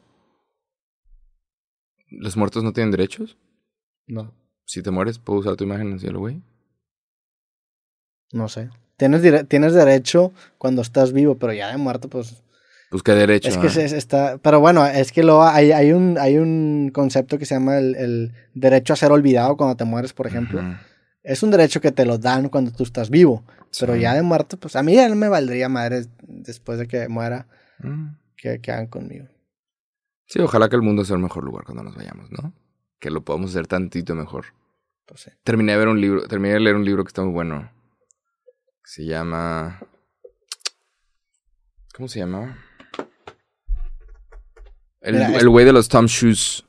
¿Los muertos no tienen derechos? No, Si te mueres, ¿puedo usar tu imagen en el cielo, güey? no sé. Tienes, tienes derecho cuando estás vivo, pero ya de muerto, pues. Pues qué derecho. Es que se- se está. Pero bueno, es que luego hay, hay, un, hay un concepto que se llama el, el derecho a ser olvidado cuando te mueres, por ejemplo. Es un derecho que te lo dan cuando tú estás vivo. Pero ya de muerto, pues a mí ya no me valdría madre después de que muera Mm. que, que hagan conmigo. Sí, ojalá que el mundo sea un mejor lugar cuando nos vayamos, ¿no? Que lo podamos hacer tantito mejor. Pues sí. Terminé de ver un libro, terminé de leer un libro que está muy bueno. Que se llama. ¿Cómo se llama? El Mira, el güey de los Tom Shoes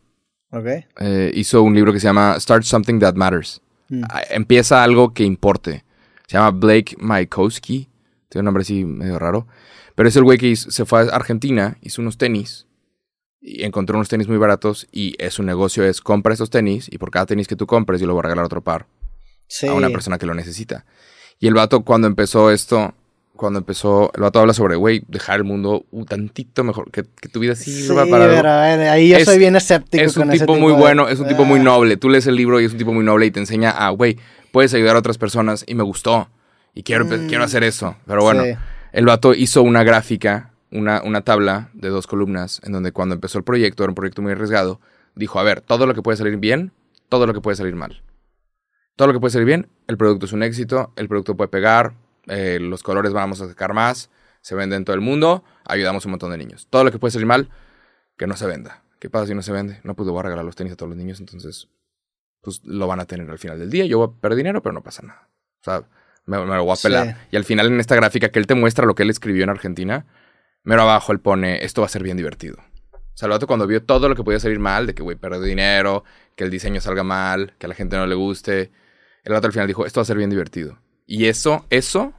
¿Ok? eh, hizo un libro que se llama Start Something That Matters. Mm. Ah, Empieza algo que importe. Se llama Blake Mykowski. Tiene un nombre así medio raro. Pero es el güey que hizo- se fue a Argentina, hizo unos tenis. Y encontró unos tenis muy baratos. Y es su negocio es compra esos tenis. Y por cada tenis que tú compres, yo le voy a regalar otro par Sí. a una persona que lo necesita. Y el vato, cuando empezó esto, cuando empezó, el vato habla sobre, güey, dejar el mundo un tantito mejor, que, que tu vida sí, Sí, sirva para pero ahí yo Es- soy bien escéptico. Es un con ese tipo muy de- bueno, es un tipo muy Ah, noble. Tú lees el libro y es un tipo muy noble y te enseña a, güey, puedes ayudar a otras personas y me gustó. Y quiero, Mm. quiero hacer eso. Pero bueno, sí. el vato hizo una gráfica, una, una tabla de dos columnas, en donde cuando empezó el proyecto, era un proyecto muy arriesgado, dijo, a ver, todo lo que puede salir bien, todo lo que puede salir mal. Todo lo que puede salir bien, el producto es un éxito, el producto puede pegar, eh, los colores vamos a sacar más, se vende en todo el mundo, ayudamos a un montón de niños. Todo lo que puede salir mal, que no se venda. ¿Qué pasa si no se vende? No, pues le voy a regalar los tenis a todos los niños, entonces, pues lo van a tener al final del día. Yo voy a perder dinero, pero no pasa nada. O sea, me, me lo voy a Sí. pelar. Y al final en esta gráfica que él te muestra lo que él escribió en Argentina, mero abajo él pone, esto va a ser bien divertido. O sea, el vato cuando vio todo lo que podía salir mal, de que, güey, perder dinero, que el diseño salga mal, que a la gente no le guste, el vato al final dijo, esto va a ser bien divertido. Y eso, eso,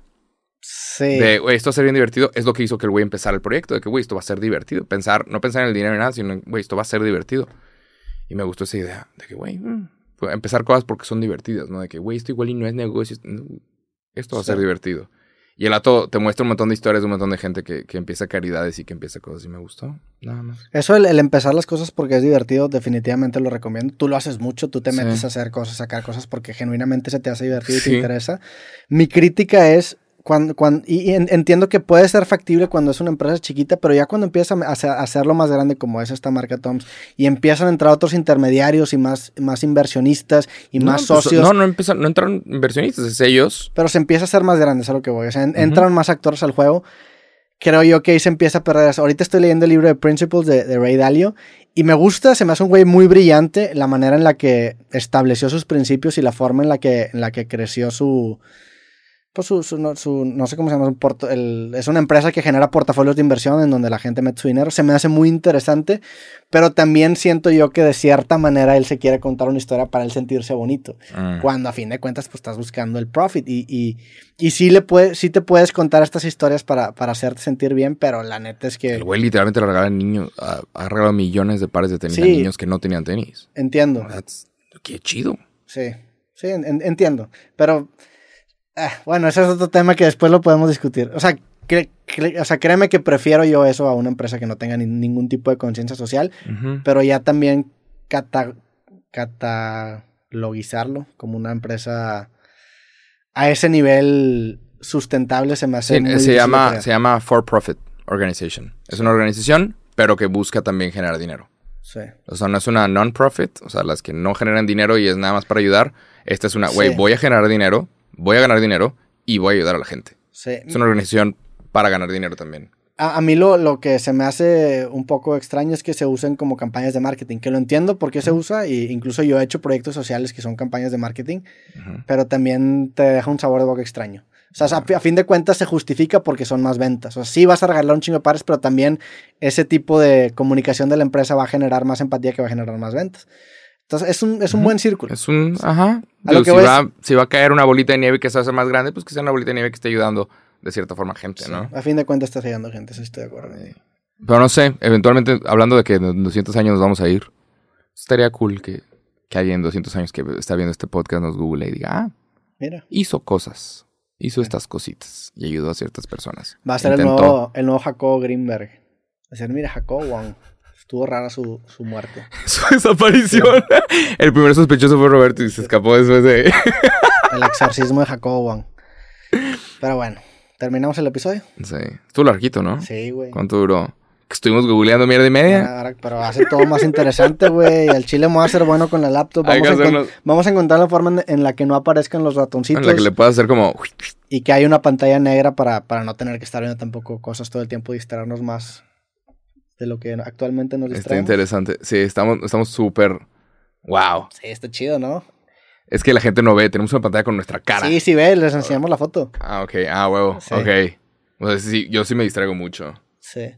Sí. de, güey, esto va a ser bien divertido, es lo que hizo que el güey empezara el proyecto, de que, güey, esto va a ser divertido. Pensar, no pensar en el dinero ni nada, sino, güey, esto va a ser divertido. Y me gustó esa idea, de que, güey, mm, empezar cosas porque son divertidas, ¿no? De que, güey, esto igual y no es negocio, esto- va a Sí. ser divertido. Y el vato te muestra un montón de historias de un montón de gente que, que empieza caridades y que empieza cosas y me gustó. Nada más. Eso, el, el empezar las cosas porque es divertido, definitivamente lo recomiendo. Tú lo haces mucho, tú te Sí. metes a hacer cosas, sacar cosas porque genuinamente se te hace divertido y Sí. te interesa. Mi crítica es, cuando, cuando, y y en- entiendo que puede ser factible cuando es una empresa chiquita, pero ya cuando empieza a hacer- a hacerlo más grande como es esta marca Toms y empiezan a entrar otros intermediarios y más, más inversionistas y No, más socios. no, no, empiezan, no entraron inversionistas, es ellos. Pero se empieza a hacer más grande, es a lo que voy. O sea, en- entran más actores al juego. Creo yo que ahí se empieza a perder eso. Ahorita estoy leyendo el libro de Principles de, de Ray Dalio. Y me gusta, se me hace un güey muy brillante la manera en la que estableció sus principios y la forma en la que, en la que creció su. Pues su, su- no, su- no sé cómo se llama, un porto- el- es una empresa que genera portafolios de inversión en donde la gente mete su dinero. Se me hace muy interesante, pero también siento yo que de cierta manera él se quiere contar una historia para él sentirse bonito Mm. cuando a fin de cuentas pues estás buscando el profit y, y, y sí, le puede, sí te puedes contar estas historias para, para hacerte sentir bien, pero la neta es que El güey literalmente le regala a niños, ha, ha regalado millones de pares de tenis a Sí. niños que no tenían tenis. entiendo, That's- qué chido. sí, sí, en- entiendo, pero ah, bueno, ese es otro tema que después lo podemos discutir, o sea, cre- cre- o sea, créeme que prefiero yo eso a una empresa que no tenga ni- ningún tipo de conciencia social, pero ya también cata- catalogizarlo como una empresa a ese nivel sustentable se me hace Sí, muy se, llama, se llama For Profit Organization. Es una organización, pero que busca también generar dinero. Sí. O sea, no es una non-profit, o sea, las que no generan dinero y es nada más para ayudar. Esta es una, güey, Sí. voy a generar dinero, voy a ganar dinero y voy a ayudar a la gente. Sí. Es una organización para ganar dinero también. A, a mí lo, lo que se me hace un poco extraño es que se usen como campañas de marketing, que lo entiendo por qué se usa, y incluso yo he hecho proyectos sociales que son campañas de marketing, Ujú. pero también te deja un sabor de boca extraño. O sea, a, a fin de cuentas se justifica porque son más ventas. O sea, sí vas a regalar un chingo de pares, pero también ese tipo de comunicación de la empresa va a generar más empatía que va a generar más ventas. Entonces, es un, es un buen círculo. Es un, ajá. A lo que si, va, si va a caer una bolita de nieve que se hace más grande, pues que sea una bolita de nieve que esté ayudando de cierta forma a gente, Sí, ¿no? A fin de cuentas estás ayudando gente, eso estoy de acuerdo. Pero no sé, eventualmente, hablando de que en 200 años nos vamos a ir, estaría cool que, que alguien en 200 años que está viendo este podcast nos google y diga, ah, Mira. hizo cosas, hizo estas cositas y ayudó a ciertas personas. Va a ser el nuevo, el nuevo Jacob Greenberg. Va a ser, mira, Jacob Wong. Estuvo rara su, su muerte. Su desaparición. El primer sospechoso fue Roberto y se escapó después de... El exorcismo de Jacob Wong. Pero bueno, terminamos el episodio. Sí. Estuvo larguito, ¿no? Sí, güey. ¿Cuánto duró? Que estuvimos googleando mierda y media. Ahora- Pero hace todo más interesante, güey. Al chile me va a ser bueno con la laptop. Vamos, a, hacernos- vamos a encontrar la forma en, en la que no aparezcan los ratoncitos. En la que le puedas hacer como... Y que haya una pantalla negra para, para no tener que estar viendo tampoco cosas todo el tiempo y distraernos más de lo que actualmente nos Está distraemos. interesante. Sí, estamos estamos súper... Wow. Sí, está chido, ¿no? Es que la gente no ve. Tenemos una pantalla con nuestra cara. Sí, sí, ve, les enseñamos la foto. Ah, ok. Ah, huevo. Sí. Ok. O sea, sí, yo sí me distraigo mucho. Sí.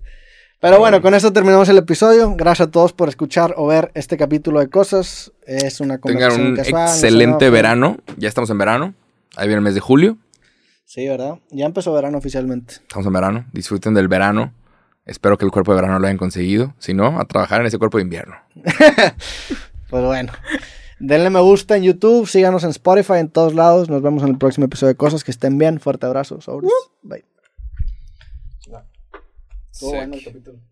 Pero bueno, con esto terminamos el episodio. Gracias a todos por escuchar o ver este capítulo de cosas. Es una Tengan conversación un casual. no se excelente verano. Ya estamos en verano. Ahí viene el mes de julio. Sí, ¿verdad? Ya empezó verano oficialmente. Estamos en verano. Disfruten del verano. Espero que el cuerpo de verano lo hayan conseguido. Si no, a trabajar en ese cuerpo de invierno. Pues bueno. Denle me gusta en YouTube, síganos en Spotify, en todos lados. Nos vemos en el próximo episodio de Cosas. Que estén bien. Fuerte abrazo. Sobres. Bye. Estuvo bueno el capítulo.